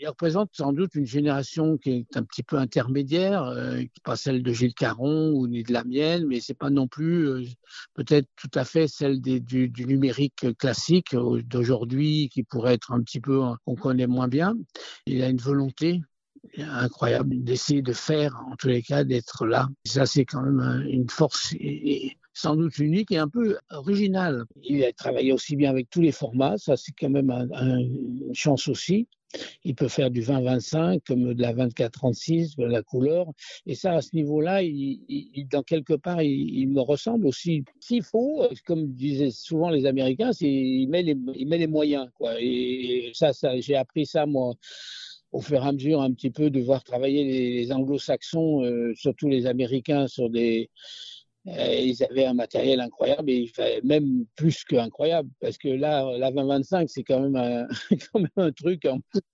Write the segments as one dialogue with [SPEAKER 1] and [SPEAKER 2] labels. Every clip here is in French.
[SPEAKER 1] il représente sans doute une génération qui est un petit peu intermédiaire, euh, qui pas celle de Gilles Caron ou ni de la mienne, mais c'est pas non plus euh, peut-être tout à fait celle du, numérique classique d'aujourd'hui, qui pourrait être un petit peu qu'on connaît moins bien. Il a une volonté incroyable d'essayer de faire, en tous les cas, d'être là. ça, c'est quand même une force sans doute unique et un peu original. Il a travaillé aussi bien avec tous les formats, ça c'est quand même un, une chance aussi. Il peut faire du 20-25 comme de la 24-36, de la couleur. Et ça, à ce niveau-là, dans quelque part, il, me ressemble aussi. S'il faut, comme disaient souvent les Américains, il met les, moyens. Et ça, j'ai appris ça, moi au fur et à mesure un petit peu de voir travailler les, anglo-saxons, euh, surtout les Américains, sur des, ils avaient un matériel incroyable et même plus qu'incroyable parce que là, la 2025, c'est quand même un, truc,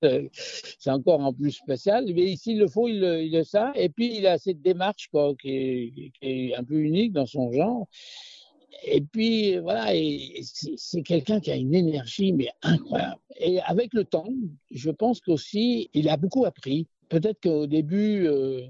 [SPEAKER 1] euh, c'est encore en plus spécial. Mais ici, il le faut, il il le sait. Et puis, il a cette démarche quoi, qui, est, qui est un peu unique dans son genre. Et puis, voilà, c'est quelqu'un qui a une énergie, mais incroyable. Et avec le temps, je pense qu'aussi, il a beaucoup appris. Peut-être qu'au début, euh,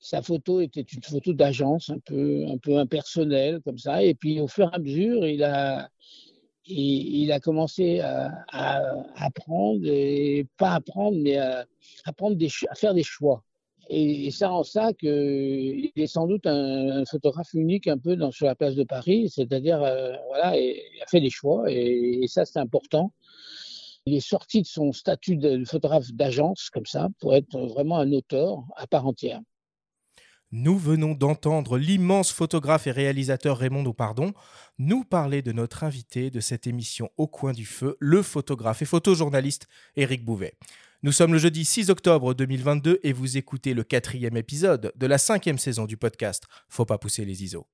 [SPEAKER 1] sa photo était une photo d'agence, un peu, impersonnelle, comme ça. Et puis, au fur et à mesure, il a, commencé à, à, apprendre, et pas apprendre, mais à, apprendre des, à faire des choix. Et, ça en ça qu'il est sans doute un, photographe unique un peu sur la place de Paris, c'est-à-dire, euh, voilà, il a fait des choix, et, et ça, c'est important. Il est sorti de son statut de photographe d'agence, comme ça, pour être vraiment un auteur à part entière.
[SPEAKER 2] Nous venons d'entendre l'immense photographe et réalisateur Raymond Pardon nous parler de notre invité de cette émission Au coin du feu, le photographe et photojournaliste Éric Bouvet. Nous sommes le jeudi 6 octobre 2022 et vous écoutez le quatrième épisode de la cinquième saison du podcast Faut pas pousser les ISO.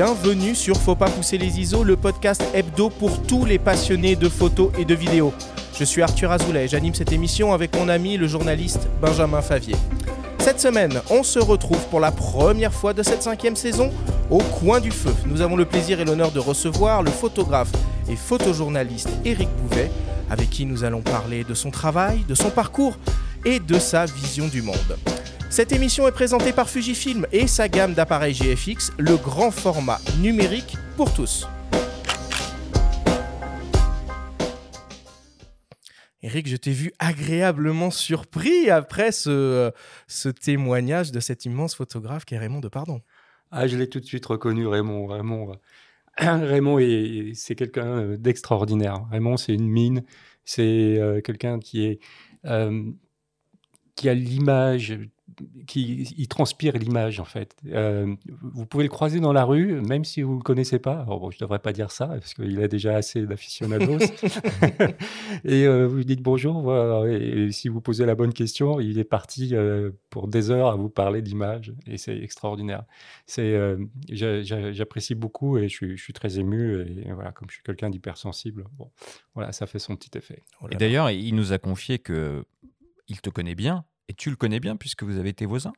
[SPEAKER 2] Bienvenue sur Faut pas pousser les ISO, le podcast hebdo pour tous les passionnés de photos et de vidéos. Je suis Arthur Azoulay j'anime cette émission avec mon ami le journaliste Benjamin Favier. Cette semaine, on se retrouve pour la première fois de cette cinquième saison au coin du feu. Nous avons le plaisir et l'honneur de recevoir le photographe et photojournaliste Éric Bouvet, avec qui nous allons parler de son travail, de son parcours et de sa vision du monde. Cette émission est présentée par Fujifilm et sa gamme d'appareils GFX, le grand format numérique pour tous. Eric, je t'ai vu agréablement surpris après ce, témoignage de cet immense photographe qui est Raymond Depardon.
[SPEAKER 3] Ah, je l'ai tout de suite reconnu, Raymond. Raymond, c'est quelqu'un d'extraordinaire. Raymond, c'est une mine. C'est euh, quelqu'un qui est euh, qui a l'image qui il transpire l'image en fait. Euh, vous pouvez le croiser dans la rue, même si vous ne le connaissez pas. Alors bon, je ne devrais pas dire ça parce qu'il a déjà assez d'aficionados. et euh, vous lui dites bonjour. Voilà, et, si vous posez la bonne question, il est parti euh, pour des heures à vous parler d'image et c'est extraordinaire. C'est, euh, j'apprécie beaucoup et je suis, je suis, très ému et voilà, comme je suis quelqu'un d'hypersensible, bon, voilà, ça fait son petit effet.
[SPEAKER 4] Et d'ailleurs, il nous a confié que il te connaît bien et tu le connais bien puisque vous avez été voisins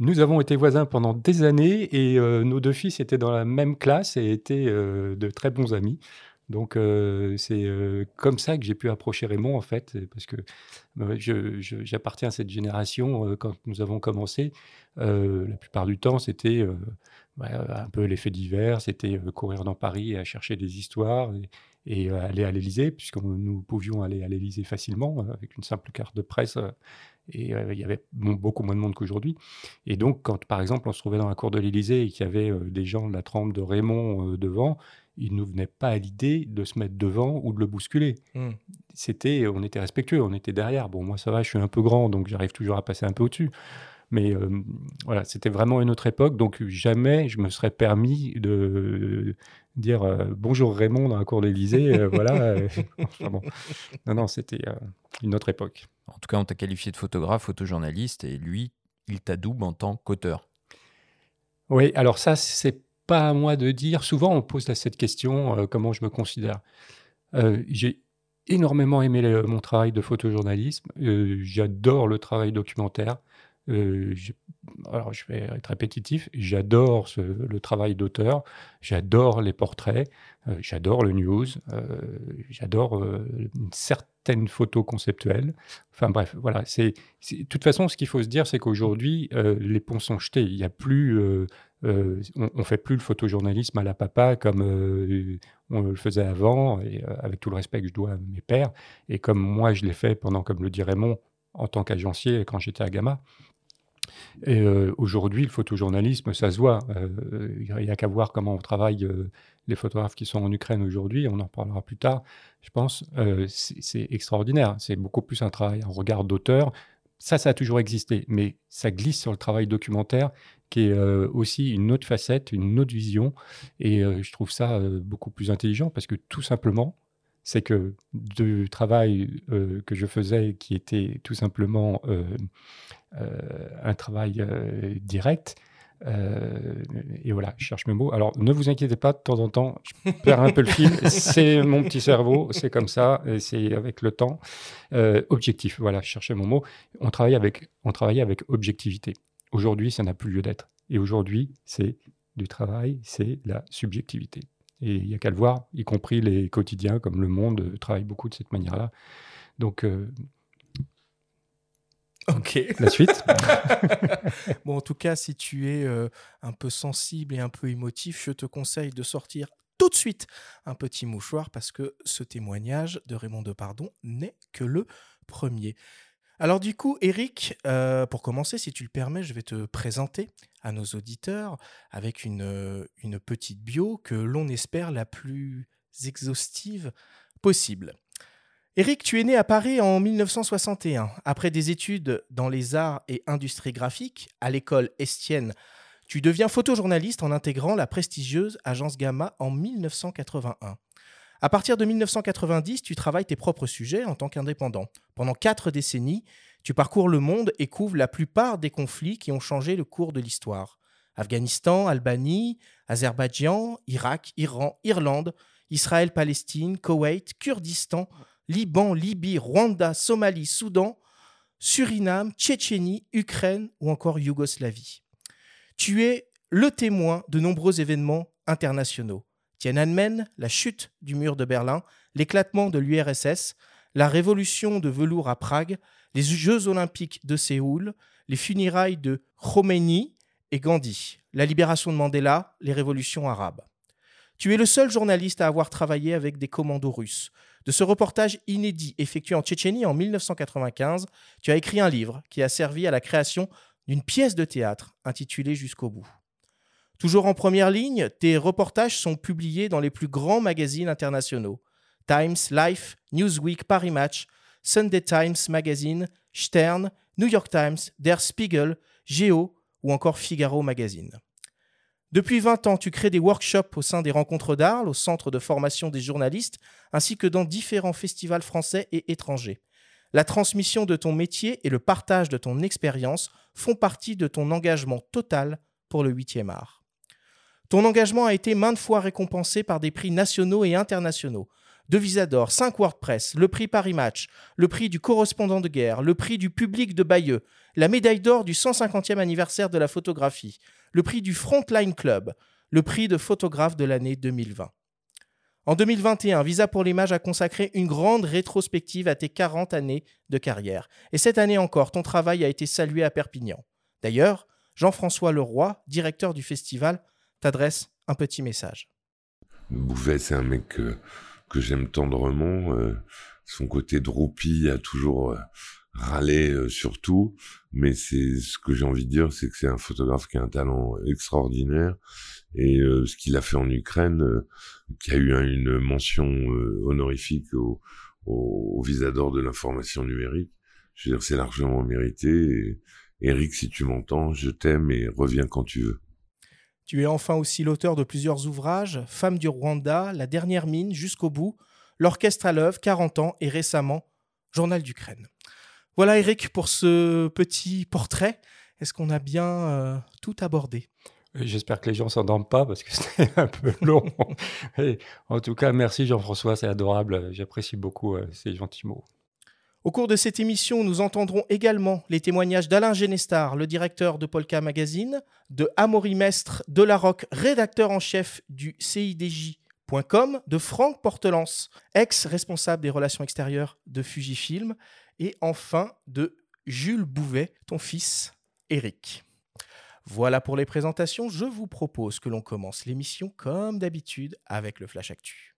[SPEAKER 3] Nous avons été voisins pendant des années et euh, nos deux fils étaient dans la même classe et étaient euh, de très bons amis. Donc euh, c'est comme ça que j'ai pu approcher Raymond en fait, parce que euh, j'appartiens à cette génération quand nous avons commencé. la plupart du temps, c'était un peu l'effet divers, c'était courir dans Paris à chercher des histoires et, et aller à l'Élysée, puisque nous pouvions aller à l'Élysée facilement avec une simple carte de presse et euh, il y avait beaucoup moins de monde qu'aujourd'hui. Et donc, quand par exemple on se trouvait dans la cour de l'Élysée et qu'il y avait euh, des gens de la trempe de Raymond euh, devant, il ne nous venait pas à l'idée de se mettre devant ou de le bousculer. Mmh. C'était, on était respectueux, on était derrière. Bon, moi ça va, je suis un peu grand, donc j'arrive toujours à passer un peu au-dessus. Mais euh, voilà, c'était vraiment une autre époque, donc jamais je me serais permis de dire bonjour Raymond dans la cour d'Élysée. Euh, voilà. enfin bon. Non, non, c'était une autre époque.
[SPEAKER 4] En tout cas, on t'a qualifié de photographe, photojournaliste, et lui, il t'adoube en tant qu'auteur.
[SPEAKER 3] Oui, alors ça, c'est pas à moi de dire. Souvent, on pose cette question comment je me considère. J'ai énormément aimé mon travail de photojournalisme. J'adore le travail documentaire. Euh, alors je vais être répétitif, j'adore le travail d'auteur, j'adore les portraits, euh, j'adore le news, euh, j'adore une certaine photo conceptuelle. Enfin bref, voilà. C'est, de toute façon, ce qu'il faut se dire, c'est qu'aujourd'hui, les ponts sont jetés. Il n'y a plus, on, ne fait plus le photojournalisme à la papa comme on le faisait avant, avec tout le respect que je dois à mes pères, et comme moi je l'ai fait pendant, comme le dit Raymond, en tant qu'agencier quand j'étais à Gamma. Et euh, aujourd'hui, le photojournalisme, ça se voit. Euh, il n'y a qu'à voir comment on travaille euh, les photographes qui sont en Ukraine aujourd'hui. On en parlera plus tard, je pense. c'est extraordinaire. C'est beaucoup plus un travail, un regard d'auteur. Ça, ça a toujours existé, mais ça glisse sur le travail documentaire, qui est aussi une autre facette, une autre vision. Et je trouve ça beaucoup plus intelligent parce que tout simplement, c'est que du travail euh, que je faisais, qui était tout simplement euh, euh, un travail direct, et voilà, je cherche mes mots. Alors, ne vous inquiétez pas, de temps en temps, je perds un peu le fil. C'est mon petit cerveau, c'est comme ça, c'est avec le temps. objectif, voilà, je cherchais mon mot. On travaillait avec, on travaillait avec objectivité. Aujourd'hui, ça n'a plus lieu d'être. Et aujourd'hui, c'est du travail, c'est la subjectivité. Et il n'y a qu'à le voir, y compris les quotidiens comme Le Monde euh, travaillent beaucoup de cette manière-là. Donc, euh,
[SPEAKER 2] Ok.
[SPEAKER 3] La suite
[SPEAKER 2] Bon, en tout cas, si tu es euh, un peu sensible et un peu émotif, je te conseille de sortir tout de suite un petit mouchoir parce que ce témoignage de Raymond Depardon n'est que le premier. Alors du coup, Eric, euh, pour commencer, si tu le permets, je vais te présenter à nos auditeurs avec une, euh, une petite bio que l'on espère la plus exhaustive possible. Eric, tu es né à Paris en 1961. Après des études dans les arts et industries graphiques à l'école Estienne, tu deviens photojournaliste en intégrant la prestigieuse agence Gamma en 1981. À partir de 1990, tu travailles tes propres sujets en tant qu'indépendant. Pendant quatre décennies, tu parcours le monde et couvres la plupart des conflits qui ont changé le cours de l'histoire. Afghanistan, Albanie, Azerbaïdjan, Irak, Iran, Irlande, Israël, Palestine, Koweït, Kurdistan, Liban, Libye, Rwanda, Somalie, Soudan, Suriname, Tchétchénie, Ukraine ou encore Yougoslavie. Tu es le témoin de nombreux événements internationaux. Tiananmen, la chute du mur de Berlin, l'éclatement de l'URSS, la révolution de velours à Prague, les Jeux olympiques de Séoul, les funérailles de Khomeini et Gandhi, la libération de Mandela, les révolutions arabes. Tu es le seul journaliste à avoir travaillé avec des commandos russes. De ce reportage inédit effectué en Tchétchénie en 1995, tu as écrit un livre qui a servi à la création d'une pièce de théâtre intitulée Jusqu'au bout. Toujours en première ligne, tes reportages sont publiés dans les plus grands magazines internationaux. Times, Life, Newsweek, Paris Match, Sunday Times Magazine, Stern, New York Times, Der Spiegel, Geo ou encore Figaro Magazine. Depuis 20 ans, tu crées des workshops au sein des rencontres d'Arles, au centre de formation des journalistes, ainsi que dans différents festivals français et étrangers. La transmission de ton métier et le partage de ton expérience font partie de ton engagement total pour le 8e art. Ton engagement a été maintes fois récompensé par des prix nationaux et internationaux. Deux visas d'or, cinq WordPress, le prix Paris Match, le prix du correspondant de guerre, le prix du public de Bayeux, la médaille d'or du 150e anniversaire de la photographie, le prix du Frontline Club, le prix de photographe de l'année 2020. En 2021, Visa pour l'image a consacré une grande rétrospective à tes 40 années de carrière. Et cette année encore, ton travail a été salué à Perpignan. D'ailleurs, Jean-François Leroy, directeur du festival, t'adresse un petit message.
[SPEAKER 5] Bouvet, c'est un mec que, j'aime tendrement. Euh, son côté droupi a toujours euh, râlé euh, sur tout, mais c'est ce que j'ai envie de dire, c'est que c'est un photographe qui a un talent extraordinaire. Et ce qu'il a fait en Ukraine, qui a eu une mention honorifique au, au, visa d'or de l'information numérique, je veux dire, c'est largement mérité. Eric, si tu m'entends, je t'aime et reviens quand tu veux.
[SPEAKER 2] Tu es enfin aussi l'auteur de plusieurs ouvrages, Femme du Rwanda, La dernière mine, Jusqu'au bout, L'orchestre à l'œuvre, 40 ans et récemment, Journal d'Ukraine. Voilà Eric pour ce petit portrait. Est-ce qu'on a bien euh, tout abordé?
[SPEAKER 3] J'espère que les gens s'endorment pas parce que c'est un peu long. en tout cas, merci Jean-François, c'est adorable. J'apprécie beaucoup euh, ces gentils mots.
[SPEAKER 2] Au cours de cette émission, nous entendrons également les témoignages d'Alain Genestar, le directeur de Polka Magazine, de Amaury Mestre de rédacteur en chef du CIDJ.com, de Franck Portelance, ex-responsable des relations extérieures de Fujifilm, et enfin de Jules Bouvet, ton fils Eric. Voilà pour les présentations. Je vous propose que l'on commence l'émission comme d'habitude avec le Flash Actu.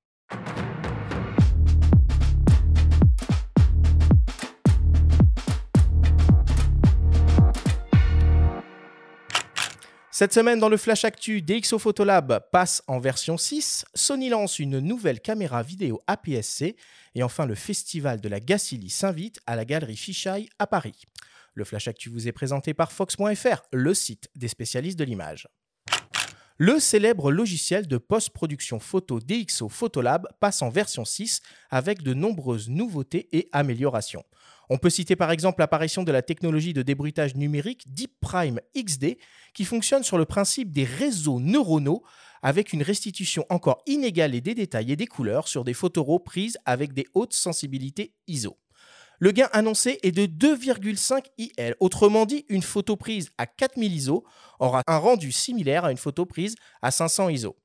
[SPEAKER 2] Cette semaine, dans le Flash Actu, DxO Photolab passe en version 6, Sony lance une nouvelle caméra vidéo APS-C et enfin le festival de la Gacilly s'invite à la galerie Fisheye à Paris. Le Flash Actu vous est présenté par Fox.fr, le site des spécialistes de l'image. Le célèbre logiciel de post-production photo DxO Photolab passe en version 6 avec de nombreuses nouveautés et améliorations. On peut citer par exemple l'apparition de la technologie de débruitage numérique Deep Prime XD qui fonctionne sur le principe des réseaux neuronaux avec une restitution encore inégalée des détails et des couleurs sur des photos prises avec des hautes sensibilités ISO. Le gain annoncé est de 2,5 IL, autrement dit une photo prise à 4000 ISO aura un rendu similaire à une photo prise à 500 ISO.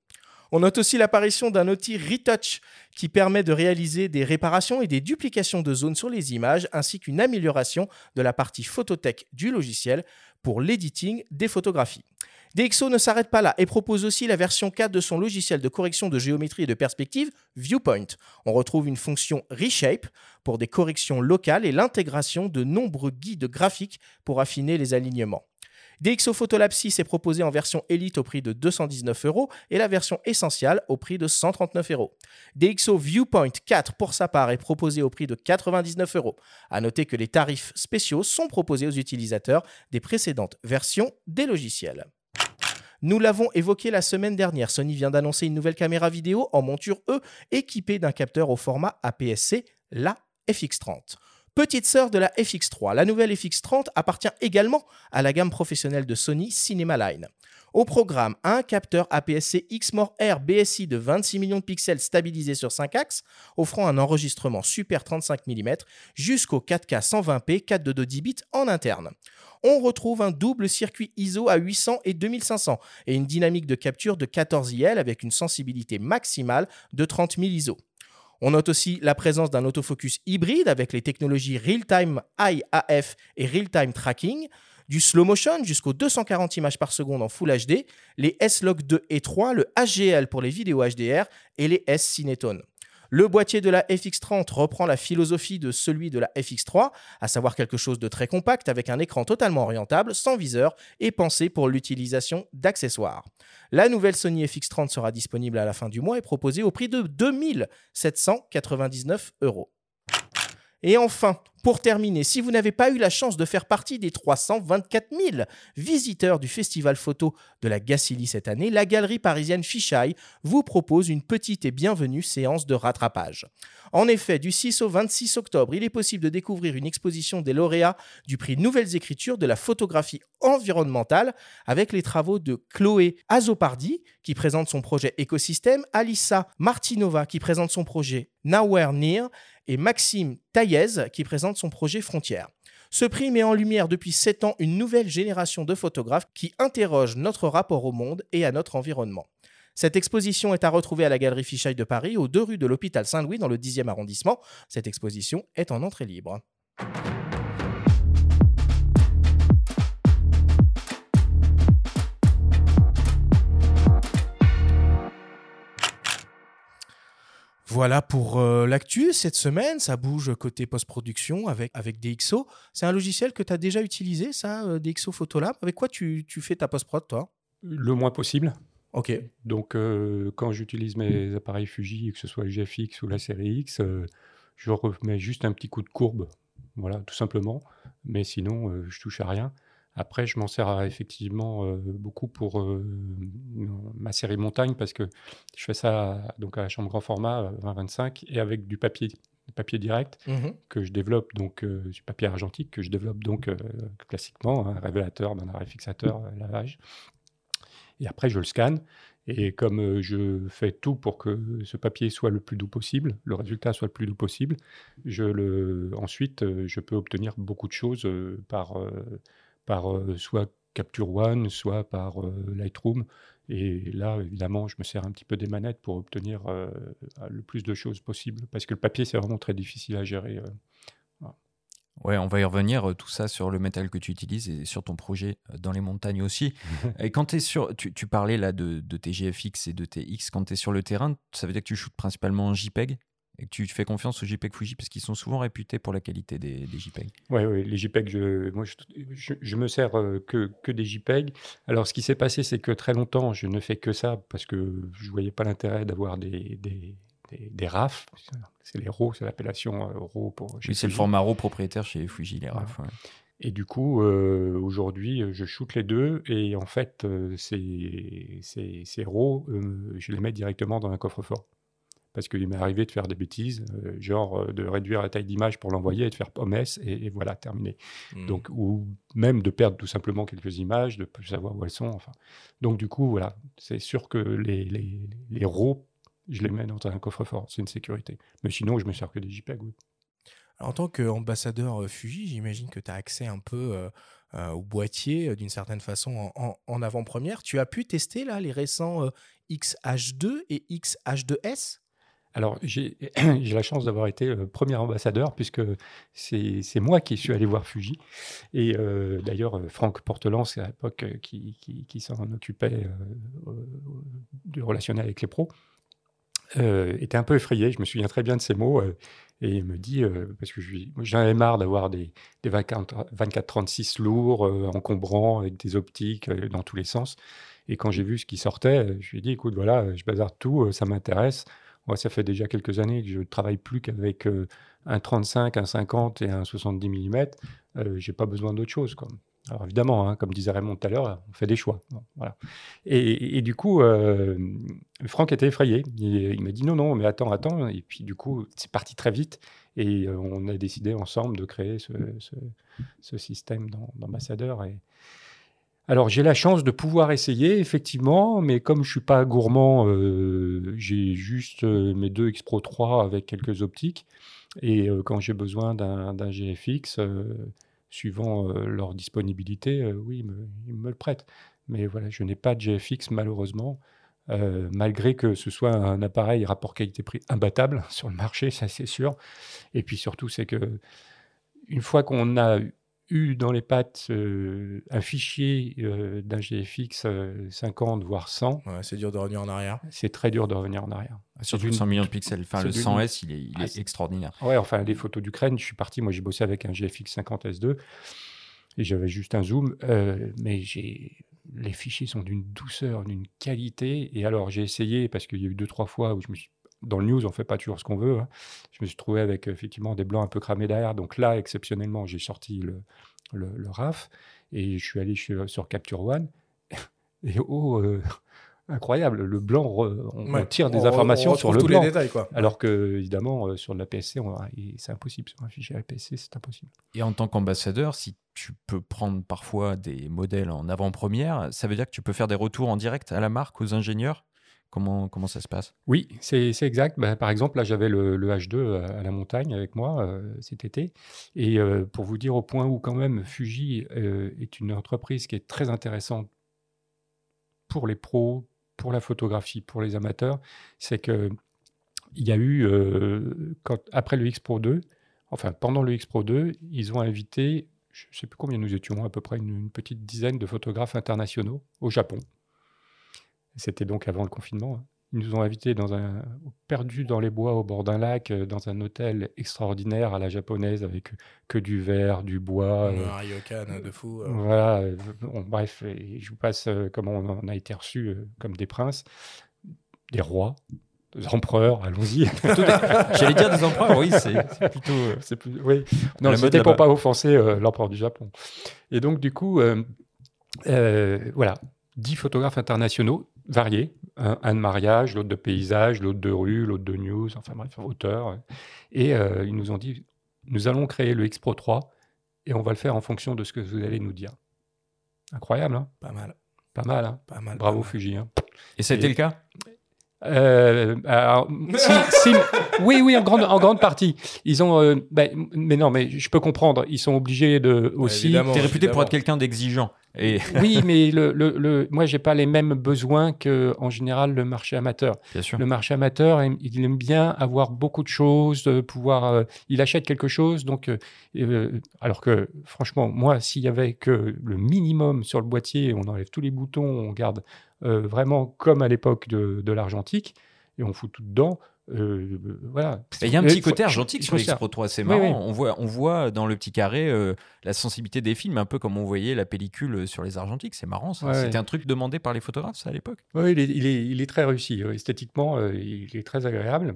[SPEAKER 2] On note aussi l'apparition d'un outil Retouch qui permet de réaliser des réparations et des duplications de zones sur les images, ainsi qu'une amélioration de la partie phototech du logiciel pour l'editing des photographies. DxO ne s'arrête pas là et propose aussi la version 4 de son logiciel de correction de géométrie et de perspective Viewpoint. On retrouve une fonction Reshape pour des corrections locales et l'intégration de nombreux guides graphiques pour affiner les alignements. DxO Photolab 6 est proposé en version Elite au prix de 219 euros et la version Essential au prix de 139 euros. DxO Viewpoint 4 pour sa part est proposé au prix de 99 euros. A noter que les tarifs spéciaux sont proposés aux utilisateurs des précédentes versions des logiciels. Nous l'avons évoqué la semaine dernière, Sony vient d'annoncer une nouvelle caméra vidéo en monture E équipée d'un capteur au format APS-C, la FX30 petite sœur de la FX3. La nouvelle FX30 appartient également à la gamme professionnelle de Sony Cinema Line. Au programme, un capteur APS-C Exmor R BSI de 26 millions de pixels stabilisé sur 5 axes, offrant un enregistrement super 35 mm jusqu'au 4K 120p 422 10 bits en interne. On retrouve un double circuit ISO à 800 et 2500 et une dynamique de capture de 14 IL avec une sensibilité maximale de 30 000 ISO. On note aussi la présence d'un autofocus hybride avec les technologies Real-Time IAF et Real-Time Tracking, du slow motion jusqu'aux 240 images par seconde en Full HD, les S-Log 2 et 3, le HGL pour les vidéos HDR et les S-Cinetone. Le boîtier de la FX30 reprend la philosophie de celui de la FX3, à savoir quelque chose de très compact avec un écran totalement orientable, sans viseur et pensé pour l'utilisation d'accessoires. La nouvelle Sony FX30 sera disponible à la fin du mois et proposée au prix de 2799 euros. Et enfin, pour terminer, si vous n'avez pas eu la chance de faire partie des 324 000 visiteurs du festival photo de la Gacilly cette année, la galerie parisienne Fisheye vous propose une petite et bienvenue séance de rattrapage. En effet, du 6 au 26 octobre, il est possible de découvrir une exposition des lauréats du prix Nouvelles Écritures de la photographie environnementale avec les travaux de Chloé Azopardi qui présente son projet Écosystème, Alissa Martinova qui présente son projet Nowhere Near et Maxime Taillez qui présente son projet Frontières. Ce prix met en lumière depuis 7 ans une nouvelle génération de photographes qui interrogent notre rapport au monde et à notre environnement. Cette exposition est à retrouver à la Galerie Fichaille de Paris, aux deux rues de l'hôpital Saint-Louis, dans le 10e arrondissement. Cette exposition est en entrée libre. Voilà pour euh, l'actu cette semaine. Ça bouge côté post-production avec, avec DxO. C'est un logiciel que tu as déjà utilisé, ça, euh, DxO Photolab? Avec quoi tu, tu fais ta post-prod, toi?
[SPEAKER 3] Le moins possible.
[SPEAKER 2] Ok.
[SPEAKER 3] Donc, euh, quand j'utilise mes appareils Fuji, que ce soit le GFX ou la série X, je remets juste un petit coup de courbe. Voilà, tout simplement. Mais sinon, je touche à rien. Après, je m'en sers effectivement euh, beaucoup pour euh, ma série montagne parce que je fais ça donc à la chambre grand format 20-25 euh, et avec du papier, papier direct mmh que je développe donc du papier argentique que je développe donc classiquement un révélateur, un arrêt fixateur, lavage. Et après, je le scanne Et comme euh, je fais tout pour que ce papier soit le plus doux possible, le résultat soit le plus doux possible, je le, ensuite, euh, je peux obtenir beaucoup de choses euh, par, par soit Capture One, soit par Lightroom. Et là, évidemment, je me sers un petit peu des manettes pour obtenir le plus de choses possible, parce que le papier, c'est vraiment très difficile à gérer.
[SPEAKER 4] Ouais, on va y revenir, euh, tout ça sur le métal que tu utilises et sur ton projet euh, dans les montagnes aussi. et quand es sur, tu, tu, parlais là de, de, tes GFX et de tes X, quand tu es sur le terrain, ça veut dire que tu shootes principalement en JPEG? Et que tu fais confiance aux JPEG Fuji parce qu'ils sont souvent réputés pour la qualité des, des JPEG.
[SPEAKER 3] Oui, ouais, les JPEG, je, moi, je, je, me sers euh, que, que, des JPEG. Alors, ce qui s'est passé, c'est que très longtemps, je ne fais que ça parce que je ne voyais pas l'intérêt d'avoir des, des, des, RAF. C'est les RAW, c'est l'appellation euh, RAW pour.
[SPEAKER 4] Oui, c'est le format RAW propriétaire chez Fuji, les RAF.
[SPEAKER 3] Et du coup, euh, aujourd'hui, je shoot les deux et en fait, ces, ces, RAW, je les mets directement dans un coffre-fort. Parce qu'il m'est arrivé de faire des bêtises, genre de réduire la taille d'image pour l'envoyer et de faire POMS et, et voilà, terminé. Hmm. Donc, ou même de perdre tout simplement quelques images, de ne savoir où elles sont. Enfin. Donc, du coup, voilà, c'est sûr que les, les, les RAW je les mets dans un coffre-fort. C'est une sécurité. Mais sinon, je me sers que des JPEG.
[SPEAKER 2] en tant qu'ambassadeur euh, Fuji, j'imagine que tu as accès un peu euh, euh, au boîtier d'une certaine façon en, avant-première. Tu as pu tester là les récents XH2 et XH2S
[SPEAKER 3] alors, j'ai la chance d'avoir été premier ambassadeur, puisque c'est moi qui suis allé voir Fuji. Et d'ailleurs, Franck Portelance, à l'époque, qui, qui, qui s'en occupait du relationnel avec les pros, euh, était un peu effrayé. Je me souviens très bien de ces mots. Euh, et il me dit, euh, parce que j'en avais marre d'avoir des, des 24-36 lourds, encombrants, avec des optiques dans tous les sens. Et quand j'ai vu ce qui sortait, je lui ai dit, écoute, voilà, je bazarde tout, ça m'intéresse. Moi, ça fait déjà quelques années que je ne travaille plus qu'avec un 35, un 50 et un 70 mm. j'ai pas besoin d'autre chose. Quoi. Alors évidemment, hein, comme disait Raymond tout à l'heure, on fait des choix. voilà. et, du coup, euh, Franck était effrayé. Il, m'a dit non, non, mais attends, attends. Et puis du coup, c'est parti très vite. Et euh, on a décidé ensemble de créer ce, système d'ambassadeur. Alors j'ai la chance de pouvoir essayer, effectivement, mais comme je suis pas gourmand, euh, j'ai juste mes deux X Pro 3 avec quelques optiques. Et quand j'ai besoin d'un GFX suivant euh, leur disponibilité, euh, oui, ils me, le prêtent. Mais voilà, je n'ai pas de GFX malheureusement, euh, malgré que ce soit un appareil rapport qualité-prix imbattable sur le marché, ça c'est sûr. Et puis surtout, c'est que une fois qu'on a eu dans les pattes euh, un fichier euh, d'un GFX 50, euh, voire 100.
[SPEAKER 2] c'est dur de revenir en arrière.
[SPEAKER 3] C'est très dur de revenir en arrière.
[SPEAKER 4] Ah, surtout 100 millions de pixels. Enfin, le 100S, il est, il ah, est extraordinaire.
[SPEAKER 3] Ouais, enfin, les photos d'Ukraine, je suis parti, moi j'ai bossé avec un GFX 50 S2 et j'avais juste un zoom, mais j'ai les fichiers sont d'une douceur, d'une qualité. Et alors, j'ai essayé, parce qu'il y a eu deux, trois fois où je me suis dans le news, on fait pas toujours ce qu'on veut. Hein. Je me suis trouvé avec effectivement des blancs un peu cramés derrière. Donc là, exceptionnellement, j'ai sorti le, le, RAF et je suis allé sur Capture One. Et oh, euh, incroyable, le blanc, on, tire des informations sur le blanc.
[SPEAKER 2] détails, quoi.
[SPEAKER 3] Alors que, évidemment, euh, sur la PSC, c'est impossible. Sur un fichier APS-C, c'est impossible.
[SPEAKER 4] Et en tant qu'ambassadeur, si tu peux prendre parfois des modèles en avant-première, ça veut dire que tu peux faire des retours en direct à la marque, aux ingénieurs? Comment, ça se passe?
[SPEAKER 3] Oui, c'est exact. Bah, par exemple, là, j'avais le, H2 à, la montagne avec moi euh, cet été. Et euh, pour vous dire au point où, quand même, Fuji euh, est une entreprise qui est très intéressante pour les pros, pour la photographie, pour les amateurs, c'est que il y a eu, après le X Pro 2, enfin pendant le X Pro 2, ils ont invité, je ne sais plus combien nous étions, à peu près une petite dizaine de photographes internationaux au Japon. C'était donc avant le confinement. Hein. Ils nous ont invités dans un perdu dans les bois au bord d'un lac, euh, dans un hôtel extraordinaire à la japonaise avec que du verre, du bois.
[SPEAKER 2] Un euh, ryokan de fou.
[SPEAKER 3] Euh. Voilà. bref, je vous passe comment on a été reçus comme des princes, des rois, des empereurs, allons-y.
[SPEAKER 4] J'allais dire des empereurs, oui, c'est plutôt.
[SPEAKER 3] C'est plus, oui. Non, c'était pour pas offenser l'empereur du Japon. Et donc, du coup, voilà, dix photographes internationaux variés. Un, de mariage, l'autre de paysage, l'autre de rue, l'autre de news, enfin bref, auteur. Et euh, ils nous ont dit, nous allons créer le X Pro 3 et on va le faire en fonction de ce que vous allez nous dire. Incroyable, hein?
[SPEAKER 2] Pas mal.
[SPEAKER 3] Pas mal, hein?
[SPEAKER 2] Pas mal.
[SPEAKER 3] Bravo Fuji. Hein
[SPEAKER 4] Et ça a été le cas?
[SPEAKER 3] Euh, oui, oui, en grande, en grande partie. Ils ont, euh, ben, mais non, mais je peux comprendre. Ils sont obligés de aussi.
[SPEAKER 4] T'es réputé pour être quelqu'un d'exigeant. Et...
[SPEAKER 3] oui, mais le, le, le, moi, j'ai pas les mêmes besoins que, en général, le marché amateur.
[SPEAKER 4] Bien sûr.
[SPEAKER 3] Le marché amateur, il aime bien avoir beaucoup de choses, pouvoir. Euh, il achète quelque chose, donc. alors que, franchement, moi, s'il y avait que le minimum sur le boîtier, on enlève tous les boutons, on garde euh, vraiment comme à l'époque de, de l'argentique, et on fout tout dedans. Euh, voilà.
[SPEAKER 4] Il y a un petit côté argentique sur l'X Pro 3, c'est marrant. On, voit, on voit dans le petit carré euh, la sensibilité des films, un peu comme on voyait la pellicule sur les argentiques. C'est marrant, C'était un truc demandé par les photographes, ça, à l'époque
[SPEAKER 3] Oui, il est, il, est, il est, très réussi. Esthétiquement, il est très agréable.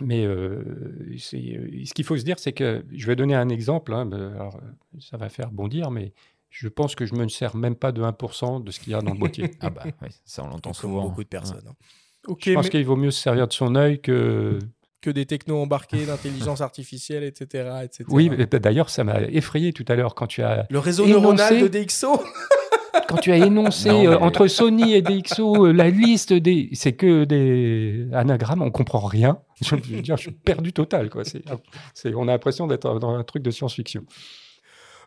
[SPEAKER 3] Mais ce qu'il faut se dire, c'est que je vais donner un exemple. Hein, alors, ça va faire bondir, mais je pense que je me sers même pas de 1% de ce qu'il y a dans le boîtier.
[SPEAKER 4] ah bah oui, ça on l'entend souvent.
[SPEAKER 2] beaucoup de personnes.
[SPEAKER 3] Hein. je pense qu'il vaut mieux se servir de son œil que
[SPEAKER 2] que des technos embarqués, d'intelligence artificielle, etc., etc.
[SPEAKER 3] Oui, d'ailleurs, ça m'a effrayé tout à l'heure quand tu as
[SPEAKER 2] le réseau neuronal de DxO.
[SPEAKER 3] quand tu as énoncé euh, entre Sony et DxO euh, la liste des, c'est que des anagrammes, on comprend rien. Je veux dire, je suis perdu total, quoi. C'est, on a l'impression d'être dans un truc de science-fiction.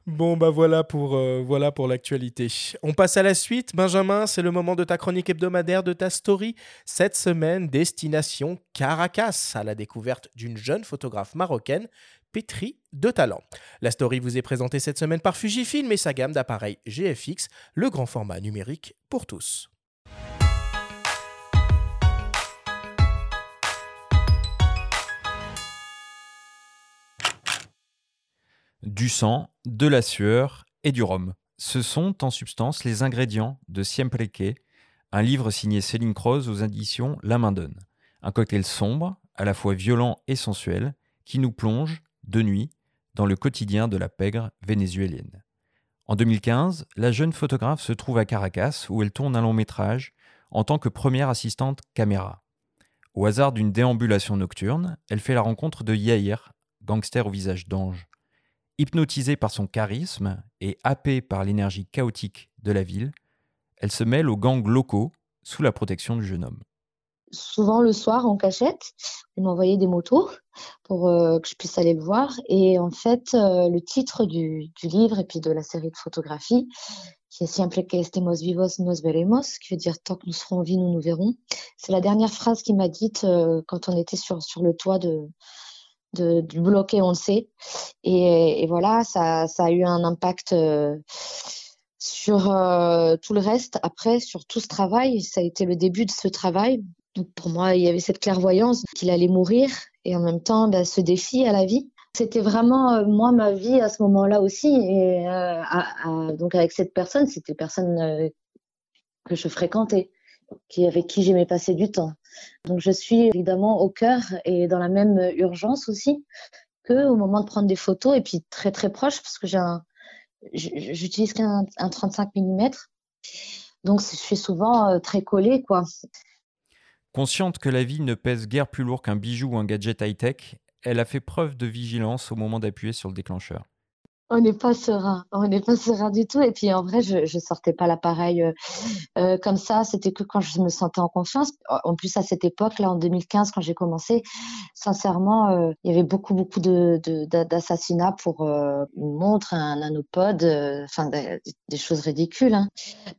[SPEAKER 2] Bon, bah voilà pour, euh, voilà pour l'actualité. On passe à la suite. Benjamin, c'est le moment de ta chronique hebdomadaire, de ta story. Cette semaine, destination Caracas, à la découverte d'une jeune photographe marocaine pétrie de talent. La story vous est présentée cette semaine par Fujifilm et sa gamme d'appareils GFX, le grand format numérique pour tous.
[SPEAKER 4] Du sang, de la sueur et du rhum. Ce sont en substance les ingrédients de Siempre un livre signé Céline Croze aux éditions La Main Donne. Un cocktail sombre, à la fois violent et sensuel, qui nous plonge, de nuit, dans le quotidien de la pègre vénézuélienne. En 2015, la jeune photographe se trouve à Caracas où elle tourne un long métrage en tant que première assistante caméra. Au hasard d'une déambulation nocturne, elle fait la rencontre de Yair, gangster au visage d'ange. Hypnotisée par son charisme et happée par l'énergie chaotique de la ville, elle se mêle aux gangs locaux sous la protection du jeune homme.
[SPEAKER 6] Souvent le soir en cachette, elle m'envoyait des motos pour euh, que je puisse aller le voir. Et en fait, euh, le titre du, livre et puis de la série de photographies, qui est Siempre que estemos vivos nos veremos, qui veut dire tant que nous serons en vie, nous nous verrons. C'est la dernière phrase qu'il m'a dite euh, quand on était sur, sur le toit de, de, bloquer, on le sait. Et, voilà, ça, ça, a eu un impact euh, sur euh, tout le reste. Après, sur tout ce travail, ça a été le début de ce travail. Donc pour moi, il y avait cette clairvoyance qu'il allait mourir et en même temps bah, ce défi à la vie. C'était vraiment euh, moi ma vie à ce moment-là aussi. Et donc avec cette personne, c'était personne que je fréquentais, qui avec qui j'aimais passer du temps. Donc je suis évidemment au cœur et dans la même urgence aussi que au moment de prendre des photos et puis très très proche parce que j'ai un j'utilise qu'un un 35 mm. Donc je suis souvent euh, très collée quoi.
[SPEAKER 4] Consciente que la vie ne pèse guère plus lourd qu'un bijou ou un gadget high-tech, elle a fait preuve de vigilance au moment d'appuyer sur le déclencheur
[SPEAKER 6] on n'est pas serein, on n'est pas serein du tout. Et puis en vrai, je, je sortais pas l'appareil euh, euh, comme ça. C'était que quand je me sentais en confiance. En plus, à cette époque, là, en 2015, quand j'ai commencé, sincèrement, euh, il y avait beaucoup, beaucoup de, d'assassinats pour une montre, un nanopode, enfin des, choses ridicules. Hein.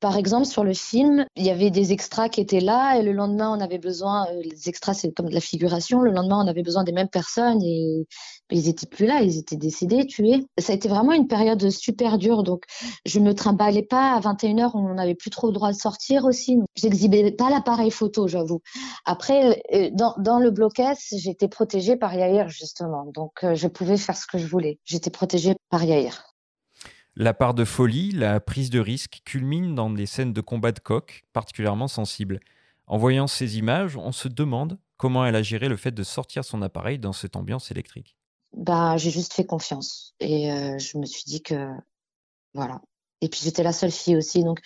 [SPEAKER 6] Par exemple, sur le film, il y avait des extras qui étaient là, et le lendemain, on avait besoin. les extras, c'est comme de la figuration. Le lendemain, on avait besoin des mêmes personnes et ils étaient plus là, ils étaient décédés, tués. Ça a été vraiment une période super dure, donc je me trimballais pas à 21h, on n'avait plus trop le droit de sortir aussi. J'exhibais pas l'appareil photo, j'avoue. Après, euh, dans, dans le blocus, j'étais protégée par Yair justement, donc euh, je pouvais faire ce que je voulais. J'étais protégée par Yair.
[SPEAKER 4] La part de folie, la prise de risque culmine dans des scènes de combat de coq particulièrement sensibles. En voyant ces images, on se demande comment elle a géré le fait de sortir son appareil dans cette ambiance électrique
[SPEAKER 6] bah, j'ai juste fait confiance. Et euh, je me suis dit que, voilà. Et puis j'étais la seule fille aussi, donc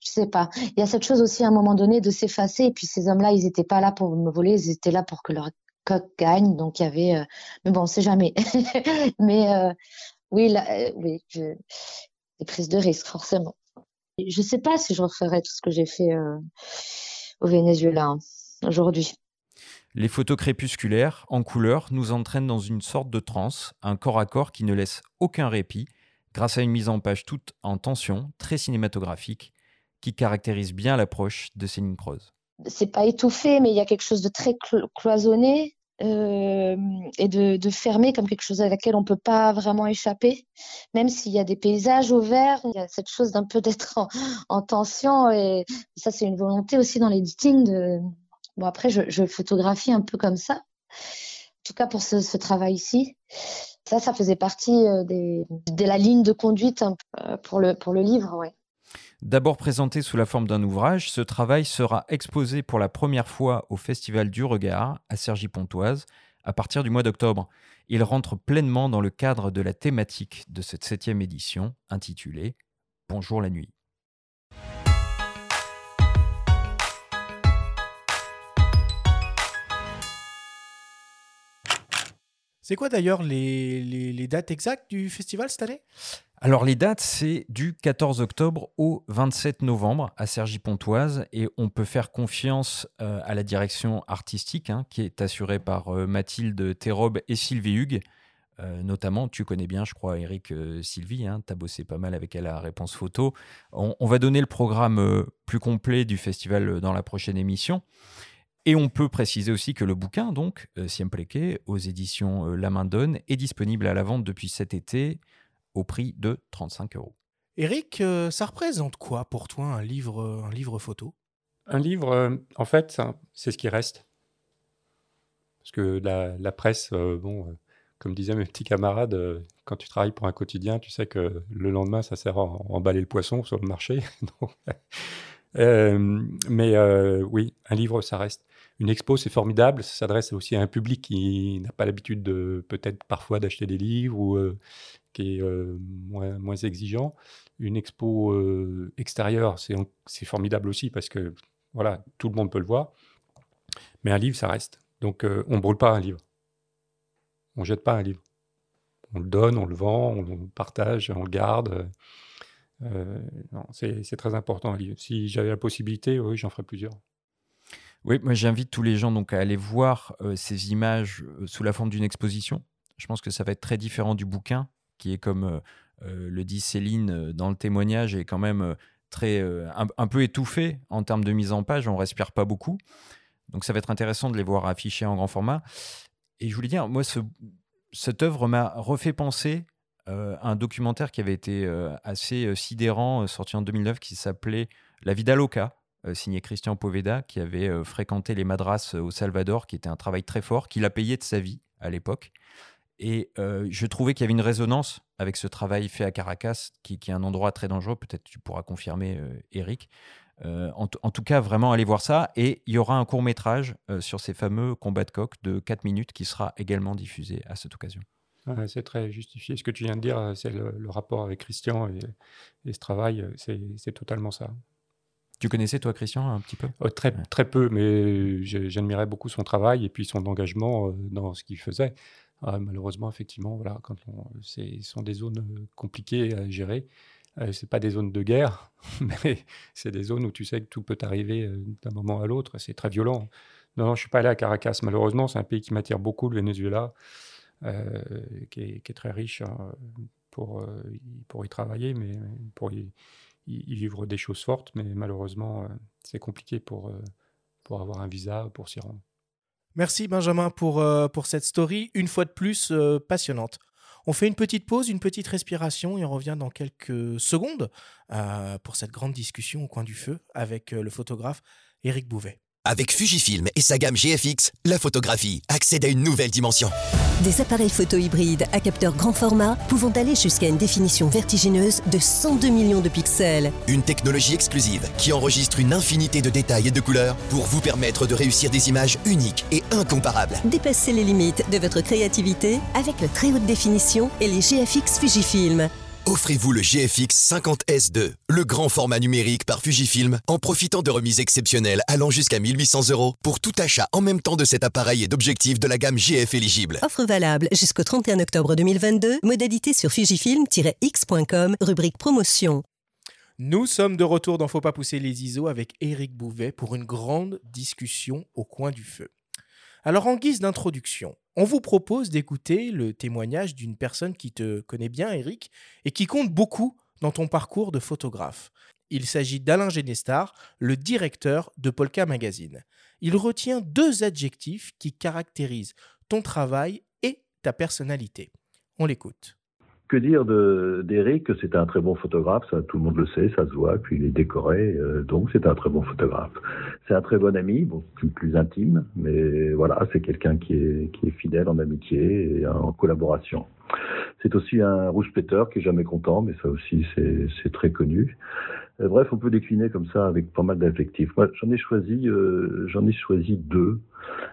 [SPEAKER 6] je sais pas. Il y a cette chose aussi à un moment donné de s'effacer. Et puis ces hommes-là, ils étaient pas là pour me voler, ils étaient là pour que leur coq gagne. Donc il y avait, euh, mais bon, on sait jamais. mais euh, oui, là, oui, des prises de risque forcément. Je sais pas si je referais tout ce que j'ai fait au Venezuela hein, aujourd'hui.
[SPEAKER 4] Les photos crépusculaires, en couleur, nous entraînent dans une sorte de transe, un corps à corps qui ne laisse aucun répit, grâce à une mise en page toute en tension, très cinématographique, qui caractérise bien l'approche de Céline Croze.
[SPEAKER 6] C'est pas étouffé, mais il y a quelque chose de très cloisonné, euh, et de, fermer comme quelque chose à laquelle on peut pas vraiment échapper. Même s'il y a des paysages au vert, il y a cette chose d'un peu d'être en, en, tension. Et ça, c'est une volonté aussi dans l'editing. De... Bon, après, je, photographie un peu comme ça. En tout cas, pour ce, travail-ci. Ça, ça faisait partie euh, de la ligne de conduite euh, pour le, pour le livre.
[SPEAKER 4] D'abord présenté sous la forme d'un ouvrage, ce travail sera exposé pour la première fois au Festival du Regard à Cergy-Pontoise à partir du mois d'octobre. Il rentre pleinement dans le cadre de la thématique de cette septième édition intitulée Bonjour la nuit.
[SPEAKER 2] C'est quoi d'ailleurs les, dates exactes du festival cette année?
[SPEAKER 4] Alors les dates, c'est du 14 octobre au 27 novembre à Cergy-Pontoise et on peut faire confiance euh, à la direction artistique hein, qui est assurée par euh, Mathilde Thérobe et Sylvie Hugues. Euh, notamment, tu connais bien, je crois, Eric Sylvie, hein, tu as bossé pas mal avec elle à Réponse Photo. On va donner le programme plus complet du festival dans la prochaine émission. Et on peut préciser aussi que le bouquin, donc, Siempre aux éditions La Main Donne, est disponible à la vente depuis cet été au prix de 35 euros.
[SPEAKER 2] Eric, euh, ça représente quoi pour toi un livre, euh, un livre photo?
[SPEAKER 3] Un livre, euh, en fait, c'est ce qui reste. Parce que la, presse, bon, comme disaient mes petits camarades, quand tu travailles pour un quotidien, tu sais que le lendemain, ça sert à emballer le poisson sur le marché. mais oui, un livre, ça reste. Une expo, c'est formidable. Ça s'adresse aussi à un public qui n'a pas l'habitude de peut-être parfois d'acheter des livres ou qui est moins, moins, exigeant. Une expo extérieure, c'est formidable aussi parce que voilà, tout le monde peut le voir. Mais un livre, ça reste. Donc on ne brûle pas un livre. On ne jette pas un livre. On le donne, on le vend, on le partage, on le garde. Euh, c'est très important. Si j'avais la possibilité, oui, j'en ferais plusieurs.
[SPEAKER 4] Oui, moi j'invite tous les gens donc à aller voir ces images sous la forme d'une exposition. Je pense que ça va être très différent du bouquin qui est comme euh, euh, le dit Céline euh, dans le témoignage, est quand même très un, peu étouffé en termes de mise en page. On respire pas beaucoup, donc ça va être intéressant de les voir affichés en grand format. Et je voulais dire, moi, ce, cette œuvre m'a refait penser à un documentaire qui avait été assez sidérant, sorti en 2009, qui s'appelait La Vida Loca, signé Christian Poveda, qui avait fréquenté les madras au Salvador, qui était un travail très fort, qu'il a payé de sa vie à l'époque. Et je trouvais qu'il y avait une résonance avec ce travail fait à Caracas, qui, est un endroit très dangereux. Peut-être tu pourras confirmer, Eric. En, tout cas, vraiment, allez voir ça. Et il y aura un court métrage sur ces fameux combats de coq de 4 minutes qui sera également diffusé à cette occasion.
[SPEAKER 3] c'est très justifié. Ce que tu viens de dire, c'est le, rapport avec Christian et, ce travail, c'est totalement ça.
[SPEAKER 4] Tu connaissais, toi, Christian, un petit peu?
[SPEAKER 3] Oh, très, très peu, mais j'admirais beaucoup son travail et puis son engagement dans ce qu'il faisait. Ah, malheureusement, effectivement, voilà, quand ce sont des zones euh, compliquées à gérer. Euh, c'est pas des zones de guerre, mais c'est des zones où tu sais que tout peut arriver euh, d'un moment à l'autre. C'est très violent. Non, non, je suis pas allé à Caracas. Malheureusement, c'est un pays qui m'attire beaucoup, le Venezuela, qui, est, très riche hein, pour, pour y travailler, mais pour y, vivre des choses fortes. Mais malheureusement, c'est compliqué pour, pour avoir un visa, pour s'y rendre.
[SPEAKER 2] Merci Benjamin pour, euh, pour cette story, une fois de plus euh, passionnante. On fait une petite pause, une petite respiration et on revient dans quelques secondes euh, pour cette grande discussion au coin du feu avec le photographe Éric Bouvet.
[SPEAKER 7] Avec Fujifilm et sa gamme GFX, la photographie accède à une nouvelle dimension.
[SPEAKER 8] Des appareils photo hybrides à capteur grand format pouvant aller jusqu'à une définition vertigineuse de 102 millions de pixels.
[SPEAKER 7] Une technologie exclusive qui enregistre une infinité de détails et de couleurs pour vous permettre de réussir des images uniques et incomparables.
[SPEAKER 8] Dépassez les limites de votre créativité avec le très haute définition et les GFX Fujifilm.
[SPEAKER 7] Offrez-vous le GFX 50S2, le grand format numérique par Fujifilm, en profitant de remises exceptionnelles allant jusqu'à 1800 euros pour tout achat en même temps de cet appareil et d'objectifs de la gamme GF éligible.
[SPEAKER 8] Offre valable jusqu'au 31 octobre 2022, modalité sur fujifilm-x.com, rubrique promotion.
[SPEAKER 2] Nous sommes de retour dans Faut pas pousser les ISO avec Éric Bouvet pour une grande discussion au coin du feu. Alors en guise d'introduction, on vous propose d'écouter le témoignage d'une personne qui te connaît bien, Éric, et qui compte beaucoup dans ton parcours de photographe. Il s'agit d'Alain Genestar, le directeur de Polka Magazine. Il retient deux adjectifs qui caractérisent ton travail et ta personnalité. On l'écoute.
[SPEAKER 9] Que dire d'Eric? C'est un très bon photographe, ça, tout le monde le sait, ça se voit, puis il est décoré, euh, donc c'est un très bon photographe. C'est un très bon ami, bon, plus, plus intime, mais voilà, c'est quelqu'un qui est, qui est fidèle en amitié et en collaboration. C'est aussi un rouge péteur qui est jamais content, mais ça aussi c'est très connu. Euh, bref, on peut décliner comme ça avec pas mal d'adjectifs. Moi, j'en ai choisi, euh, j'en ai choisi deux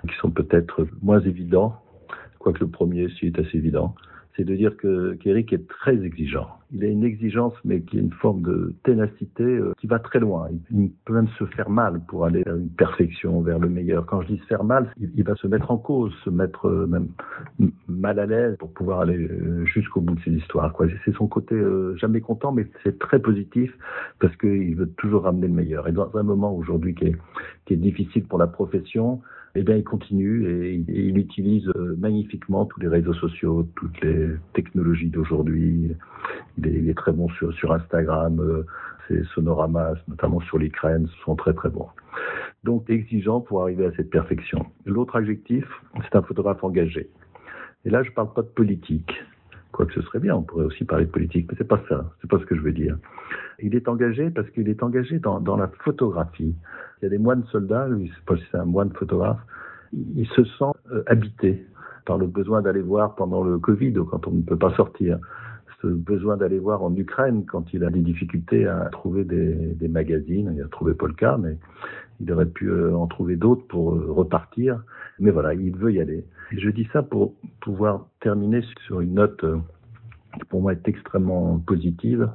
[SPEAKER 9] qui sont peut-être moins évidents, quoique le premier, si, est assez évident c'est de dire que qu'Eric est très exigeant. Il a une exigence, mais qui est une forme de ténacité euh, qui va très loin. Il, peut même se faire mal pour aller vers une perfection, vers le meilleur. Quand je dis se faire mal, il, va se mettre en cause, se mettre euh, même mal à l'aise pour pouvoir aller euh, jusqu'au bout de ses histoires. Quoi. C'est son côté jamais content, mais c'est très positif parce qu'il veut toujours ramener le meilleur. Et dans un moment aujourd'hui qui est, qui est difficile pour la profession, eh bien, il continue et, il utilise euh, magnifiquement tous les réseaux sociaux, toutes les technologies d'aujourd'hui. Il, est, très bon sur, Instagram. Euh, ses sonoramas, notamment sur l'Ukraine, sont très très bons. Donc exigeant pour arriver à cette perfection. L'autre adjectif, c'est un photographe engagé. Et là, je ne parle pas de politique, quoique ce serait bien, on pourrait aussi parler de politique, mais c'est pas ça, c'est pas ce que je veux dire. Il est engagé parce qu'il est engagé dans, la photographie. Il y a des moines soldats, lui, c'est un moine photographe, il se sent euh, habité par le besoin d'aller voir pendant le Covid, quand on ne peut pas sortir, ce besoin d'aller voir en Ukraine quand il a des difficultés à trouver des, magazines. Il a trouvé Polka, mais il aurait pu euh, en trouver d'autres pour euh, repartir. Mais voilà, il veut y aller. Je dis ça pour pouvoir terminer sur une note qui pour moi est extrêmement positive.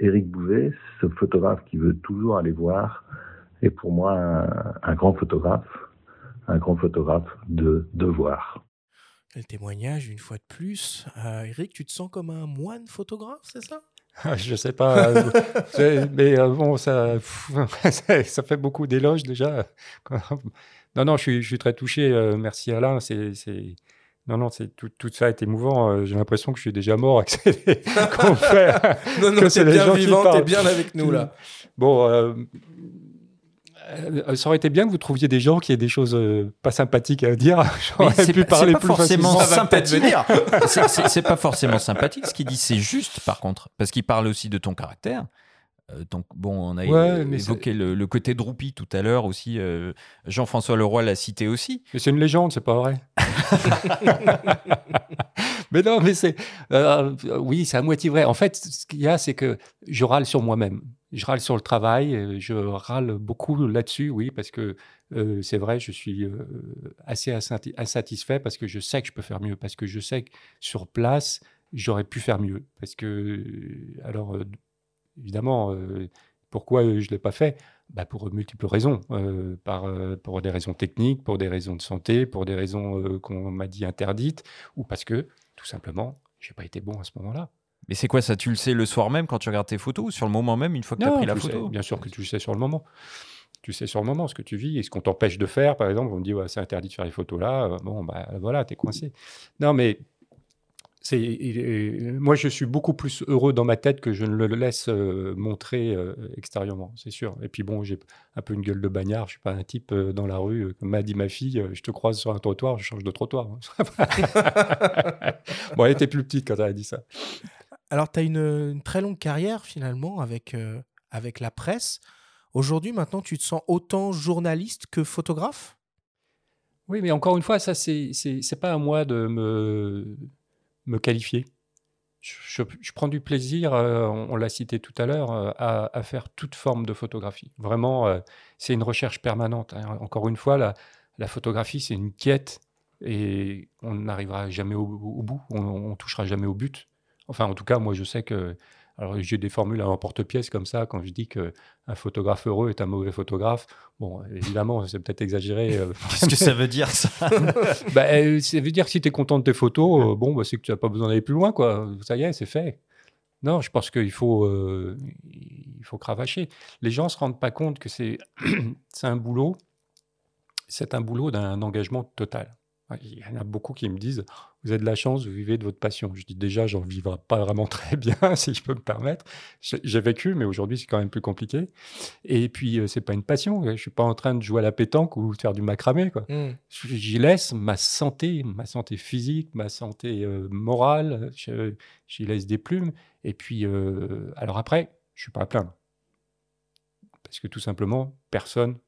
[SPEAKER 9] Éric Bouvet, ce photographe qui veut toujours aller voir, est pour moi un, grand photographe, un grand photographe de devoir.
[SPEAKER 2] Quel témoignage, une fois de plus. Euh, Eric, tu te sens comme un moine photographe, c'est ça?
[SPEAKER 3] Ah, Je sais pas, euh, mais euh, bon, ça, ça fait beaucoup d'éloges déjà. Non, non, je suis, je suis très touché. merci Alain. C'est, non, non, c'est tout, tout, ça est émouvant. J'ai l'impression que je suis déjà mort avec ces
[SPEAKER 2] confrères. non, non, t'es bien vivant, t'es bien avec nous là.
[SPEAKER 3] Bon, euh, ça aurait été bien que vous trouviez des gens qui aient des choses euh, pas sympathiques à dire.
[SPEAKER 4] J'aurais pu parler plus forcément sympathique. c'est pas forcément sympathique. Ce qu'il dit, c'est juste, par contre, parce qu'il parle aussi de ton caractère. Euh, donc bon, on a évoqué le, côté droupi tout à l'heure aussi. Jean-François Leroy l'a cité aussi.
[SPEAKER 3] Mais c'est une légende, c'est pas vrai. mais non, mais c'est oui, c'est à moitié vrai. En fait, ce qu'il y a, c'est que je râle sur moi-même je râle sur le travail, je râle beaucoup là-dessus, oui, parce que euh, c'est vrai, je suis euh, assez insatisfait parce que je sais que je peux faire mieux, parce que je sais que sur place, j'aurais pu faire mieux. Parce que, euh, alors, évidemment, pourquoi je ne l'ai pas fait? Bah Pour multiples raisons. par, pour des raisons techniques, pour des raisons de santé, pour des raisons qu'on m'a dit interdites, ou parce que, tout simplement, je n'ai pas été bon à ce moment-là.
[SPEAKER 4] Mais c'est quoi ça? Tu le sais le soir même quand tu regardes tes photos? Ou sur le moment même, une fois que tu as pris la photo?
[SPEAKER 3] Bien sûr que tu le sais sur le moment. Tu sais sur le moment ce que tu vis et ce qu'on t'empêche de faire. Par exemple, on me dit ouais, c'est interdit de faire les photos là. Euh, bon, bah voilà, t'es coincé. Non, mais c'est, moi, je suis beaucoup plus heureux dans ma tête que je ne le laisse euh, montrer euh, extérieurement, c'est sûr. Et puis bon, j'ai un peu une gueule de bagnard. Je suis pas un type dans la rue, comme m'a dit ma fille. je te croise sur un trottoir, je change de trottoir. Hein. bon, elle était plus petite quand elle a dit ça.
[SPEAKER 2] Alors, tu as une, très longue carrière finalement avec, euh, avec la presse. Aujourd'hui, maintenant, tu te sens autant journaliste que photographe?
[SPEAKER 3] Oui, mais encore une fois, ça, c'est n'est pas à moi de me, me qualifier. Je, prends du plaisir, euh, on, l'a cité tout à l'heure, euh, à, faire toute forme de photographie. Vraiment, c'est une recherche permanente. Hein. Encore une fois, la, la photographie, c'est une quête et on n'arrivera jamais au, bout, on, ne touchera jamais au but. Enfin, en tout cas, moi, je sais que. Alors, j'ai des formules en porte-pièce comme ça, quand je dis qu'un photographe heureux est un mauvais photographe. Bon, évidemment, c'est peut-être exagéré.
[SPEAKER 4] Euh, Qu'est-ce que ça veut dire, ça?
[SPEAKER 3] Bah, euh, Ça veut dire que si tu es content de tes photos, euh, bon, bah, c'est que tu n'as pas besoin d'aller plus loin, quoi. Ça y est, c'est fait. Non, je pense qu'il faut, euh, il faut cravacher. Les gens ne se rendent pas compte que c'est c'est un boulot, c'est un boulot d'un engagement total. Il y en a beaucoup qui me disent Vous avez de la chance, vous vivez de votre passion. Je dis déjà, j'en vivrai pas vraiment très bien, si je peux me permettre. J'ai vécu, mais aujourd'hui, c'est quand même plus compliqué. Et puis, euh, c'est pas une passion. Je suis pas en train de jouer à la pétanque ou de faire du macramé. quoi.
[SPEAKER 2] Mmh.
[SPEAKER 3] J'y laisse ma santé, ma santé physique, ma santé euh, morale. J'y laisse des plumes. Et puis, euh, alors après, je suis pas à plaindre. Parce que tout simplement, personne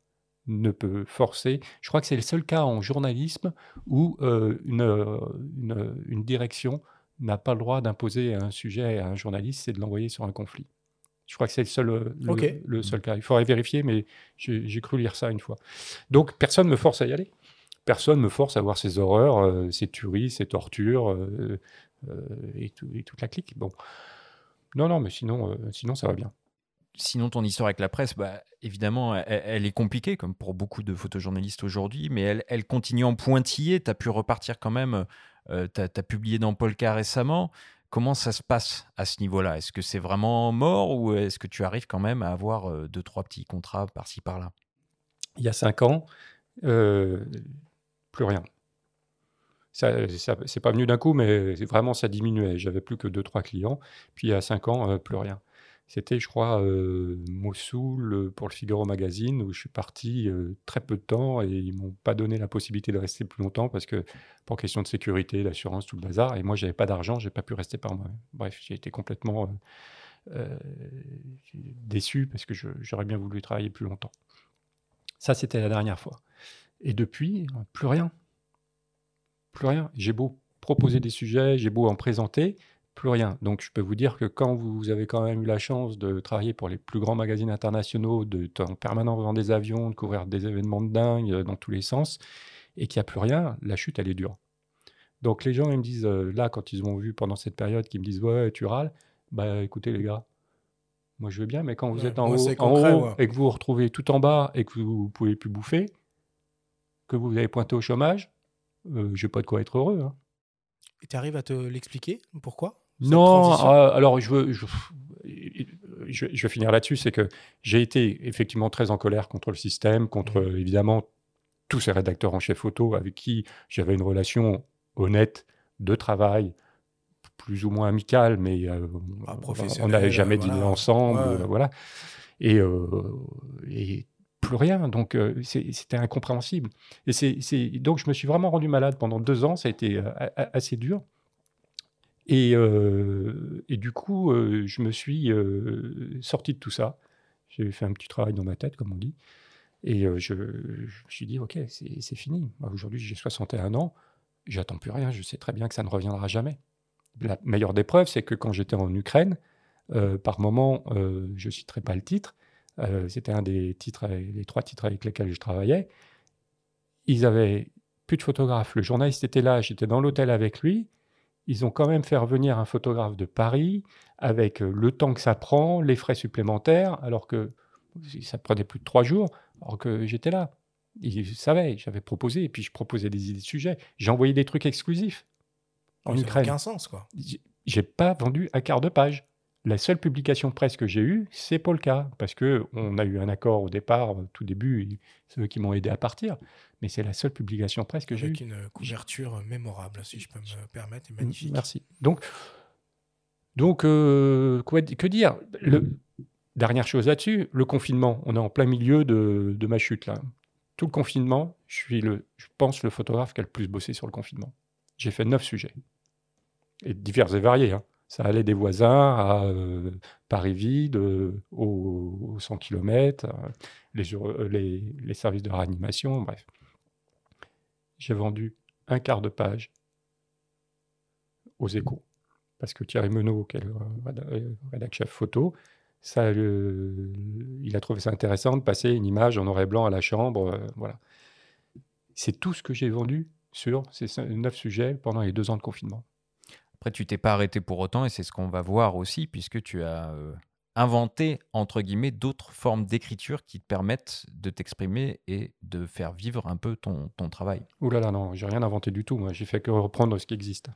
[SPEAKER 3] ne peut forcer. Je crois que c'est le seul cas en journalisme où euh, une, euh, une, une direction n'a pas le droit d'imposer un sujet à un journaliste, c'est de l'envoyer sur un conflit. Je crois que c'est le seul, euh, le, seul cas. Il faudrait vérifier, mais j'ai cru lire ça une fois. Donc, personne ne me force à y aller. Personne me force à voir ces horreurs, euh, ces tueries, ces tortures euh, euh, et, tout- et toute la clique. Bon. Non, non, mais sinon, euh, sinon ça va bien.
[SPEAKER 4] Sinon, ton histoire avec la presse, bah, évidemment, elle, elle est compliquée, comme pour beaucoup de photojournalistes aujourd'hui, mais elle, continue en pointillé. Tu as pu repartir quand même. tu as, publié dans Polka récemment. Comment ça se passe à ce niveau-là? Est-ce que c'est vraiment mort ou est-ce que tu arrives quand même à avoir euh, deux, trois petits contrats par-ci, par-là?
[SPEAKER 3] Il y a cinq ans, euh, plus rien. Ça, ça- c'est pas venu d'un coup, mais vraiment ça diminuait. J'avais plus que deux, trois clients. Puis il y a cinq ans, euh, plus rien. C'était, je crois, euh, Mossoul euh, pour le Figaro Magazine, où je suis parti euh, très peu de temps et ils m'ont pas donné la possibilité de rester plus longtemps parce que pour question de sécurité, d'assurance, tout le bazar. Et moi, j'avais pas d'argent, j'ai pas pu rester par moi. Bref, j'ai été complètement déçu parce que j'aurais bien voulu travailler plus longtemps. Ça, c'était la dernière fois. Et depuis, plus rien. Plus rien. J'ai beau proposer des sujets, j'ai beau en présenter, plus rien. Donc, je peux vous dire que quand vous avez quand même eu la chance de travailler pour les plus grands magazines internationaux, d'être en permanence dans des avions, de couvrir des événements de dingue euh, dans tous les sens, et qu'il n'y a plus rien, la chute, elle est dure. Donc, les gens, ils me disent, euh, là, quand ils m'ont vu pendant cette période, qu'ils me disent, ouais, tu râles, bah écoutez, les gars, moi je veux bien, mais quand vous
[SPEAKER 2] Ouais,
[SPEAKER 3] êtes en haut,
[SPEAKER 2] c'est
[SPEAKER 3] en
[SPEAKER 2] concret,
[SPEAKER 3] haut
[SPEAKER 2] ouais.
[SPEAKER 3] et que vous vous retrouvez tout en bas et que vous ne pouvez plus bouffer, que vous avez pointé au chômage, euh, je n'ai pas de quoi être heureux. hein.
[SPEAKER 2] Et tu arrives à te l'expliquer Pourquoi?
[SPEAKER 3] Non, euh, alors je veux, je, je vais- je vais finir là-dessus, c'est que j'ai été effectivement très en colère contre le système, contre euh, évidemment tous ces rédacteurs en chef photo avec qui j'avais une relation honnête de travail, plus ou moins amicale, mais euh, on n'avait jamais
[SPEAKER 2] voilà.
[SPEAKER 3] dîné ensemble,
[SPEAKER 2] Ouais.
[SPEAKER 3] euh, voilà. Et, euh, et plus rien, donc euh, c'était incompréhensible. Et c'est, donc je me suis vraiment rendu malade pendant deux ans, ça a été assez dur. Et, euh, et du coup, euh, je me suis euh, sorti de tout ça. J'ai fait un petit travail dans ma tête, comme on dit. Et je, me suis dit, OK, c'est fini. Aujourd'hui, j'ai 61 ans. J'attends plus rien. Je sais très bien que ça ne reviendra jamais. La meilleure des preuves, c'est que quand j'étais en Ukraine, par moment, je ne citerai pas le titre, c'était un des titres, les trois titres avec lesquels je travaillais. Ils avaient plus de photographe. Le journaliste était là, j'étais dans l'hôtel avec lui. Ils ont quand même fait revenir un photographe de Paris avec euh, le temps que ça prend, les frais supplémentaires, alors que ça prenait plus de trois jours, alors que j'étais là. Ils savaient, j'avais proposé, et puis je proposais des idées de sujets. J'ai envoyé des trucs exclusifs en
[SPEAKER 2] Ça n'a
[SPEAKER 3] Ukraine.
[SPEAKER 2] aucun sens, quoi.
[SPEAKER 3] J'ai pas vendu un quart de page. La seule publication presse que j'ai eue, c'est Polka, parce que on a eu un accord au départ, au tout début, et c'est eux qui m'ont aidé à partir. Mais c'est la seule publication presse que j'ai eue.
[SPEAKER 2] Avec une couverture mémorable, si je peux me permettre, et magnifique.
[SPEAKER 3] Merci. Donc, donc euh, quoi, que dire? Le, Dernière chose là-dessus, le confinement. On est en plein milieu de, de ma chute là. Tout le confinement, je suis le, je pense le photographe qui a le plus bossé sur le confinement. J'ai fait neuf sujets et divers et variés. hein. Ça allait des voisins à Paris vide, aux, aux 100 km, les, services de réanimation, bref. J'ai vendu un quart de page aux échos. Parce que Thierry Menot, qui est le euh, rédac chef photo, ça, il a trouvé ça intéressant de passer une image en noir et blanc à la chambre. euh, voilà. C'est tout ce que j'ai vendu sur ces neuf sujets pendant les deux ans de confinement.
[SPEAKER 4] Après, tu t'es pas arrêté pour autant, et c'est ce qu'on va voir aussi, puisque tu as euh, inventé, entre guillemets, d'autres formes d'écriture qui te permettent de t'exprimer et de faire vivre un peu ton, ton travail.
[SPEAKER 3] Ouh là là, non, j'ai rien inventé du tout. Moi, j'ai fait que reprendre ce qui existe.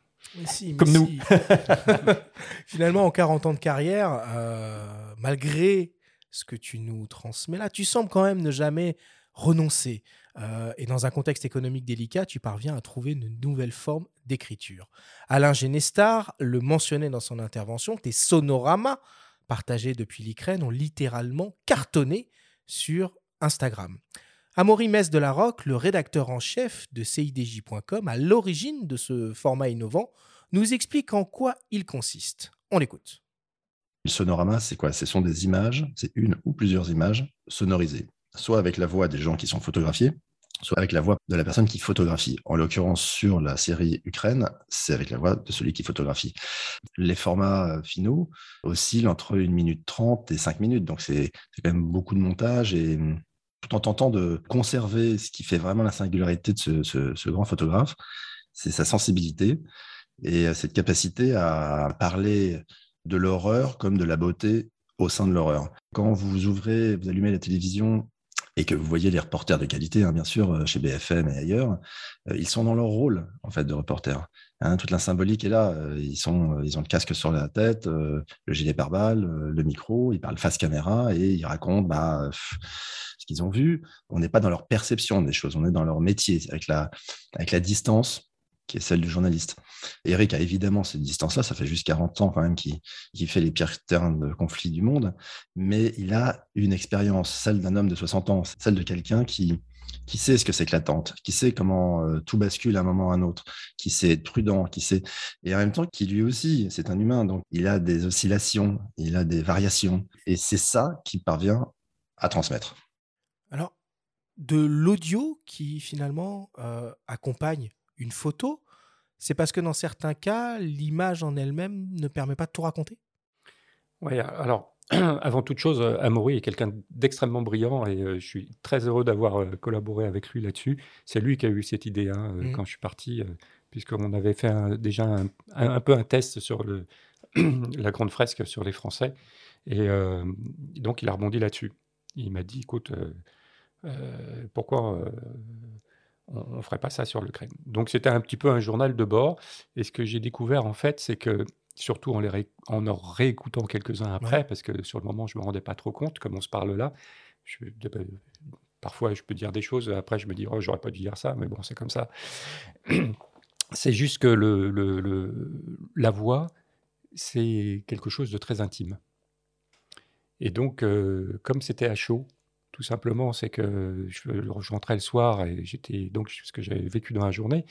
[SPEAKER 3] Comme nous.
[SPEAKER 2] Finalement, en 40 ans de carrière, euh, malgré ce que tu nous transmets là, tu sembles quand même ne jamais renoncer. Euh, et dans un contexte économique délicat, tu parviens à trouver une nouvelle forme d'écriture. Alain Genestar le mentionnait dans son intervention, tes sonoramas partagés depuis l'Ukraine ont littéralement cartonné sur Instagram. Amaury Mess de la Roque, le rédacteur en chef de CIDJ.com, à l'origine de ce format innovant, nous explique en quoi il consiste. On l'écoute.
[SPEAKER 10] Le sonorama, c'est quoi? Ce sont des images, c'est une ou plusieurs images sonorisées, soit avec la voix des gens qui sont photographiés, soit avec la voix de la personne qui photographie. En l'occurrence, sur la série Ukraine, c'est avec la voix de celui qui photographie. Les formats euh, finaux oscillent entre 1 minute 30 et 5 minutes, donc c'est quand même beaucoup de montage et tout en tentant de conserver ce qui fait vraiment la singularité de ce, grand photographe, c'est sa sensibilité et euh, cette capacité à parler de l'horreur comme de la beauté au sein de l'horreur. Quand vous ouvrez, vous allumez la télévision et que vous voyez les reporters de qualité, hein, bien sûr, euh, chez BFM et ailleurs, euh, ils sont dans leur rôle en fait de reporter. Hein. toute la symbolique est là. Ils sont, ils ont le casque sur la tête, le gilet pare-balles, le micro, ils parlent face caméra et ils racontent bah, ce qu'ils ont vu. On n'est pas dans leur perception des choses, on est dans leur métier, avec la, avec la distance qui est celle du journaliste. Eric a évidemment cette distance-là, ça fait juste 40 ans quand même qu'il fait les pires terrains de conflit du monde, mais il a une expérience, celle d'un homme de 60 ans, celle de quelqu'un qui, qui sait ce que c'est que l'attente, qui sait comment euh, tout bascule à un moment ou à un autre, qui sait être prudent, qui sait... Et en même temps, qui lui aussi, c'est un humain, donc il a des oscillations, il a des variations. Et c'est ça qu'il parvient à transmettre.
[SPEAKER 2] Alors, de l'audio qui finalement euh, accompagne une photo, c'est parce que dans certains cas, l'image en elle-même ne permet pas de tout raconter?
[SPEAKER 3] Oui, alors, avant toute chose, euh, Amaury est quelqu'un d'extrêmement brillant et euh, je suis très heureux d'avoir collaboré avec lui là-dessus. C'est lui qui a eu cette idée hein, mmh. quand je suis parti, puisqu'on avait fait déjà un, peu un test sur le, la grande fresque sur les Français. Et donc, il a rebondi là-dessus. Il m'a dit, écoute, euh, pourquoi euh, on ne ferait pas ça sur l'Ukraine Donc c'était un petit peu un journal de bord. Et ce que j'ai découvert en fait, c'est que surtout en, les en en réécoutant quelques-uns après, parce que sur le moment je me rendais pas trop compte, comme on se parle là, je, parfois je peux dire des choses, après je me dis oh j'aurais pas dû dire ça, mais bon c'est comme ça. C'est juste que le, le, la voix, c'est quelque chose de très intime. Et donc, euh, comme c'était à chaud, tout simplement, c'est que je, rentrais le soir et j'étais donc ce que j'avais vécu dans la journée,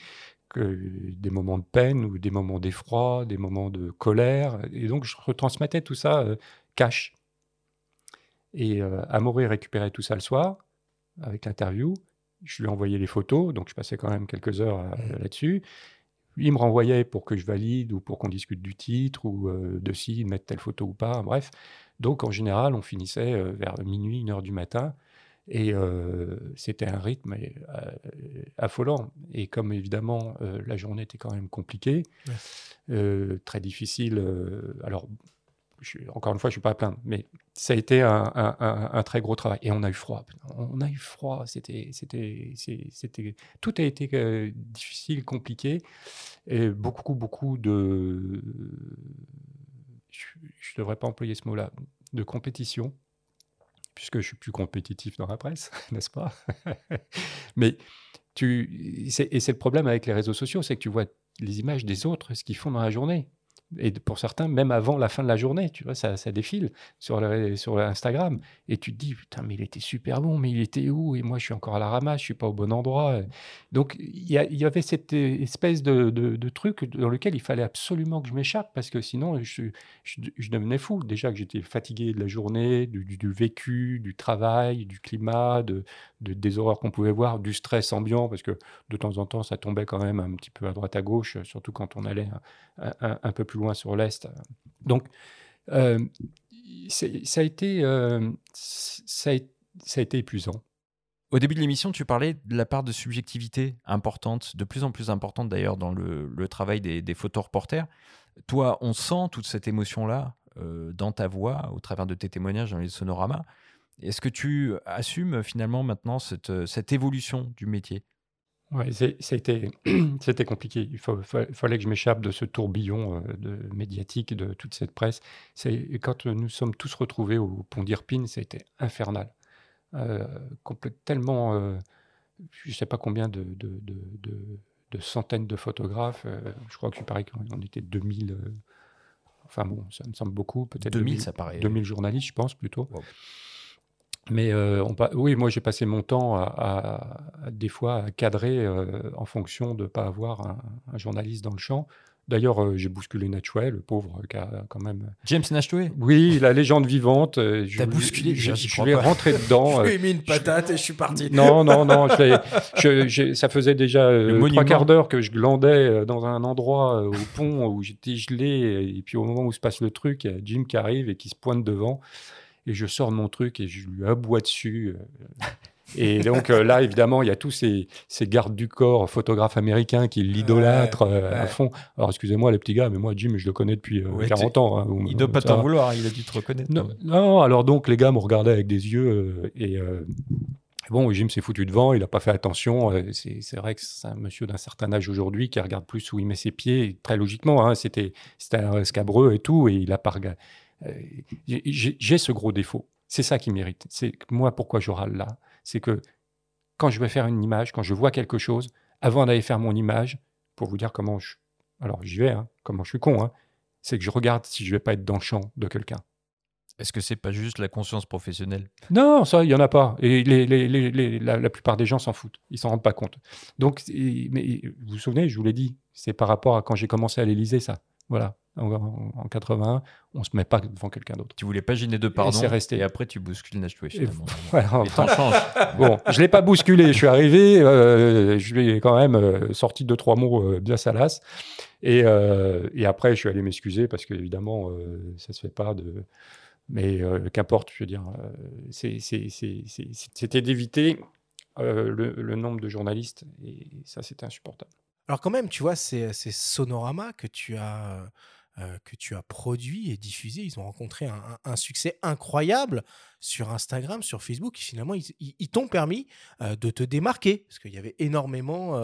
[SPEAKER 3] que des moments de peine ou des moments d'effroi, des moments de colère, et donc je retransmettais tout ça euh, cash. Et euh, récupérait tout ça le soir avec l'interview. Je lui envoyais les photos, donc je passais quand même quelques heures euh, mmh. Il me renvoyait pour que je valide ou pour qu'on discute du titre ou euh, de si mettre telle photo ou pas, bref. Donc en général, on finissait euh, vers minuit, une heure du matin. Et euh, c'était un rythme affolant. Et comme évidemment, la journée était quand même compliquée, très difficile. alors, encore une fois, je ne suis pas à plaindre, mais ça a été un, très gros travail. Et on a eu froid. On a eu froid. C'était, c'était, c'était, tout a été euh, difficile, compliqué. Et beaucoup, beaucoup de. Je ne devrais pas employer ce mot-là, de compétition, puisque je suis plus compétitif dans la presse, n'est-ce pas? Mais tu, et c'est le problème avec les réseaux sociaux, c'est que tu vois les images des autres, ce qu'ils font dans la journée et pour certains, même avant la fin de la journée, tu vois, ça, défile sur, sur Instagram. Et tu te dis, putain, mais il était super bon, mais il était où? Et moi, je suis encore à la ramasse, je suis pas au bon endroit. Donc, il y, avait cette espèce de, de, truc dans lequel il fallait absolument que je m'échappe, parce que sinon, je, devenais fou. Déjà que j'étais fatigué de la journée, du, du, vécu, du travail, du climat, de, des horreurs qu'on pouvait voir, du stress ambiant, parce que de temps en temps, ça tombait quand même un petit peu à droite à gauche, surtout quand on allait un, un peu plus loin sur l'Est. Donc, euh, ça, a été, euh, ça, a, été épuisant.
[SPEAKER 4] Au début de l'émission, tu parlais de la part de subjectivité importante, de plus en plus importante d'ailleurs dans le, travail des, des photoreporters. Toi, on sent toute cette émotion-là euh, dans ta voix, au travers de tes témoignages dans les sonoramas. Est-ce que tu assumes finalement maintenant cette évolution du métier?
[SPEAKER 3] Ouais, c'était compliqué. Il fallait que je m'échappe de ce tourbillon euh, de, médiatique, de toute cette presse. Quand nous sommes tous retrouvés au pont d'Irpine, c'était infernal. Euh, tellement, euh, je ne sais pas combien de, de, de, centaines de photographes. je crois que je parais qu'on était 2000. enfin bon, ça me semble beaucoup. Peut-être
[SPEAKER 4] 2000, ça paraît.
[SPEAKER 3] 2000 journalistes, je pense plutôt. Mais euh, on, oui, moi j'ai passé mon temps à, des fois à cadrer euh, en fonction de ne pas avoir un, journaliste dans le champ. D'ailleurs, euh, j'ai bousculé Natchway, le pauvre, qui a quand même.
[SPEAKER 4] James Natchway
[SPEAKER 3] Oui, la légende vivante.
[SPEAKER 4] T'as bousculé
[SPEAKER 3] Je, je, suis rentré dedans.
[SPEAKER 2] je lui ai mis une patate et je suis parti.
[SPEAKER 3] Non, non, non. ça faisait déjà trois quarts d'heure que je glandais dans un endroit au pont où j'étais gelé. Et puis au moment où se passe le truc, il y a Jim qui arrive et qui se pointe devant et je sors de mon truc et je lui aboie dessus. Euh. Et donc euh, là, évidemment, il y a tous ces, ces, gardes du corps, photographes américains qui l'idolâtrent euh, à fond. Alors excusez-moi les petits gars, mais moi Jim, je le connais depuis 40 ans. Hein,
[SPEAKER 4] il ne doit pas t'en vouloir, il a dû te reconnaître.
[SPEAKER 3] Non, alors donc les gars me regardaient avec des yeux et... Bon, Jim s'est foutu devant, il n'a pas fait attention. C'est vrai que c'est un monsieur d'un certain âge aujourd'hui qui regarde plus où il met ses pieds. Très logiquement, hein, c'était un scabreux et tout, et il a pas regardé euh, j'ai ce gros défaut. C'est ça qui mérite. C'est moi pourquoi je râle là? C'est que quand je vais faire une image, quand je vois quelque chose, avant d'aller faire mon image, pour vous dire comment je. Alors j'y vais, hein, comment je suis con, hein, c'est que je regarde si je vais pas être dans le champ de quelqu'un.
[SPEAKER 4] Est-ce que c'est pas juste la conscience professionnelle?
[SPEAKER 3] Non, ça, il y en a pas. Et la, plupart des gens s'en foutent. Ils s'en rendent pas compte. Donc, mais vous vous souvenez, je vous l'ai dit, c'est par rapport à quand j'ai commencé à l'Élysée, ça. Voilà en, 81, on se met pas devant quelqu'un d'autre.
[SPEAKER 4] Tu voulais pas gêner de pardon.
[SPEAKER 3] Et, resté.
[SPEAKER 4] et après, tu bouscules Nashway finalement.
[SPEAKER 3] Voilà, bon, je l'ai pas bousculé. Je suis arrivé, euh, je lui ai quand même euh, sorti deux trois mots euh, bien salaces. Et, et, après, je suis allé m'excuser parce qu'évidemment, ça se fait pas de. Mais qu'importe, je veux dire, c'était d'éviter le, le nombre de journalistes et ça, c'était insupportable.
[SPEAKER 2] Alors quand même, tu vois, c'est Sonorama que tu as euh, que tu as et diffusé. Ils ont rencontré un, succès incroyable sur Instagram, sur Facebook. Et finalement, ils, t'ont permis euh, de te démarquer parce qu'il y avait énormément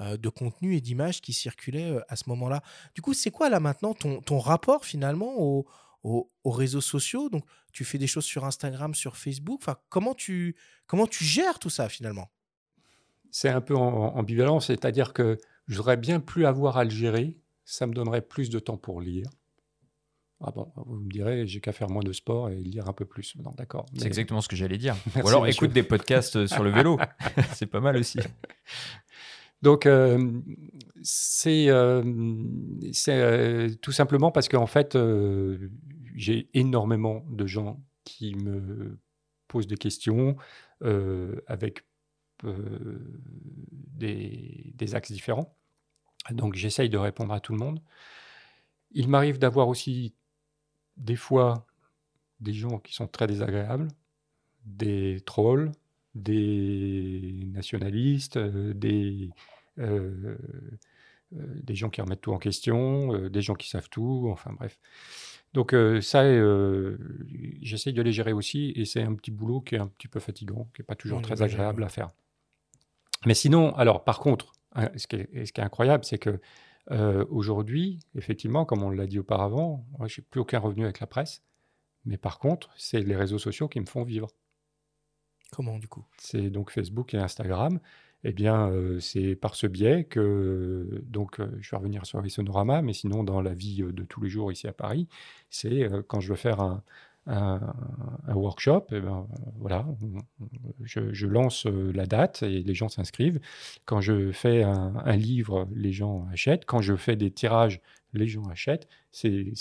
[SPEAKER 2] euh, de contenu et d'images qui circulaient à ce moment-là. Du coup, c'est quoi là maintenant ton, ton rapport finalement aux, aux, réseaux sociaux? Donc, tu fais des choses sur Instagram, sur Facebook. Comment tu, comment tu gères tout ça finalement?
[SPEAKER 3] C'est un peu ambivalent, c'est-à-dire que je voudrais bien plus avoir à le gérer ça me donnerait plus de temps pour lire. Ah bon, vous me direz, j'ai qu'à faire moins de sport et lire un peu plus. Non, d'accord.
[SPEAKER 4] C'est exactement ce que j'allais dire. Ou alors écoute des podcasts euh, sur le vélo. c'est pas mal aussi.
[SPEAKER 3] Donc, euh, c'est euh, tout simplement parce qu'en fait, j'ai énormément de gens qui me posent des questions avec des, des, axes différents. Donc j'essaye de répondre à tout le monde. Il m'arrive d'avoir aussi des fois des gens qui sont très désagréables, des trolls, des nationalistes, euh, des, euh, euh, des gens qui remettent tout en question, des gens qui savent tout, enfin bref. Donc ça, j'essaye de les gérer aussi, et c'est un petit boulot qui est un petit peu fatigant, qui n'est pas toujours très agréable à faire. Mais sinon, alors par contre, Hein, ce qui est, incroyable, c'est que euh, aujourd'hui, effectivement, comme on l'a dit auparavant, je n'ai plus aucun revenu avec la presse. Mais par contre, c'est les réseaux sociaux qui me font vivre.
[SPEAKER 2] Comment du coup?
[SPEAKER 3] C'est donc Facebook et Instagram. Eh bien, euh, c'est par ce biais que, donc, euh, je vais revenir sur les sonoramas, mais sinon, dans la vie de tous les jours ici à Paris, c'est quand je veux faire un, un, workshop, et ben, voilà, je, lance euh, la date et les gens s'inscrivent. Quand je fais un, livre, les gens achètent. Quand je fais des tirages, les gens achètent. C'est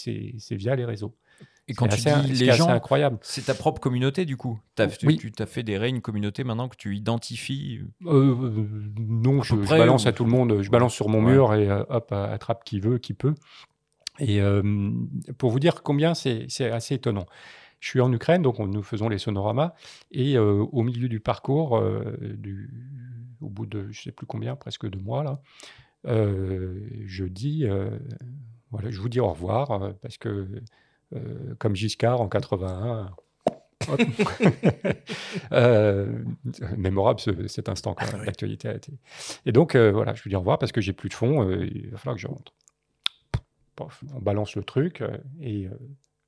[SPEAKER 3] via les réseaux.
[SPEAKER 4] Et quand tu dis les gens, incroyable. C'est ta propre communauté du coup. As, oui. Tu t'as fédéré une communauté maintenant que tu identifies.
[SPEAKER 3] Euh, euh, non, je, balance à tout le monde. Je balance sur mon mur et hop, attrape qui veut, qui peut. Et pour vous dire combien c'est assez étonnant. Je suis en Ukraine, donc nous faisons les sonoramas, et au milieu du parcours, du, au bout de je ne sais plus combien, presque deux mois, là, je dis, voilà, je vous dis au revoir, parce que comme Giscard en 81, euh, mémorable cet instant quand même, l'actualité a été. Et donc voilà, je lui dis au revoir parce que j'ai plus de fonds, il va falloir que je rentre. On balance le truc et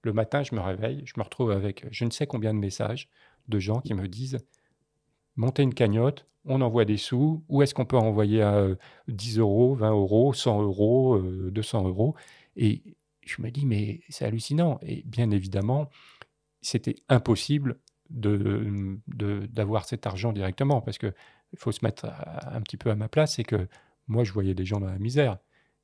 [SPEAKER 3] le matin, je me réveille, je me retrouve avec je ne sais combien de messages de gens qui me disent monter une cagnotte, on envoie des sous, où est-ce qu'on peut envoyer à 10 euros, 20 euros, 100 euros, 200 euros? Et je me dis, mais c'est hallucinant. Et bien évidemment, c'était impossible d'avoir cet argent directement, parce qu'il faut se mettre un petit peu à ma place, c'est que moi, je voyais des gens dans la misère.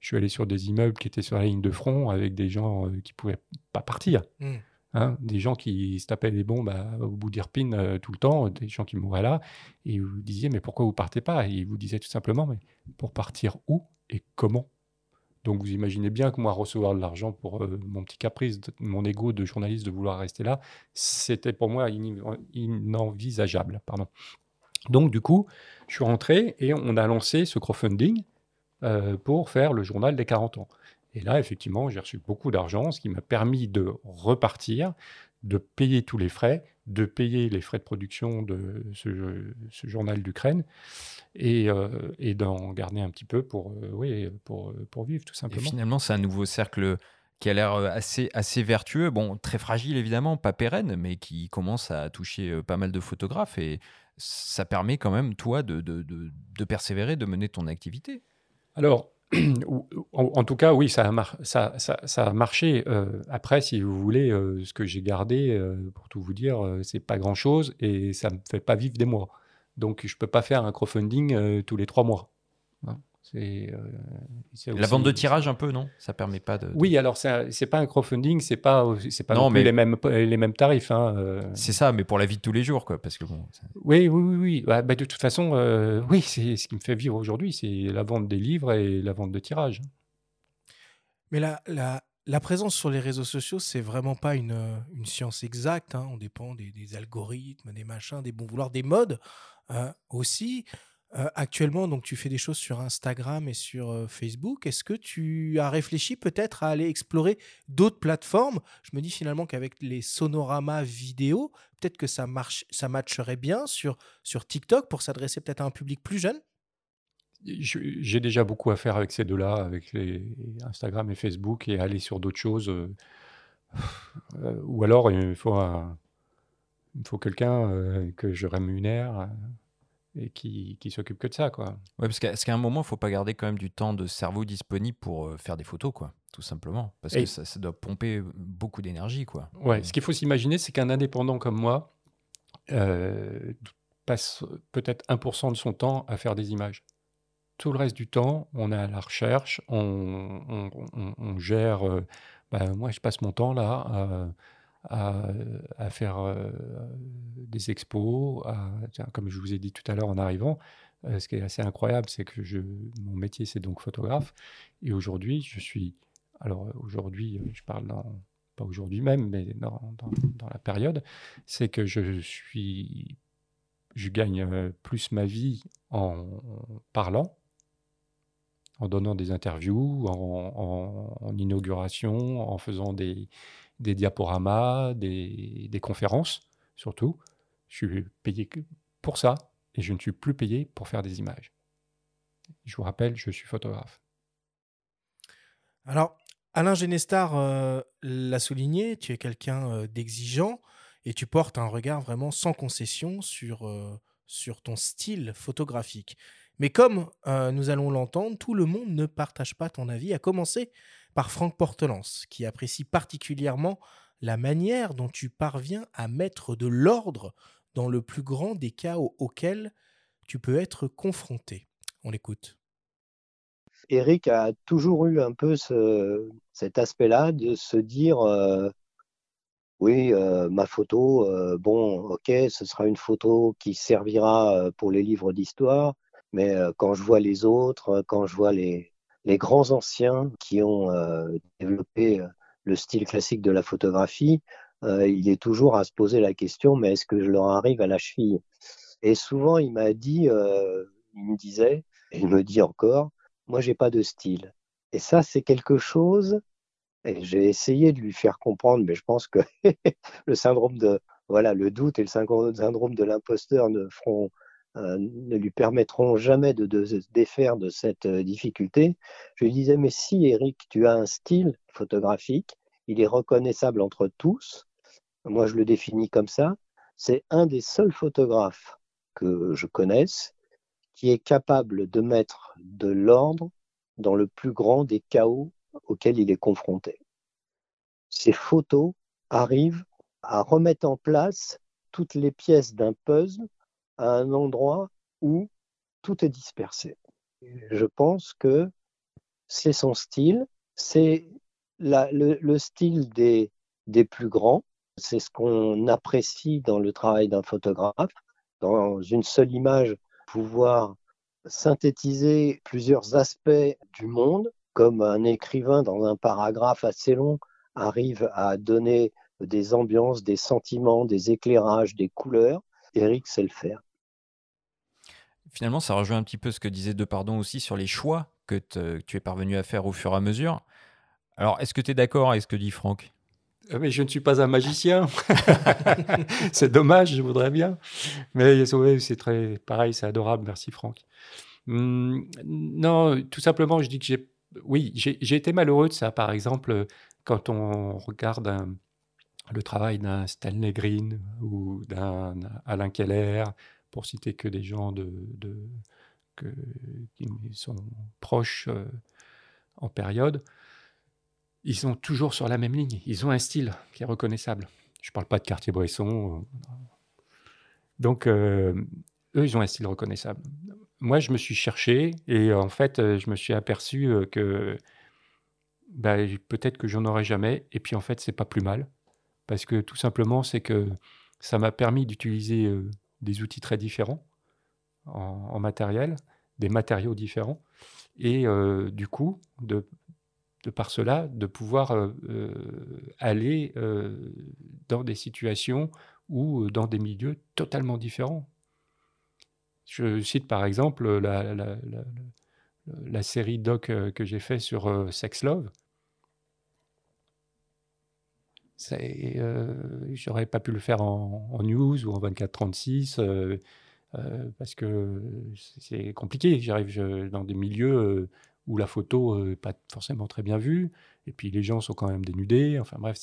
[SPEAKER 3] Je suis allé sur des immeubles qui étaient sur la ligne de front avec des gens qui ne pouvaient pas partir. Mmh. Hein, des gens qui se tapaient des bombes au bout d'Irpine euh, tout le temps, des gens qui mouraient là, et vous disiez mais pourquoi vous partez pas? Et ils vous disaient tout simplement mais pour partir où et comment? Donc vous imaginez bien que moi recevoir de l'argent pour euh, mon petit caprice, mon ego de journaliste de vouloir rester là, c'était pour moi inenvisageable. Pardon. Donc du coup, je suis rentré et on a lancé ce crowdfunding euh, pour faire le journal des 40 ans. Et là, effectivement, j'ai reçu beaucoup d'argent, ce qui m'a permis de repartir, de payer tous les frais, de payer les frais de production de ce, journal d'Ukraine et, euh, et d'en garder un petit peu pour, euh, oui, pour, pour vivre, tout simplement.
[SPEAKER 4] Et finalement, c'est un nouveau cercle qui a l'air assez, assez vertueux, bon, très fragile évidemment, pas pérenne, mais qui commence à toucher pas mal de photographes et ça permet quand même, toi, de, de, de, de persévérer, de mener ton activité.
[SPEAKER 3] Alors, en, tout cas, oui, ça a, marché. Euh, après, si vous voulez, euh, ce que j'ai gardé, euh, pour tout vous dire, c'est pas grand-chose et ça me fait pas vivre des mois. Donc, je peux pas faire un crowdfunding tous les trois mois. Hein.
[SPEAKER 4] C'est la vente de tirage un peu, non? Ça permet pas de.
[SPEAKER 3] Oui, alors c'est pas un crowdfunding, c'est pas c'est pas non, mais... les mêmes les mêmes tarifs. Hein, euh.
[SPEAKER 4] C'est ça, mais pour la vie de tous les jours, quoi, parce que bon.
[SPEAKER 3] Oui, oui, oui, oui. Bah, bah, de toute façon, euh, oui, c'est ce qui me fait vivre aujourd'hui, c'est la vente des livres et la vente de tirage.
[SPEAKER 2] Mais la, la, la présence sur les réseaux sociaux, c'est vraiment pas une, une science exacte. Hein. On dépend des, des, algorithmes, des machins, des bons vouloirs, des modes euh, actuellement, donc tu fais des choses sur Instagram et sur Facebook. Est-ce que tu as réfléchi peut-être à aller explorer d'autres plateformes? Je me dis finalement qu'avec les sonoramas vidéo, peut-être que ça marche, ça matcherait bien sur, sur TikTok pour s'adresser peut-être à un public plus jeune?
[SPEAKER 3] J'ai déjà beaucoup à faire avec ces deux-là, avec Instagram et Facebook, et aller sur d'autres choses. ou alors il faut, faut quelqu'un que je rémunère et qui, qui s'occupe que de ça, quoi.
[SPEAKER 4] Ouais, parce qu'à un moment, il faut pas garder quand même du temps de cerveau disponible pour euh, faire des photos, quoi, tout simplement, parce que ça, ça, doit pomper beaucoup d'énergie, quoi.
[SPEAKER 3] Ouais, ce qu'il faut s'imaginer, c'est qu'un indépendant comme moi euh, passe peut-être 1% de son temps à faire des images. Tout le reste du temps, on est à la recherche, on, on, on, gère. Euh, bah, moi, je passe mon temps là à à, faire euh, des expos, comme je vous ai dit tout à l'heure en arrivant. Euh, ce qui est assez incroyable, c'est que mon métier, c'est donc photographe. Et aujourd'hui, je suis. Alors, aujourd'hui, je parle pas aujourd'hui même, mais dans, la période, c'est que je suis. Je gagne euh, plus ma vie en parlant, en donnant des interviews, en inauguration, en faisant des, des diaporamas, des, conférences surtout. Je suis payé pour ça et je ne suis plus payé pour faire des images. Je vous rappelle, je suis photographe.
[SPEAKER 2] Alors, Alain Genestar euh, l'a souligné, tu es quelqu'un euh, d'exigeant et tu portes un regard vraiment sans concession sur, euh, sur ton style photographique. Mais comme nous allons l'entendre, tout le monde ne partage pas ton avis, à commencer par Franck Portelance, qui apprécie particulièrement la manière dont tu parviens à mettre de l'ordre dans le plus grand des cas auxquels tu peux être confronté. On l'écoute.
[SPEAKER 11] Eric a toujours eu un peu cet aspect-là de se dire euh, oui, euh, ma photo, euh, bon, ok, ce sera une photo qui servira pour les livres d'histoire, mais quand je vois les autres, quand je vois les, les grands anciens qui ont euh, développé euh, le style classique de la photographie, euh, il est toujours à se poser la question, mais est-ce que je leur arrive à la cheville? Et souvent, il m'a dit, il me disait, il me dit encore, moi, j'ai pas de style. Et ça, c'est quelque chose, et j'ai essayé de lui faire comprendre, mais je pense que le syndrome de, voilà, le doute et le syndrome de l'imposteur ne feront ne lui permettront jamais de, se défaire de cette euh, difficulté. Je lui disais, mais si Eric, tu as un style photographique, il est reconnaissable entre tous, moi je le définis comme ça, c'est un des seuls photographes que je connaisse qui est capable de mettre de l'ordre dans le plus grand des chaos auxquels il est confronté. Ces photos arrivent à remettre en place toutes les pièces d'un puzzle à un endroit où tout est dispersé. Je pense que c'est son style, c'est le, style des, des plus grands, c'est ce qu'on apprécie dans le travail d'un photographe, dans une seule image, pouvoir synthétiser plusieurs aspects du monde, comme un écrivain dans un paragraphe assez long arrive à donner des ambiances, des sentiments, des éclairages, des couleurs. Eric sait le faire.
[SPEAKER 4] Finalement, ça rejoint un petit peu ce que disait Depardon aussi sur les choix que, tu es parvenu à faire au fur et à mesure. Alors, est-ce que tu es d'accord avec ce que dit Franck?
[SPEAKER 3] Euh, mais je ne suis pas un magicien. c'est dommage, je voudrais bien. Mais c'est très pareil, c'est adorable. Merci Franck. Hum, non, tout simplement, je dis que j'ai, oui, j'ai été malheureux de ça. Par exemple, quand on regarde le travail d'un Stanley Green ou d'un Alain Keller, pour citer que des gens de, qui sont proches euh, en période, ils sont toujours sur la même ligne. Ils ont un style qui est reconnaissable. Je ne parle pas de Cartier-Bresson. Euh, donc, euh, eux, ils ont un style reconnaissable. Moi, je me suis cherché et en fait, je me suis aperçu que bah, peut-être que j'en aurais jamais. Et puis, en fait, c'est pas plus mal. Parce que tout simplement, c'est que ça m'a permis d'utiliser des outils très différents en, matériel, des matériaux différents, et euh, du coup, de, par cela, de pouvoir euh, euh, aller dans des situations ou dans des milieux totalement différents. Je cite par exemple la, la, la, série doc que j'ai fait sur Sex Love. Euh, J'aurais pas pu le faire en, news ou en 24-36 euh, euh, parce que c'est compliqué. J'arrive dans des milieux où la photo n'est pas forcément très bien vue et puis les gens sont quand même dénudés. Enfin bref,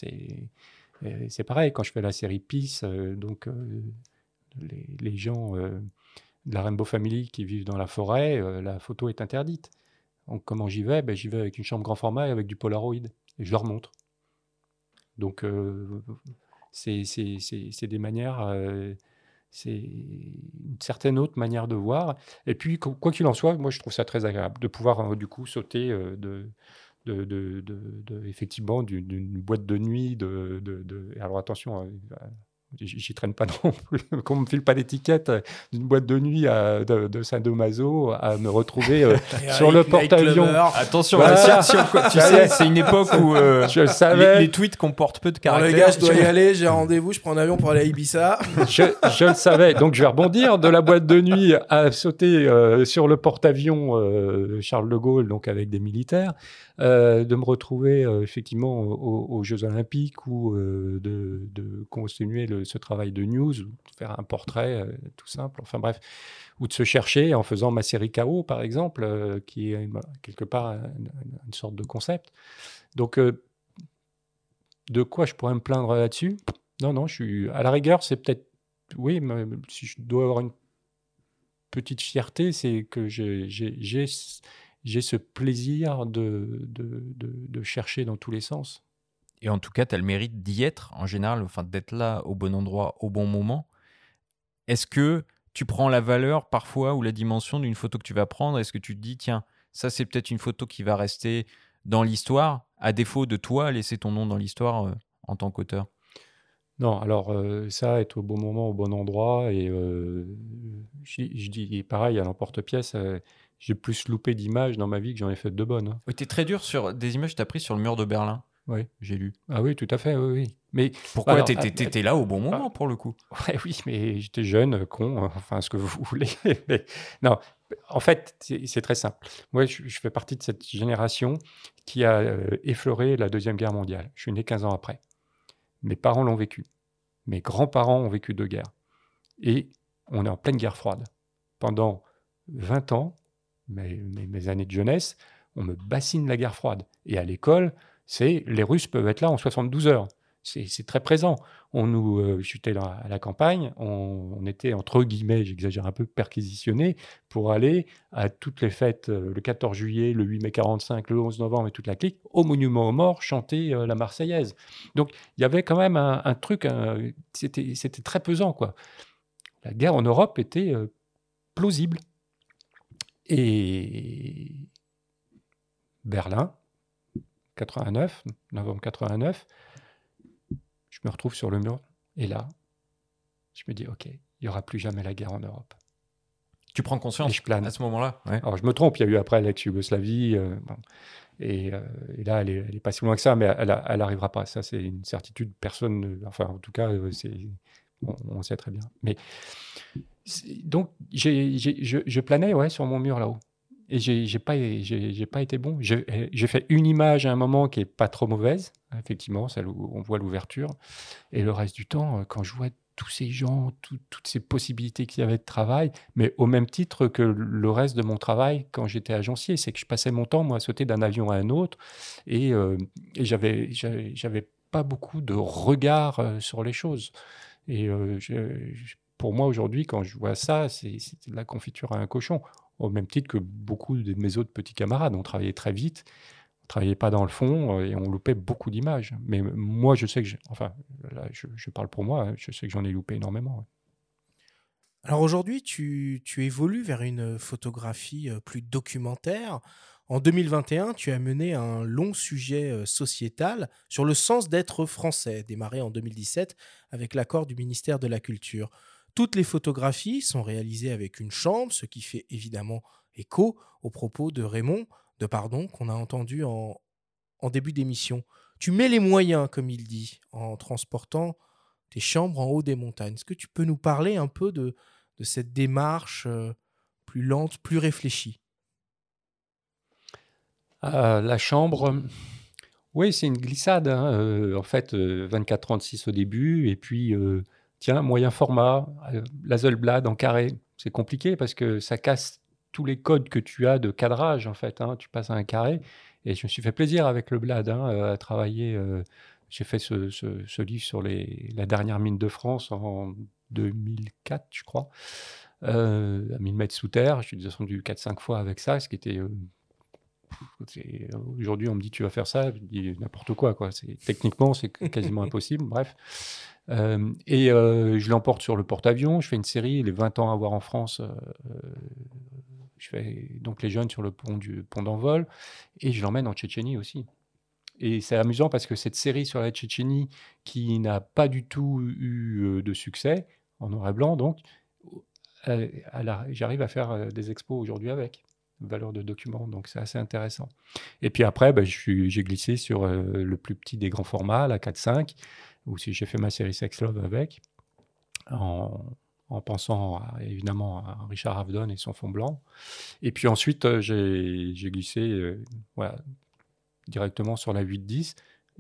[SPEAKER 3] c'est pareil quand je fais la série Peace. donc les, les, gens de la Rainbow Family qui vivent dans la forêt, la photo est interdite. Donc comment j'y vais? Ben, J'y vais avec une chambre grand format et avec du Polaroid et je leur montre. Donc, euh, c'est des manières, euh, c'est une certaine autre manière de voir. Et puis, quoi qu'il en soit, moi, je trouve ça très agréable de pouvoir, euh, du coup, sauter de, de, de, effectivement d'une boîte de nuit. De, alors attention, j'y traîne pas non plus, qu'on me file pas l'étiquette d'une boîte de nuit à, de, de Saint-Domaso à me retrouver euh, sur le porte-avions.
[SPEAKER 4] Attention, tu sais, c'est une époque où euh, je savais. Les, tweets comportent peu de caractères.
[SPEAKER 2] les gars, je dois y aller, j'ai rendez-vous, je prends un avion pour aller à Ibiza.
[SPEAKER 3] je, je, le savais, donc je vais rebondir de la boîte de nuit à sauter euh, sur le porte-avions Charles de Gaulle, donc avec des militaires. Euh, de me retrouver euh, effectivement aux, Jeux Olympiques ou euh, de, de, continuer ce travail de news, de faire un portrait tout simple, enfin bref, ou de se chercher en faisant ma série KO par exemple, qui est quelque part une, sorte de concept. Donc, de quoi je pourrais me plaindre là-dessus? Non, non, je suis à la rigueur, c'est peut-être oui, mais si je dois avoir une petite fierté, c'est que j'ai j'ai ce plaisir de, de, de, chercher dans tous les sens.
[SPEAKER 4] Et en tout cas, tu as le mérite d'y être, en général, enfin, d'être là au bon endroit, au bon moment. Est-ce que tu prends la valeur parfois ou la dimension d'une photo que tu vas prendre? Est-ce que tu te dis, tiens, ça c'est peut-être une photo qui va rester dans l'histoire, à défaut de toi laisser ton nom dans l'histoire euh, en tant qu'auteur?
[SPEAKER 3] Non, alors euh, ça, être au bon moment, au bon endroit, et euh, je, dis pareil à l'emporte-pièce, j'ai plus loupé d'images dans ma vie que j'en ai fait de bonnes. Hein.
[SPEAKER 4] Oui, tu es très dur sur des images que tu as prises sur le mur de Berlin.
[SPEAKER 3] Oui.
[SPEAKER 4] J'ai lu.
[SPEAKER 3] Ah oui, tout à fait, oui, oui.
[SPEAKER 4] Mais pourquoi tu étais, ah, là au bon moment pour le coup?
[SPEAKER 3] ouais, Oui, mais j'étais jeune, con, enfin ce que vous voulez. non, en fait, c'est très simple. Moi, je, fais partie de cette génération qui a euh, effleuré la Deuxième Guerre mondiale. Je suis né 15 ans après. Mes parents l'ont vécu. Mes grands-parents ont vécu deux guerres. Et on est en pleine guerre froide. Pendant 20 ans, mes, mes, années de jeunesse, on me bassine la guerre froide. Et à l'école, c'est les Russes peuvent être là en 72 heures c'est très présent. On nous, euh, à la campagne, on, était entre guillemets, j'exagère un peu, perquisitionnés pour aller à toutes les fêtes, euh, le 14 juillet, le 8 mai 45, le 11 novembre et toute la clique, au monument aux morts, chanter euh, la Marseillaise. Donc il y avait quand même un, truc, c'était très pesant quoi. La guerre en Europe était plausible. Et Berlin, 89, novembre 89 je me retrouve sur le mur. Et là, je me dis, OK, il n'y aura plus jamais la guerre en Europe.
[SPEAKER 4] Tu prends conscience je plane. à ce moment-là
[SPEAKER 3] Alors, je me trompe, il y a eu après l'ex-Yougoslavie. Euh, et, euh, et, là, elle n'est pas si loin que ça, mais elle n'arrivera pas. Ça, c'est une certitude. Personne, enfin, en tout cas, euh, c'est, on, sait très bien. Mais donc, je, je, planais ouais, sur mon mur là-haut. Et j'ai pas, pas été bon. J'ai fait une image à un moment qui est pas trop mauvaise, effectivement, celle où on voit l'ouverture. Et le reste du temps, euh, quand je vois tous ces gens, toutes ces possibilités qu'il y avait de travail, mais au même titre que le reste de mon travail quand j'étais agencier, c'est que je passais mon temps, moi, à sauter d'un avion à un autre, et, euh, et j'avais, pas beaucoup de regard euh, sur les choses. Et pour moi, aujourd'hui, quand je vois ça, c'est de la confiture à un cochon au même titre que beaucoup de mes autres petits camarades. On travaillait très vite, on travaillait pas dans le fond euh, et on loupait beaucoup d'images. Mais moi, je sais que, enfin, là, je, parle pour moi, hein, je sais que j'en ai loupé énormément.
[SPEAKER 2] Alors aujourd'hui, tu, évolues vers une photographie euh, plus documentaire. En 2021, tu as mené un long sujet euh, sociétal sur le sens d'être français, démarré en 2017 avec l'accord du ministère de la Culture. Toutes les photographies sont réalisées avec une chambre, ce qui fait évidemment écho aux propos de Raymond, de pardon, qu'on a entendu en, début d'émission. Tu mets les moyens, comme il dit, en transportant tes chambres en haut des montagnes. Est-ce que tu peux nous parler un peu de, cette démarche euh, plus lente, plus réfléchie?
[SPEAKER 3] Euh, La chambre, oui, c'est une glissade. Hein, euh, en fait, 24-36 au début, et puis tiens, moyen format, euh, la Zolblad en carré. C'est compliqué parce que ça casse tous les codes que tu as de cadrage, en fait. Hein. Tu passes à un carré. Et je me suis fait plaisir avec le Blad hein, euh, à travailler. Euh, j'ai fait ce, livre sur la dernière mine de France en 2004, je crois, à 1000 mètres sous terre. Je suis descendu 4-5 fois avec ça, ce qui était Aujourd'hui, on me dit tu vas faire ça, je dis n'importe quoi. quoi. Techniquement, c'est quasiment impossible. Bref. Euh, et euh, je l'emporte sur le porte-avions. Je fais une série, les 20 ans à voir en France. Euh, je fais donc les jeunes sur le pont du pont d'envol. Et je l'emmène en Tchétchénie aussi. Et c'est amusant parce que cette série sur la Tchétchénie, qui n'a pas du tout eu de succès, en noir et blanc, donc, j'arrive à faire des expos aujourd'hui avec valeur de document. Donc c'est assez intéressant. Et puis après, bah, j'ai glissé sur le plus petit des grands formats, la 4.5 ou si j'ai fait ma série Sex Love avec, en, pensant évidemment à Richard Avedon et son fond blanc. Et puis ensuite, euh, j'ai glissé euh, directement sur la 8-10.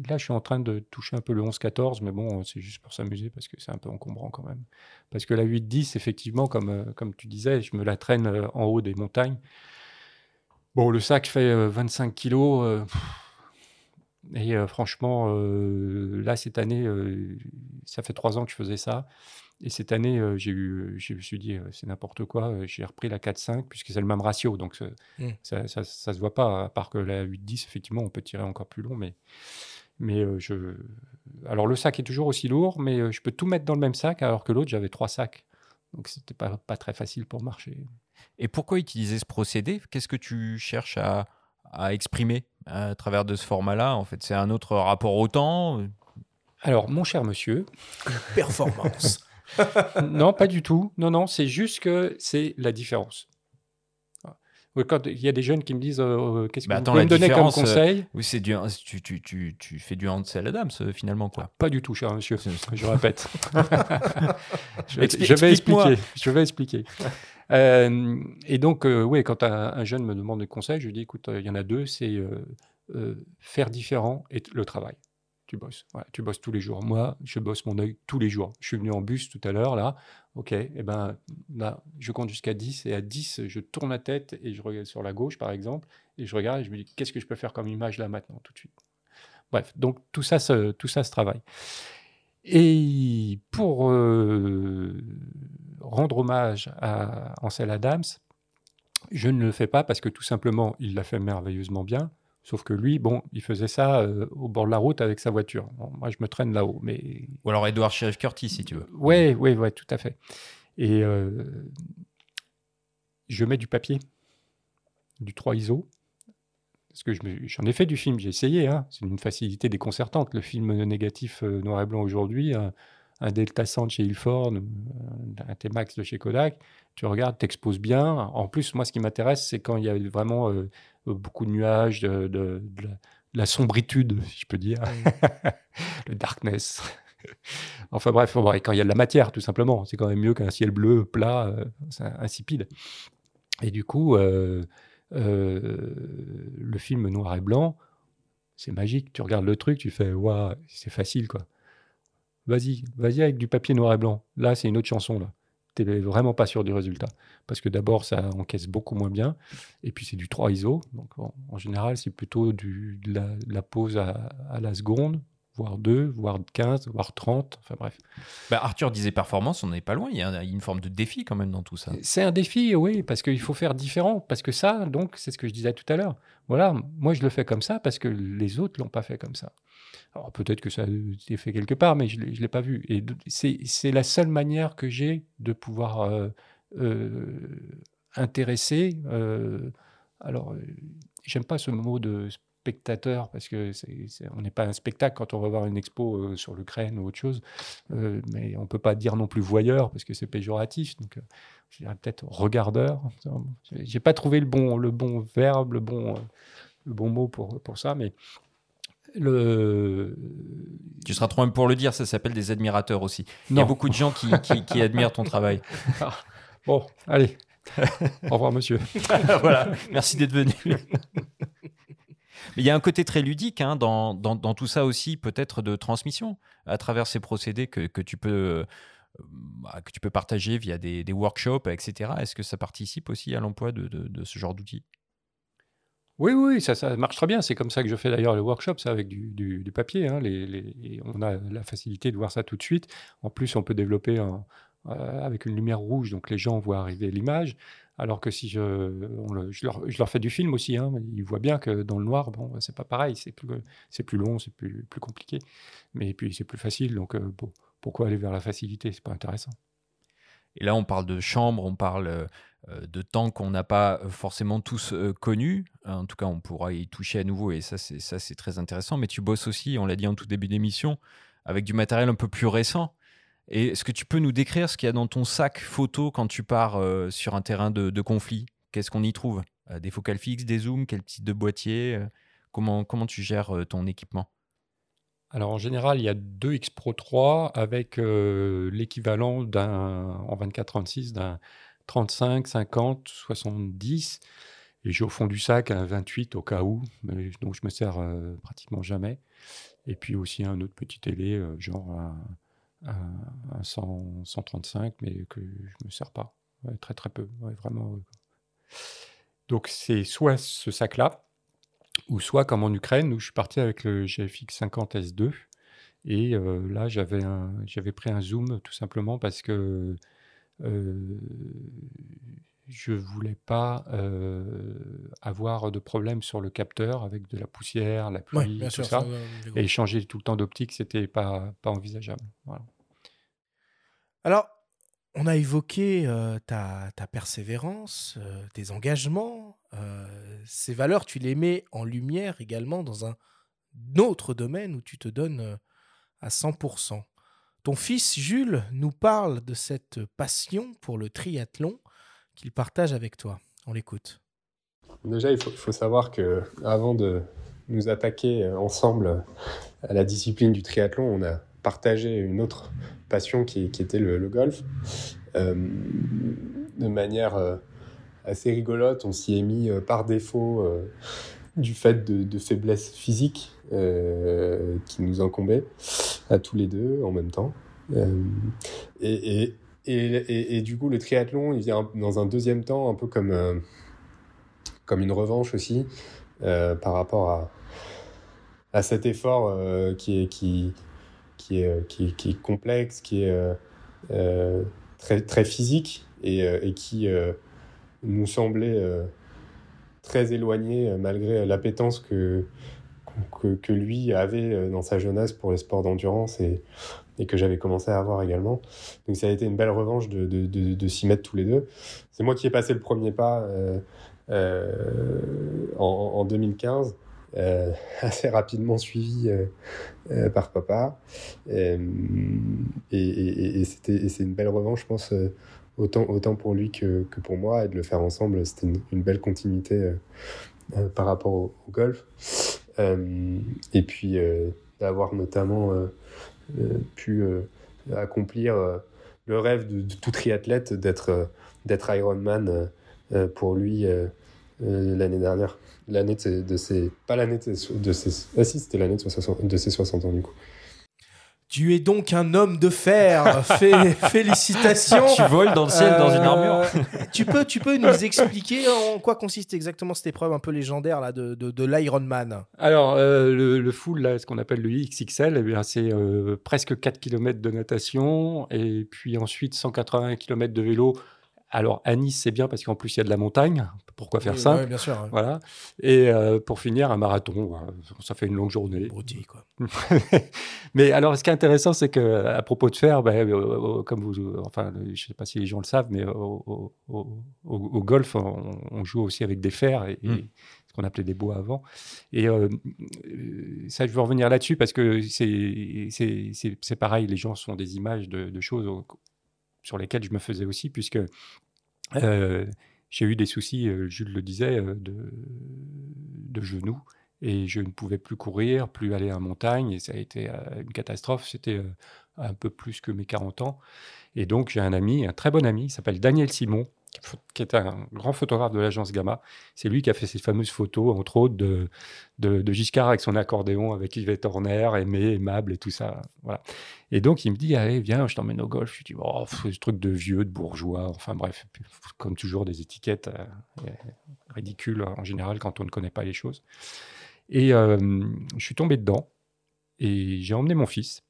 [SPEAKER 3] Là, je suis en train de toucher un peu le 11-14, mais bon, c'est juste pour s'amuser parce que c'est un peu encombrant quand même. Parce que la 8-10, effectivement, comme, euh, comme tu disais, je me la traîne en haut des montagnes. Bon, le sac fait 25 kilos. Et euh, franchement, euh, là, cette année, euh, ça fait trois ans que je faisais ça. Et cette année, j'ai eu, je me suis dit, c'est n'importe quoi. J'ai repris la 4-5 puisque c'est le même ratio. Donc, mmh. ça, ne se voit pas. À part que la 8-10, effectivement, on peut tirer encore plus long. Mais, mais je. Alors, le sac est toujours aussi lourd, mais je peux tout mettre dans le même sac, alors que l'autre, j'avais trois sacs. Donc, c'était pas, pas très facile pour marcher.
[SPEAKER 4] Et pourquoi utiliser ce procédé? Qu'est-ce que tu cherches à, à exprimer? À travers de ce format-là En fait, c'est un autre rapport au temps
[SPEAKER 3] Alors, mon cher monsieur.
[SPEAKER 2] Performance.
[SPEAKER 3] non, pas du tout. Non, non, c'est juste que c'est la différence. Quand il y a des jeunes qui me disent euh, euh, qu'est-ce que bah, vous me donner comme euh, conseil
[SPEAKER 4] Oui, c'est du, tu, tu, tu, tu, fais du Hansel Adams finalement quoi.
[SPEAKER 3] Pas du tout, cher monsieur. Je répète. je, vais, je, vais expliquer. Je vais expliquer. Et donc, oui, quand un, jeune me demande des conseils, je lui dis écoute, il y en a deux, c'est faire différent et le travail. tu bosses. Tu bosses tous les jours. Moi, je bosse mon œil tous les jours. Je suis venu en bus tout à l'heure, là. OK, et eh ben je compte jusqu'à 10 et à 10, je tourne la tête et je regarde sur la gauche, par exemple, et je regarde et je me dis qu'est-ce que je peux faire comme image là maintenant, tout de suite? Bref, donc tout ça, tout ça se travaille. Et pour euh, rendre hommage à Ansel Adams, je ne le fais pas parce que tout simplement, il l'a fait merveilleusement bien. Sauf que lui, bon, il faisait ça euh, au bord de la route avec sa voiture. moi, je me traîne là-haut. Mais...
[SPEAKER 4] Ou alors Edward Sheriff Curtis, si tu veux.
[SPEAKER 3] Oui, oui, oui, tout à fait. Et euh, je mets du papier, du 3 ISO. Parce que j'en ai fait du film, j'ai essayé. Hein. C'est une facilité déconcertante. Le film négatif euh, noir et blanc aujourd'hui, un Delta 100 de chez Ilford, un T-Max de chez Kodak, tu regardes, t'exposes bien. En plus, moi, ce qui m'intéresse, c'est quand il y a vraiment euh, beaucoup de nuages, de, la, sombritude, si je peux dire, le darkness. enfin bref, quand il y a de la matière, tout simplement, c'est quand même mieux qu'un ciel bleu plat, euh, insipide. Et du coup, euh, le film noir et blanc, c'est magique. Tu regardes le truc, tu fais, waouh, c'est facile, quoi. Vas-y, vas-y avec du papier noir et blanc. Là, c'est une autre chanson, là. Tu n'es vraiment pas sûr du résultat. Parce que d'abord, ça encaisse beaucoup moins bien. Et puis, c'est du 3 ISO. Donc, en, général, c'est plutôt du, de, la, pose à, la seconde, voire 2, voire 15, voire 30. Enfin, bref.
[SPEAKER 4] Bah, Arthur disait performance, on n'est pas loin. Il y a une forme de défi quand même dans tout ça.
[SPEAKER 3] C'est un défi, oui, parce qu'il faut faire différent. Parce que ça, donc, c'est ce que je disais tout à l'heure. Voilà, moi, je le fais comme ça parce que les autres l'ont pas fait comme ça. Alors peut-être que ça été fait quelque part, mais je ne l'ai pas vu. Et c'est la seule manière que j'ai de pouvoir euh, euh, intéresser. Euh, alors, j'aime pas ce mot de spectateur parce que on n'est pas un spectacle quand on va voir une expo sur l'Ukraine ou autre chose, mais on peut pas dire non plus voyeur parce que c'est péjoratif. Donc, je dirais peut-être regardeur. J'ai pas trouvé le bon, le bon verbe, le bon, le bon mot pour, pour ça, mais le...
[SPEAKER 4] Tu seras trop même pour le dire, ça s'appelle des admirateurs aussi. Il y a beaucoup de gens qui, qui, admirent ton travail.
[SPEAKER 3] bon, allez. Au revoir, monsieur.
[SPEAKER 4] voilà, merci d'être venu. Mais il y a un côté très ludique hein, dans, dans, dans, tout ça aussi, peut-être de transmission, à travers ces procédés que, que tu peux. Euh, bah, que tu peux partager via des, des workshops, etc. Est-ce que ça participe aussi à l'emploi de, de, de ce genre d'outils?
[SPEAKER 3] Oui, oui, ça, marche très bien. C'est comme ça que je fais d'ailleurs le workshop, ça, avec du, papier. Hein. On a la facilité de voir ça tout de suite. En plus, on peut développer euh, avec une lumière rouge, donc les gens voient arriver l'image. Alors que si je, je, leur, fais du film aussi, hein, ils voient bien que dans le noir, bon, c'est pas pareil, c'est plus, plus long, c'est plus, compliqué. Mais puis c'est plus facile, donc euh, pourquoi aller vers la facilité? C'est pas intéressant.
[SPEAKER 4] Et là, on parle de chambre, on parle euh, de temps qu'on n'a pas euh, forcément tous connus. En tout cas, on pourra y toucher à nouveau et ça, c'est très intéressant. Mais tu bosses aussi, on l'a dit en tout début d'émission, avec du matériel un peu plus récent. Et est-ce que tu peux nous décrire ce qu'il y a dans ton sac photo quand tu pars sur un terrain de, conflit? Qu'est-ce qu'on y trouve? Des focales fixes, des zooms, quel type de boîtier comment, comment tu gères ton équipement?
[SPEAKER 3] Alors en général, il y a deux X Pro 3 avec euh, l'équivalent d'un en 24-36 d'un 35, 50, 70. Et j'ai au fond du sac un 28 au cas où, mais, donc je me sers euh, pratiquement jamais. Et puis aussi un autre petit télé, euh, genre un, 135, mais que je me sers pas. très très peu, vraiment. Donc c'est soit ce sac-là, ou soit comme en Ukraine, où je suis parti avec le GFX 50 S2. Et euh, là, j'avais, pris un zoom tout simplement parce que euh, je voulais pas euh, avoir de problème sur le capteur avec de la poussière, la pluie, tout ça. et changer tout le temps d'optique, c'était pas, pas envisageable.
[SPEAKER 2] Alors, on a évoqué ta, ta, persévérance, tes engagements. ces valeurs, tu les mets en lumière également dans un autre domaine où tu te donnes à 100%. Ton fils Jules nous parle de cette passion pour le triathlon qu'il partage avec toi. On l'écoute.
[SPEAKER 12] Déjà, il faut, savoir que avant de nous attaquer ensemble à la discipline du triathlon, on a partagé une autre passion qui, était le, golf. Euh, de manière euh, assez rigolote, on s'y est mis euh, par défaut du fait de, de faiblesses physiques qui nous incombaient à tous les deux en même temps. et, et, et, et, du coup, le triathlon, il vient dans un deuxième temps, un peu comme, comme une revanche aussi, par rapport à, à cet effort qui, est, qui, qui, est, qui, qui, est complexe, qui est très, très physique et qui nous semblait très éloigné euh, malgré l'appétence que, que, lui avait euh, dans sa jeunesse pour les sports d'endurance et, et que j'avais commencé à avoir également. Donc ça a été une belle revanche de, de, de, s'y mettre tous les deux. C'est moi qui ai passé le premier pas euh, en, en, 2015. Euh, assez rapidement suivi par papa et, et, et, c'est une belle revanche je pense autant, autant pour lui que, que pour moi, et de le faire ensemble, c'était une, belle continuité euh, euh, par rapport au, golf. Euh, et puis d'avoir notamment pu accomplir le rêve de, tout triathlète d'être Ironman pour lui l'année dernière. L'année de ses, pas l'année de de ah si, c'était l'année de, de ses 60 ans du coup.
[SPEAKER 2] Tu es donc un homme de fer. félicitations.
[SPEAKER 4] tu voles dans le ciel dans une armure.
[SPEAKER 2] Euh, tu peux, tu peux nous expliquer en quoi consiste exactement cette épreuve un peu légendaire là de, de, de l'Ironman
[SPEAKER 3] Alors euh, le, le, full, là, ce qu'on appelle le XXL, eh c'est euh, presque 4 km de natation et puis ensuite 180 km de vélo alors à Nice, c'est bien parce qu'en plus il y a de la montagne. Pourquoi faire ça?
[SPEAKER 2] Oui, bien sûr.
[SPEAKER 3] Voilà. Et euh, pour finir, un marathon, ça fait une longue journée.
[SPEAKER 2] Broutille, quoi.
[SPEAKER 3] mais alors, ce qui est intéressant, c'est que à propos de fer, ben, euh, euh, comme vous, enfin, je ne sais pas si les gens le savent, mais au, golf, on, joue aussi avec des fers et, mm. ce qu'on appelait des bois avant. Et ça, je veux revenir là-dessus parce que c'est pareil, les gens sont des images de, de choses sur lesquels je me faisais aussi, puisque euh, j'ai eu des soucis, euh, Jules le disait, euh, de, de genoux. Et je ne pouvais plus courir, plus aller en montagne. Et ça a été une catastrophe. C'était un peu plus que mes 40 ans. Et donc, j'ai un ami, un très bon ami, il s'appelle Daniel Simon, qui est un grand photographe de l'agence Gamma. C'est lui qui a fait ces fameuses photos, entre autres, de, Giscard avec son accordéon, avec Yvette Horner, Aimé, Aimable et tout ça. Voilà. Et donc, il me dit, allez, viens, je t'emmène au golf. Je dis, oh, ce truc de vieux, de bourgeois, enfin bref, comme toujours, des étiquettes euh, ridicules en général quand on ne connaît pas les choses. Et euh, je suis tombé dedans et j'ai emmené mon fils,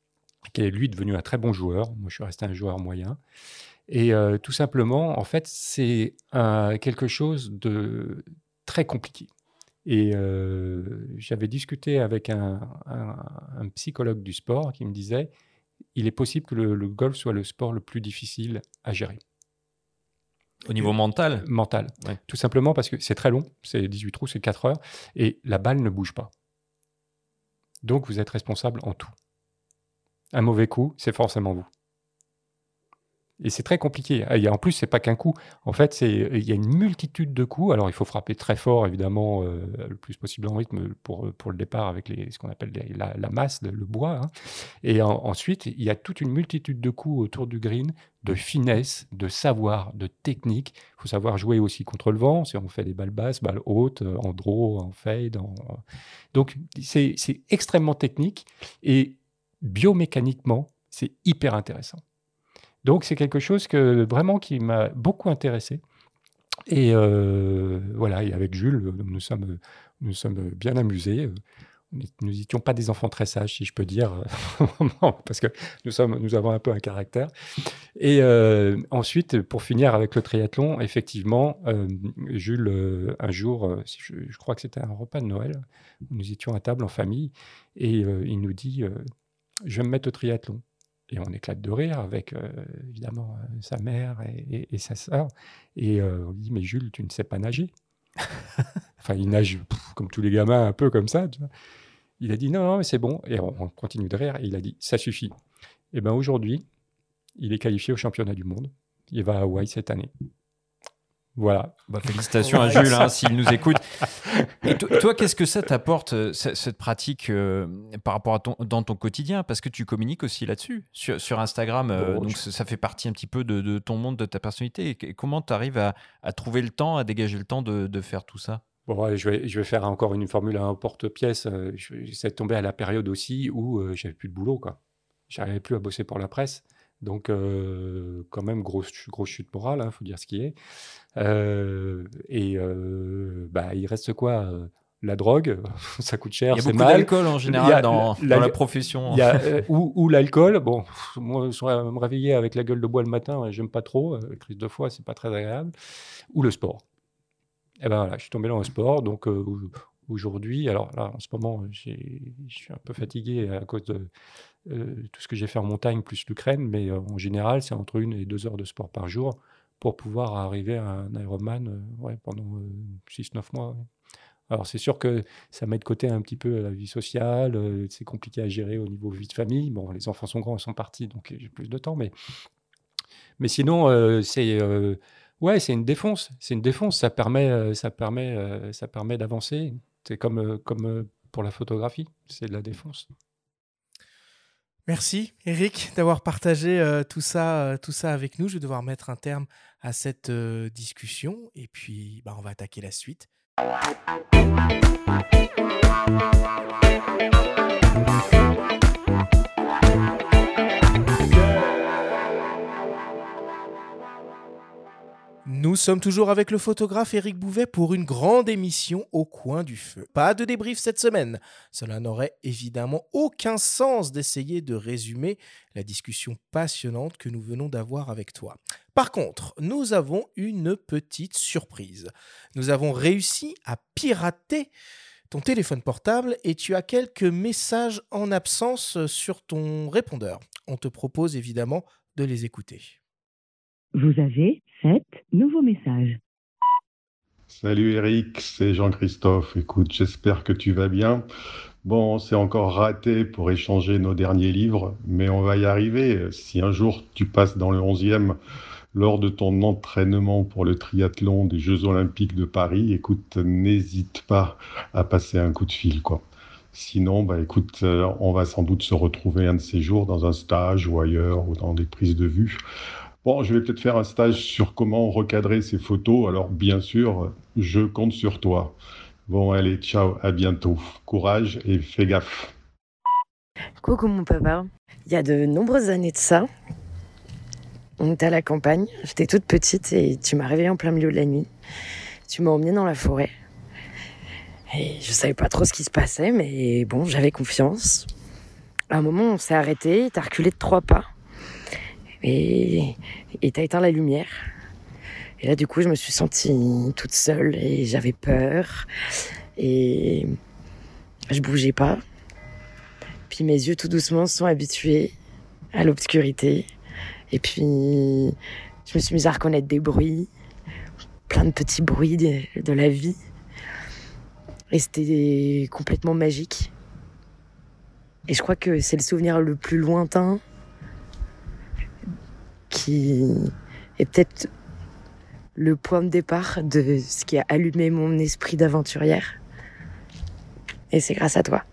[SPEAKER 3] qui est lui devenu un très bon joueur. Moi, je suis resté un joueur moyen. Et euh, tout simplement, en fait, c'est quelque chose de très compliqué. Et euh, j'avais discuté avec un, psychologue du sport qui me disait, il est possible que le, golf soit le sport le plus difficile à gérer.
[SPEAKER 4] Au niveau mental?
[SPEAKER 3] Mental. Tout simplement parce que c'est très long, c'est 18 trous, c'est 4 heures, et la balle ne bouge pas. Donc vous êtes responsable en tout. Un mauvais coup, c'est forcément vous. Et c'est très compliqué. Et en plus, c'est pas qu'un coup. En fait, il y a une multitude de coups. Alors, il faut frapper très fort, évidemment, euh, le plus possible en rythme pour, pour le départ avec ce qu'on appelle la, masse, le, bois. Hein. Et ensuite, il y a toute une multitude de coups autour du green, de finesse, de savoir, de technique. Il faut savoir jouer aussi contre le vent. Si on fait des balles basses, balles hautes, euh, en draw, en fade. Donc, c'est extrêmement technique. Et biomécaniquement, c'est hyper intéressant. Donc c'est quelque chose que vraiment qui m'a beaucoup intéressé. Et euh, voilà, et avec Jules, nous sommes, nous sommes bien amusés. Nous n'étions pas des enfants très sages, si je peux dire, parce que nous, avons un peu un caractère. Et euh, ensuite, pour finir avec le triathlon, effectivement, euh, Jules, un jour, je, je, crois que c'était un repas de Noël, nous étions à table en famille, et il nous dit, je vais me mettre au triathlon. Et on éclate de rire avec, euh, évidemment, euh, sa mère et, sa sœur. Et euh, on dit, mais Jules, tu ne sais pas nager. enfin, il nage comme tous les gamins, un peu comme ça. Il a dit, non, non, mais c'est bon. Et on, on, continue de rire. Et il a dit, ça suffit. Et bien aujourd'hui, il est qualifié au championnat du monde. Il va à Hawaï cette année. Voilà.
[SPEAKER 4] Bah, félicitations à Jules hein, s'il nous écoute. Et toi, qu'est-ce que ça t'apporte, euh, cette pratique, euh, par rapport à ton, dans ton quotidien? Parce que tu communiques aussi là-dessus, sur, Instagram. Euh, donc, ça fait partie un petit peu de, ton monde, de ta personnalité. Et comment tu arrives à, trouver le temps, à dégager le temps de, faire tout ça?
[SPEAKER 3] Bon, je, vais, je vais faire encore une formule à un porte-pièce. J'essaie de tomber à la période aussi où j'avais plus de boulot, quoi. J'arrivais plus à bosser pour la presse. Donc, quand même, grosse, grosse chute morale, il hein, faut dire ce qui est. et bah, il reste quoi la drogue, ça coûte cher,
[SPEAKER 4] c'est mal. Il y a beaucoup d'alcool en général dans, la, profession.
[SPEAKER 3] ou, l'alcool. Bon, moi, me réveiller avec la gueule de bois le matin, j'aime pas trop. crise de foie, c'est pas très agréable. Ou le sport. Et eh ben voilà, je suis tombé dans le sport. Donc aujourd'hui, alors là, en ce moment, je suis un peu fatigué à cause de tout ce que j'ai fait en montagne plus l'Ukraine, mais en général, c'est entre une et deux heures de sport par jour pour pouvoir arriver à un Ironman ouais, pendant 6-9 mois. Alors c'est sûr que ça met de côté un petit peu la vie sociale, euh, c'est compliqué à gérer au niveau vie de famille. Bon, les enfants sont grands, ils sont partis, donc j'ai plus de temps, mais, mais sinon, euh, c'est euh, ouais, c'est une défonce. C'est une défonce. Ça permet, ça permet, ça permet d'avancer. C'est comme, comme pour la photographie, c'est de la défonce.
[SPEAKER 2] Merci Eric d'avoir partagé tout, ça, tout ça avec nous. Je vais devoir mettre un terme à cette discussion et puis bah, on va attaquer la suite. Nous sommes toujours avec le photographe Éric Bouvet pour une grande émission au coin du feu. Pas de débrief cette semaine. Cela n'aurait évidemment aucun sens d'essayer de résumer la discussion passionnante que nous venons d'avoir avec toi. Par contre, nous avons une petite surprise. Nous avons réussi à pirater ton téléphone portable et tu as quelques messages en absence sur ton répondeur. On te propose évidemment de les écouter.
[SPEAKER 13] Vous avez sept nouveaux messages.
[SPEAKER 14] Salut Eric, c'est Jean-Christophe. Écoute, j'espère que tu vas bien. Bon, c'est encore raté pour échanger nos derniers livres, mais on va y arriver. Si un jour tu passes dans le 11e lors de ton entraînement pour le triathlon des Jeux Olympiques de Paris, écoute, n'hésite pas à passer un coup de fil, quoi. Sinon, bah écoute, euh, on va sans doute se retrouver un de ces jours dans un stage ou ailleurs ou dans des prises de vue. Bon, je vais peut-être faire un stage sur comment recadrer ces photos. Alors, bien sûr, je compte sur toi. Bon, allez, ciao, à bientôt. Courage et fais gaffe.
[SPEAKER 15] Coucou mon papa. Il y a de nombreuses années de ça, on était à la campagne. J'étais toute petite et tu m'as réveillée en plein milieu de la nuit. Tu m'as emmenée dans la forêt. Et je savais pas trop ce qui se passait, mais bon, j'avais confiance. À un moment, on s'est arrêté, t'as reculé de trois pas et t'as éteint la lumière. Et là, du coup, je me suis sentie toute seule et j'avais peur et je bougeais pas. Puis mes yeux tout doucement sont habitués à l'obscurité. Et puis, je me suis mise à reconnaître des bruits, plein de petits bruits de, la vie. Et c'était complètement magique. Et je crois que c'est le souvenir le plus lointain qui est peut-être le point de départ de ce qui a allumé mon esprit d'aventurière. Et c'est grâce à toi.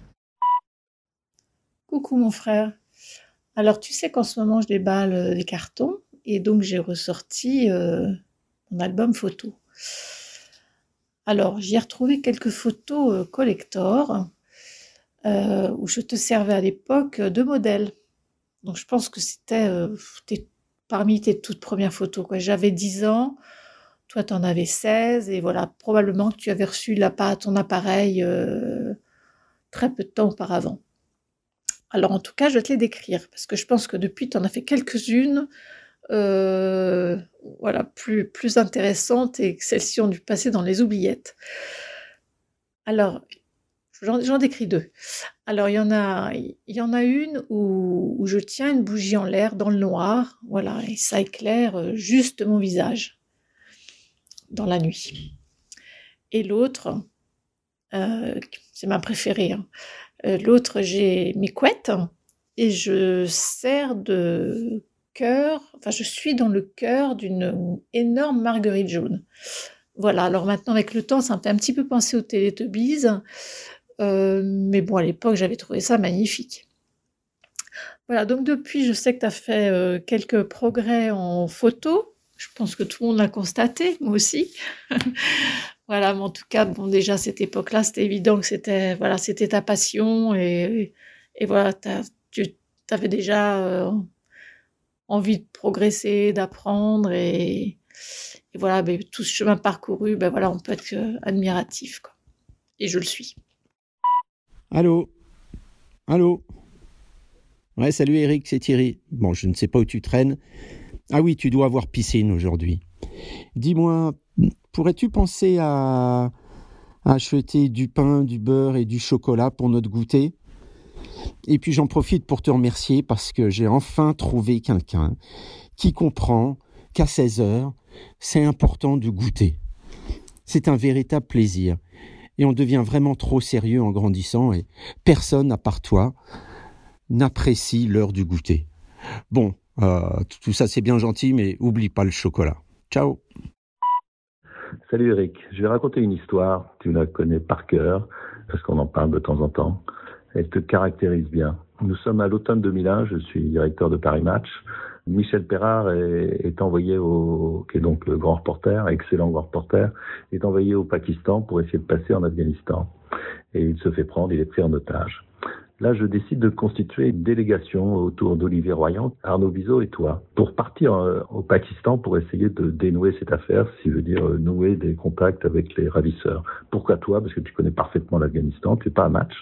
[SPEAKER 16] Coucou mon frère. Alors tu sais qu'en ce moment je déballe euh, des cartons et donc j'ai ressorti euh, mon album photo. Alors j'y ai retrouvé quelques photos euh, collector où je te servais à l'époque de modèle. Donc je pense que c'était parmi tes toutes premières photos. J'avais 10 ans, toi tu en avais 16, et voilà, probablement que tu avais reçu la, ton appareil euh, très peu de temps auparavant. Alors en tout cas, je vais te les décrire, parce que je pense que depuis, tu en as fait quelques-unes, euh, voilà, plus, plus intéressantes, et celles-ci ont dû passer dans les oubliettes. Alors, J'en décris deux. Alors, il y en a, une où, je tiens une bougie en l'air dans le noir, voilà, et ça éclaire euh, juste mon visage dans la nuit. Et l'autre, euh, c'est ma préférée. Hein. Euh, l'autre, j'ai mes couettes et je sers de cœur, enfin, je suis dans le cœur d'une énorme marguerite jaune. Voilà, alors maintenant avec le temps, ça me fait un petit peu penser aux Teletubbies. Euh, mais bon, à l'époque, j'avais trouvé ça magnifique. Voilà, donc depuis, je sais que tu as fait euh, quelques progrès en photo. Je pense que tout le monde l'a constaté, moi aussi. Voilà, mais en tout cas, bon, déjà à cette époque-là, c'était évident que c'était voilà, c'était ta passion et, voilà, tu avais déjà euh, envie de progresser, d'apprendre et, voilà, ben, tout ce chemin parcouru, ben voilà, on peut être admiratif, quoi. Et je le suis.
[SPEAKER 17] Allô? Allô? Ouais, salut Eric, c'est Thierry. Bon, je ne sais pas où tu traînes. Ah oui, tu dois avoir piscine aujourd'hui. Dis-moi, pourrais-tu penser à, acheter du pain, du beurre et du chocolat pour notre goûter? Et puis j'en profite pour te remercier parce que j'ai enfin trouvé quelqu'un qui comprend qu'à 16 heures, c'est important de goûter. C'est un véritable plaisir. Et on devient vraiment trop sérieux en grandissant et personne, à part toi, n'apprécie l'heure du goûter. Bon, euh, tout ça c'est bien gentil, mais oublie pas le chocolat. Ciao
[SPEAKER 9] Salut Eric, je vais raconter une histoire, tu la connais par cœur, parce qu'on en parle de temps en temps. Elle te caractérise bien. Nous sommes à l'automne 2001, je suis directeur de Paris Match. Michel Perrard est, envoyé au, qui est donc le grand reporter, excellent grand reporter, est envoyé au Pakistan pour essayer de passer en Afghanistan. Et il se fait prendre, il est pris en otage. Là, je décide de constituer une délégation autour d'Olivier Royan, Arnaud Bizot et toi, pour partir euh, au Pakistan pour essayer de dénouer cette affaire, si veut dire euh, nouer des contacts avec les ravisseurs. Pourquoi toi? Parce que tu connais parfaitement l'Afghanistan, tu n'es pas un match,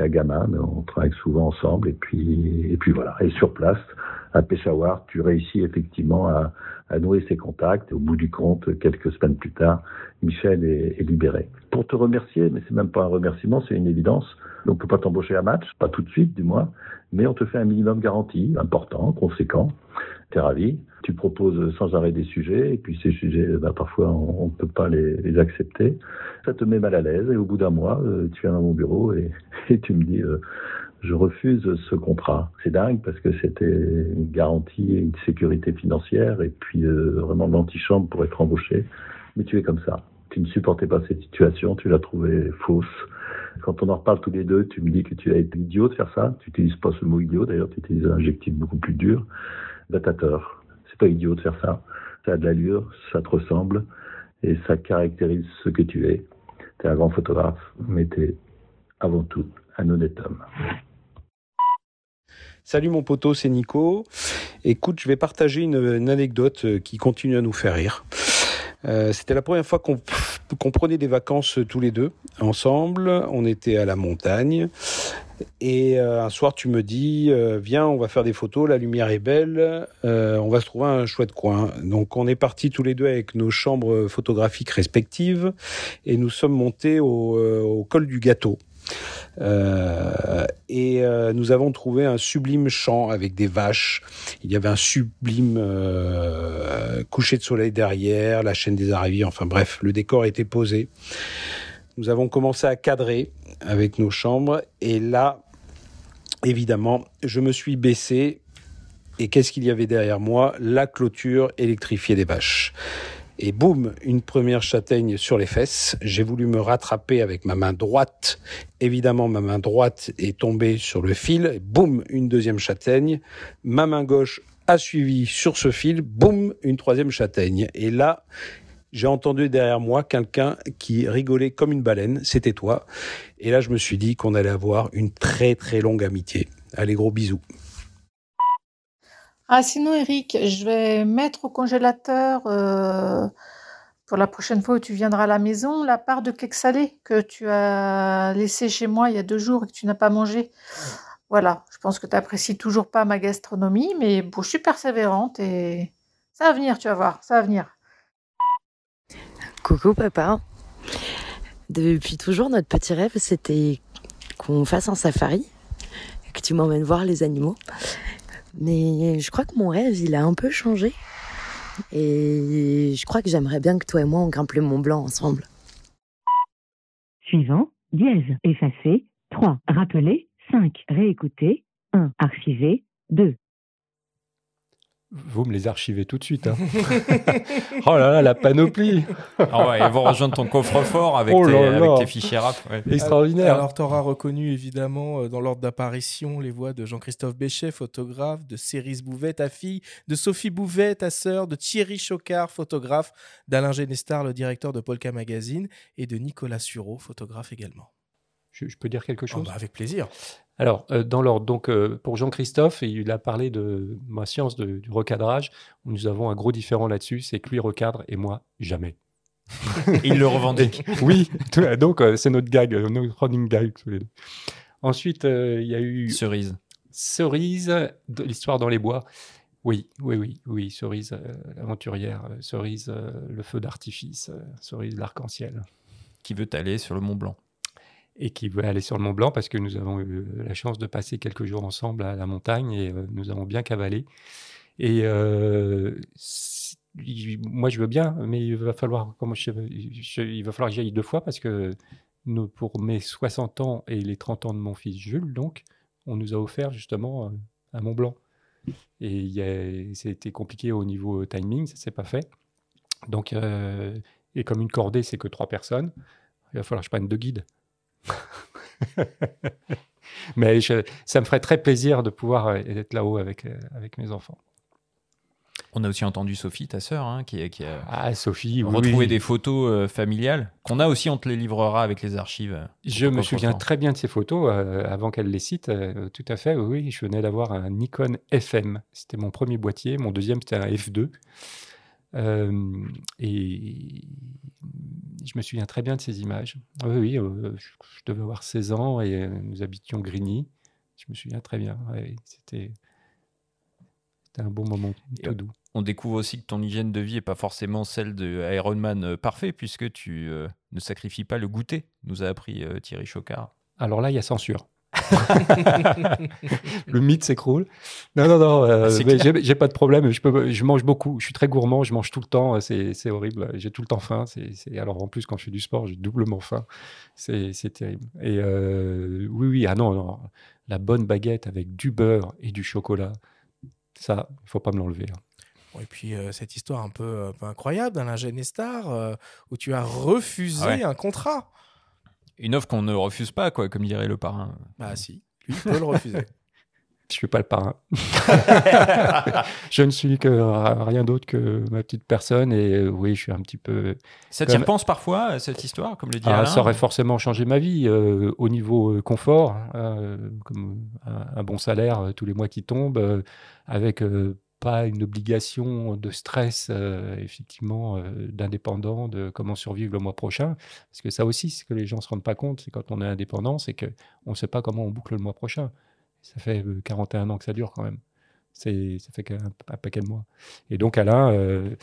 [SPEAKER 9] à Gama, mais on travaille souvent ensemble, et puis, et puis voilà. Et sur place, à Peshawar, tu réussis effectivement à, à nouer ses contacts. Et au bout du compte, quelques semaines plus tard, Michel est, libéré. Pour te remercier, mais c'est même pas un remerciement, c'est une évidence. On ne peut pas t'embaucher à match, pas tout de suite du moins, mais on te fait un minimum garantie, important, conséquent. Tu es ravi. Tu proposes sans arrêt des sujets, et puis ces sujets, bah, parfois, on ne peut pas les, les, accepter. Ça te met mal à l'aise, et au bout d'un mois, euh, tu viens dans mon bureau et, et tu me dis, euh, je refuse ce contrat. C'est dingue parce que c'était une garantie une sécurité financière et puis euh, vraiment l'antichambre pour être embauché. Mais tu es comme ça. Tu ne supportais pas cette situation, tu l'as trouvée fausse. Quand on en reparle tous les deux, tu me dis que tu as été idiot de faire ça. Tu n'utilises pas ce mot idiot, d'ailleurs, tu utilises un adjectif beaucoup plus dur. Datateur. C'est pas idiot de faire ça. Ça a de l'allure, ça te ressemble et ça caractérise ce que tu es. Tu es un grand photographe, mais tu es avant tout un honnête homme.
[SPEAKER 18] Salut mon poteau, c'est Nico. Écoute, je vais partager une, anecdote euh, qui continue à nous faire rire. Euh, c'était la première fois qu'on prenait des vacances tous les deux ensemble. On était à la montagne. Et euh, un soir, tu me dis, viens, on va faire des photos, la lumière est belle, on va se trouver un chouette coin. Donc on est partis tous les deux avec nos chambres photographiques respectives et nous sommes montés au col du gâteau. Euh, et euh, nous avons trouvé un sublime champ avec des vaches. Il y avait un sublime euh, coucher de soleil derrière, la chaîne des Aravis. Enfin bref, le décor était posé. Nous avons commencé à cadrer avec nos chambres. Et là, évidemment, je me suis baissé. Et qu'est-ce qu'il y avait derrière moi? La clôture électrifiée des vaches et boum, une première châtaigne sur les fesses. J'ai voulu me rattraper avec ma main droite. Évidemment, ma main droite est tombée sur le fil. Boum, une deuxième châtaigne. Ma main gauche a suivi sur ce fil. Boum, une troisième châtaigne. Et là, j'ai entendu derrière moi quelqu'un qui rigolait comme une baleine. C'était toi. Et là, je me suis dit qu'on allait avoir une très très longue amitié. Allez, gros bisous.
[SPEAKER 16] Ah, sinon, Eric, je vais mettre au congélateur euh, pour la prochaine fois où tu viendras à la maison la part de cake salé que tu as laissé chez moi il y a deux jours et que tu n'as pas mangé. Voilà, je pense que tu n'apprécies toujours pas ma gastronomie, mais bon, je suis persévérante et ça va venir, tu vas voir, ça va venir.
[SPEAKER 15] Coucou papa. Depuis toujours, notre petit rêve, c'était qu'on fasse un safari, que tu m'emmènes voir les animaux. Mais je crois que mon rêve, il a un peu changé. Et je crois que j'aimerais bien que toi et moi, on grimpe le Mont Blanc ensemble.
[SPEAKER 13] Suivant, dièse, effacer, 3, rappeler, 5, réécouter, 1, archiver, 2.
[SPEAKER 3] Vous me les archivez tout de suite. hein. oh là là, la panoplie
[SPEAKER 4] Ah ouais, ils vont rejoindre ton coffre-fort avec,
[SPEAKER 3] Oh
[SPEAKER 4] tes, avec fichiers rap. ouais.
[SPEAKER 3] Extraordinaire.
[SPEAKER 2] Alors, tu auras reconnu évidemment euh, dans l'ordre d'apparition les voix de Jean-Christophe Béchet, photographe, de Céris Bouvet, ta fille, de Sophie Bouvet, ta sœur, de Thierry Chocard, photographe, d'Alain Genestar, le directeur de Polka Magazine, et de Nicolas Sureau, photographe également.
[SPEAKER 3] Je, je peux dire quelque chose?
[SPEAKER 2] bah, avec plaisir.
[SPEAKER 3] Alors, euh, dans l'ordre, donc euh, pour Jean-Christophe, il a parlé de ma science de- du recadrage. Nous avons un gros différent là-dessus, c'est que lui recadre et moi, jamais.
[SPEAKER 4] Il le revendique.
[SPEAKER 3] Et- oui, tout- donc euh, c'est notre gag, notre running gag tous les deux. Ensuite, euh, il y a eu...
[SPEAKER 4] Cerise.
[SPEAKER 3] Cerise, de l'histoire dans les bois. Oui, oui, oui, oui, Cerise, euh, l'aventurière, Cerise, euh, le feu d'artifice, euh, Cerise, l'arc-en-ciel.
[SPEAKER 4] Qui veut aller sur le Mont Blanc.
[SPEAKER 3] Et qui veut aller sur le Mont Blanc parce que nous avons eu la chance de passer quelques jours ensemble à la montagne et euh, nous avons bien cavalé. Et euh, moi, je veux bien, mais il va falloir, comment je, je- il va falloir que j'y aille deux fois parce que pour mes 60 ans et les 30 ans de mon fils Jules, donc, on nous a offert justement euh, un Mont Blanc. Et c'était compliqué au niveau timing, ça s'est pas fait. Donc, euh, et comme une cordée, c'est que trois personnes, il va falloir que je prenne deux guides. Mais je- ça me ferait très plaisir de pouvoir euh, être là-haut avec, euh, avec mes enfants.
[SPEAKER 4] On a aussi entendu Sophie, ta sœur, hein, qui, qui a
[SPEAKER 3] Ah, Sophie,
[SPEAKER 4] retrouvé
[SPEAKER 3] oui.
[SPEAKER 4] des photos euh, familiales qu'on a aussi, on te les livrera avec les archives.
[SPEAKER 3] Je me souviens très bien de ces photos euh, avant qu'elle les cite. euh, tout à fait, oui. Je venais d'avoir un Nikon FM. C'était mon premier boîtier. Mon deuxième, c'était un F2. Euh, et je me souviens très bien de ces images. Oui, oui, euh, je, je devais avoir 16 ans et euh, nous habitions Grigny. Je me souviens très bien. ouais, c'était, un bon moment,
[SPEAKER 4] Et
[SPEAKER 3] tout doux.
[SPEAKER 4] On découvre aussi que ton hygiène de vie n'est pas forcément celle de Ironman parfait, puisque tu euh, ne sacrifies pas le goûter, nous a appris Thierry Chocard.
[SPEAKER 3] Alors là, il y a censure. Le mythe s'écroule. Non, non, non, euh, j'ai pas de problème. Je, peux, je mange beaucoup. Je suis très gourmand. Je mange tout le temps. C'est c'est horrible. J'ai tout le temps faim. C'est Alors en plus, quand je fais du sport, j'ai doublement faim. C'est terrible. Et euh, oui, oui. Ah non, non. La bonne baguette avec du beurre et du chocolat, ça, il faut pas me l'enlever. hein.
[SPEAKER 2] Et puis euh, cette histoire un peu, un peu incroyable d'Alain Genestar, euh, où tu as refusé
[SPEAKER 4] Ah ouais.
[SPEAKER 2] un contrat.
[SPEAKER 4] Une offre qu'on ne refuse pas, quoi, comme dirait le parrain.
[SPEAKER 2] Bah si, lui il peut le refuser.
[SPEAKER 3] Je suis pas le parrain. je ne suis que rien d'autre que ma petite personne. Et euh, oui, je suis un petit peu.
[SPEAKER 4] Ça t'y repense parfois, à cette histoire, comme le dit
[SPEAKER 3] Ah,
[SPEAKER 4] Alain
[SPEAKER 3] ça aurait forcément changé ma vie euh, au niveau euh, confort, euh, comme un, un bon salaire euh, tous les mois qui tombe, euh, avec euh, pas une obligation de stress, euh, effectivement, euh, d'indépendant, de comment survivre le mois prochain. Parce que ça aussi, c'est que les gens ne se rendent pas compte, c'est quand on est indépendant, c'est qu'on ne sait pas comment on boucle le mois prochain. Ça fait euh, 41 ans que ça dure quand même. Ça fait qu'un un paquet de mois. Et donc Alain, euh,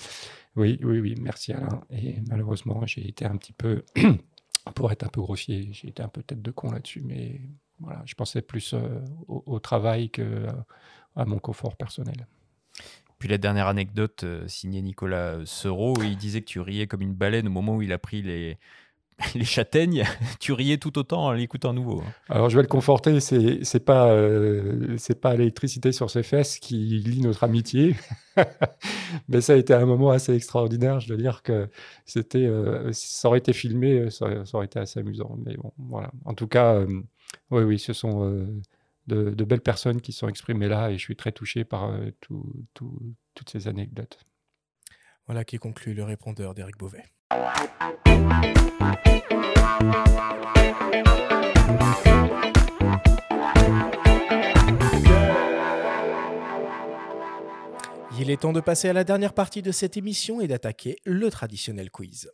[SPEAKER 3] oui, oui, oui, merci Alain. Et malheureusement, j'ai été un petit peu, pour être un peu grossier, j'ai été un peu tête de con là-dessus, mais voilà, je pensais plus euh, au, au travail que euh, à mon confort personnel.
[SPEAKER 4] Puis la dernière anecdote euh, signée Nicolas Sereau, il disait que tu riais comme une baleine au moment où il a pris les, châtaignes. tu riais tout autant en l'écoutant nouveau. hein.
[SPEAKER 3] Alors je vais le conforter, c'est euh, c'est pas l'électricité sur ses fesses qui lie notre amitié, mais ça a été un moment assez extraordinaire. Je dois dire que c'était euh, ça aurait été filmé, euh, ça, aurait- ça aurait été assez amusant. Mais bon, voilà. En tout cas, euh, oui, oui, ce sont euh, de, belles personnes qui sont exprimées là, et je suis très touché par euh, tout- tout- toutes ces anecdotes.
[SPEAKER 2] Voilà qui conclut le répondeur d'Éric Beauvais. Il est temps de passer à la dernière partie de cette émission et d'attaquer le traditionnel quiz.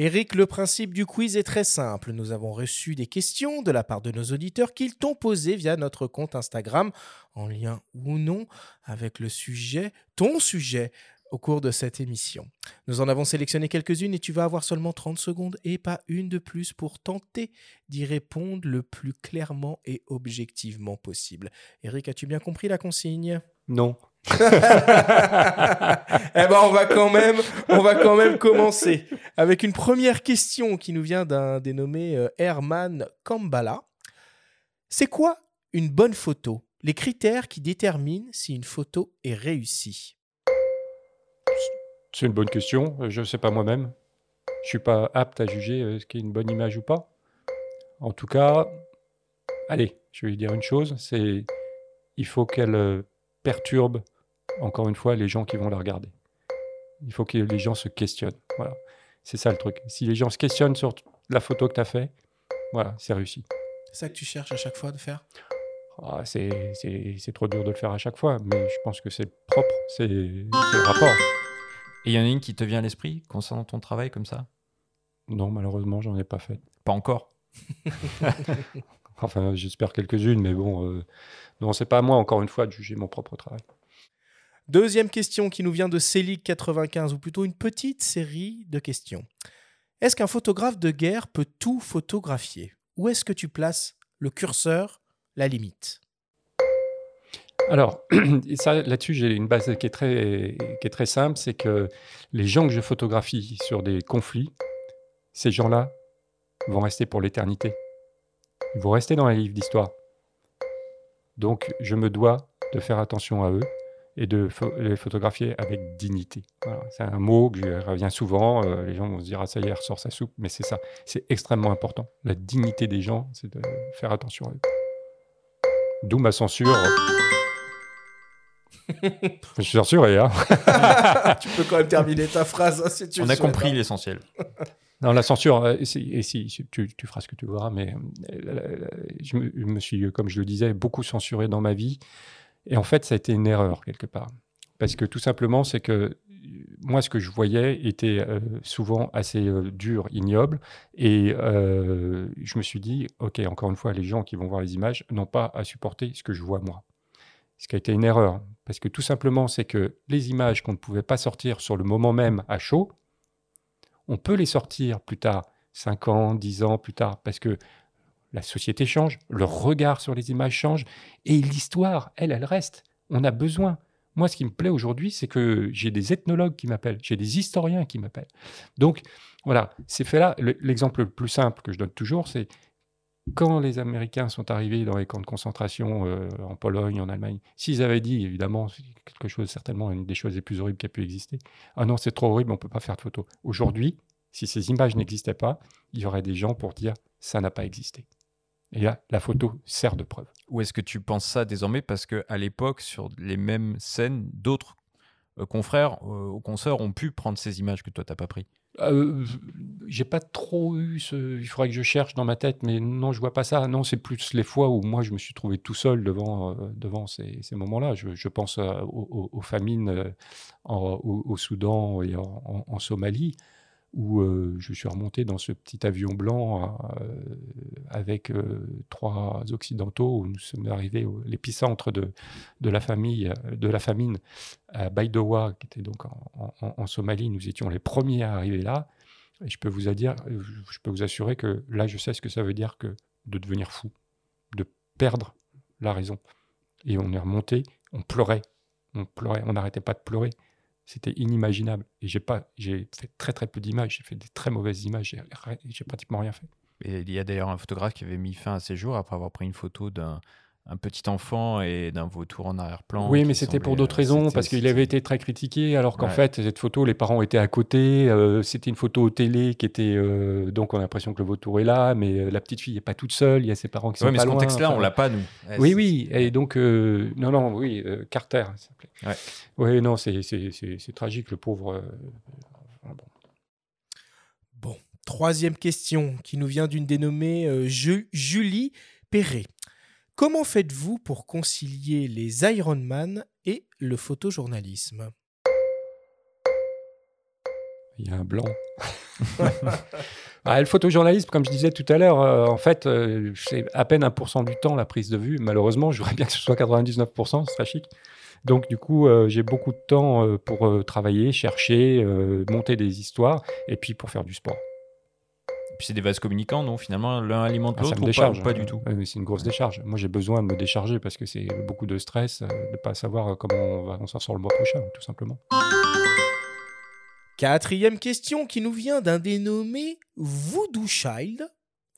[SPEAKER 2] Eric, le principe du quiz est très simple. Nous avons reçu des questions de la part de nos auditeurs qu'ils t'ont posées via notre compte Instagram, en lien ou non avec le sujet, ton sujet, au cours de cette émission. Nous en avons sélectionné quelques-unes et tu vas avoir seulement 30 secondes et pas une de plus pour tenter d'y répondre le plus clairement et objectivement possible. Eric, as-tu bien compris la consigne?
[SPEAKER 3] Non.
[SPEAKER 2] eh ben, on va quand même, on va quand même commencer avec une première question qui nous vient d'un dénommé euh, Herman Kambala. C'est quoi une bonne photo? Les critères qui déterminent si une photo est réussie.
[SPEAKER 3] C'est une bonne question. Je ne sais pas moi-même. Je suis pas apte à juger euh, ce qui est une bonne image ou pas. En tout cas, allez, je vais dire une chose, c'est il faut qu'elle euh, perturbe encore une fois les gens qui vont la regarder. Il faut que les gens se questionnent. Voilà, c'est ça le truc. Si les gens se questionnent sur la photo que tu as fait, voilà, c'est réussi.
[SPEAKER 2] C'est ça que tu cherches à chaque fois de faire?
[SPEAKER 3] Ah, c'est c'est- c'est trop dur de le faire à chaque fois, mais je pense que c'est propre, c'est c'est le rapport.
[SPEAKER 4] Et il y en a une qui te vient à l'esprit concernant ton travail comme ça?
[SPEAKER 3] Non, malheureusement, j'en ai pas fait.
[SPEAKER 4] Pas encore.
[SPEAKER 3] Enfin, j'espère quelques-unes, mais bon, euh, non, c'est pas à moi, encore une fois, de juger mon propre travail.
[SPEAKER 2] Deuxième question qui nous vient de Célic95, ou plutôt une petite série de questions. Est-ce qu'un photographe de guerre peut tout photographier? Où est-ce que tu places le curseur, la limite?
[SPEAKER 3] Alors, là-dessus, j'ai une base qui est très, qui est très simple, c'est que les gens que je photographie sur des conflits, ces gens-là vont rester pour l'éternité. Ils vont rester dans les livres d'histoire. Donc, je me dois de faire attention à eux et de les photographier avec dignité. Voilà, c'est un mot que je reviens souvent. euh, les gens vont se dire, ah ça y est, elle ressort sa soupe. Mais c'est ça, c'est extrêmement important. La dignité des gens, c'est de faire attention à eux. D'où ma censure. Je suis censuré, hein.
[SPEAKER 2] Tu peux quand même terminer ta phrase hein, si tu
[SPEAKER 4] On a
[SPEAKER 2] souhaites,
[SPEAKER 4] compris
[SPEAKER 2] hein.
[SPEAKER 4] l'essentiel.
[SPEAKER 3] Non, la censure, euh, tu, tu feras ce que tu voudras, mais euh, je me, suis, comme je le disais, beaucoup censuré dans ma vie. Et en fait, ça a été une erreur quelque part. Parce que tout simplement, c'est que euh, moi, ce que je voyais était souvent assez dur, ignoble. Et je me suis dit, OK, encore une fois, les gens qui vont voir les images n'ont pas à supporter ce que je vois moi. Ce qui a été une erreur. Parce que tout simplement, c'est que les images qu'on ne pouvait pas sortir sur le moment même à chaud, on peut les sortir plus tard, 5 ans, 10 ans plus tard, parce que la société change, le regard sur les images change, et l'histoire, elle, elle reste. On a besoin. Moi, ce qui me plaît aujourd'hui, c'est que j'ai des ethnologues qui m'appellent, j'ai des historiens qui m'appellent. Donc, voilà, ces faits-là, le- l'exemple le plus simple que je donne toujours, c'est quand les Américains sont arrivés dans les camps de concentration euh, en Pologne, en Allemagne, s'ils avaient dit, évidemment, c'est quelque chose, certainement, une des choses les plus horribles qui a pu exister, ah non, c'est trop horrible, on ne peut pas faire de photos. Aujourd'hui, si ces images n'existaient pas, il y aurait des gens pour dire, ça n'a pas existé. Et là, la photo sert de preuve.
[SPEAKER 4] Ou est-ce que tu penses ça désormais parce que à l'époque, sur les mêmes scènes, d'autres euh, confrères euh, ou consoeurs ont pu prendre ces images que toi t'as pas pris?
[SPEAKER 3] Euh, j'ai pas trop eu ce. Il faudrait que je cherche dans ma tête, mais non, je vois pas ça. Non, c'est plus les fois où moi je me suis trouvé tout seul devant, euh, devant ces, moments-là. Je, pense euh, aux, famines au, Soudan et en Somalie, où euh, je suis remonté dans ce petit avion blanc euh, avec euh, trois occidentaux, où nous sommes arrivés à l'épicentre de, de la de la famine à Baidoa, qui était donc en, Somalie. Nous étions les premiers à arriver là. Et je peux vous, dire, je peux vous assurer que là, je sais ce que ça veut dire que de devenir fou, de perdre la raison. Et on est remonté, on pleurait, on pleurait, on n'arrêtait pas de pleurer. C'était inimaginable. Et j'ai pas, j'ai fait très très peu d'images, j'ai fait des très mauvaises images, j'ai, pratiquement rien fait.
[SPEAKER 4] Et il y a d'ailleurs un photographe qui avait mis fin à ses jours après avoir pris une photo d'un un petit enfant et d'un vautour en arrière-plan.
[SPEAKER 3] Oui, mais c'était pour d'autres
[SPEAKER 4] euh,
[SPEAKER 3] raisons, parce qu'il avait été très critiqué, alors qu'en
[SPEAKER 4] Ouais.
[SPEAKER 3] fait, cette photo, les parents étaient à côté, euh, c'était une photo au télé qui était... euh, donc on a l'impression que le vautour est là, mais la petite fille n'est pas toute seule, il y a ses parents qui
[SPEAKER 4] Ouais,
[SPEAKER 3] sont
[SPEAKER 4] mais
[SPEAKER 3] pas
[SPEAKER 4] ce contexte-là,
[SPEAKER 3] enfin,
[SPEAKER 4] on l'a pas, nous. Ouais,
[SPEAKER 3] oui, oui, et donc... euh, non, non, oui, euh, Carter. Oui, non, c'est c'est- c'est- c'est tragique, le pauvre... euh,
[SPEAKER 2] Bon, troisième question qui nous vient d'une dénommée euh, Ju- Julie Perret. Comment faites-vous pour concilier les Ironman et le photojournalisme?
[SPEAKER 3] Il y a un blanc. Ah, le photojournalisme, comme je disais tout à l'heure, euh, en fait, euh, c'est à peine 1% du temps la prise de vue. Malheureusement, je voudrais bien que ce soit 99%, ce serait chic. Donc, du coup, euh, j'ai beaucoup de temps pour travailler, chercher, monter des histoires, et puis pour faire du sport.
[SPEAKER 4] Puis c'est des vases communicants, donc finalement l'un alimente
[SPEAKER 3] Ah, ça
[SPEAKER 4] l'autre ou pas,
[SPEAKER 3] décharge.
[SPEAKER 4] ou pas du tout?
[SPEAKER 3] C'est une grosse décharge. Moi, j'ai besoin de me décharger parce que c'est beaucoup de stress euh, de ne pas savoir comment on va s'en sort le mois prochain, tout simplement.
[SPEAKER 2] Quatrième question qui nous vient d'un dénommé Voodoo Child.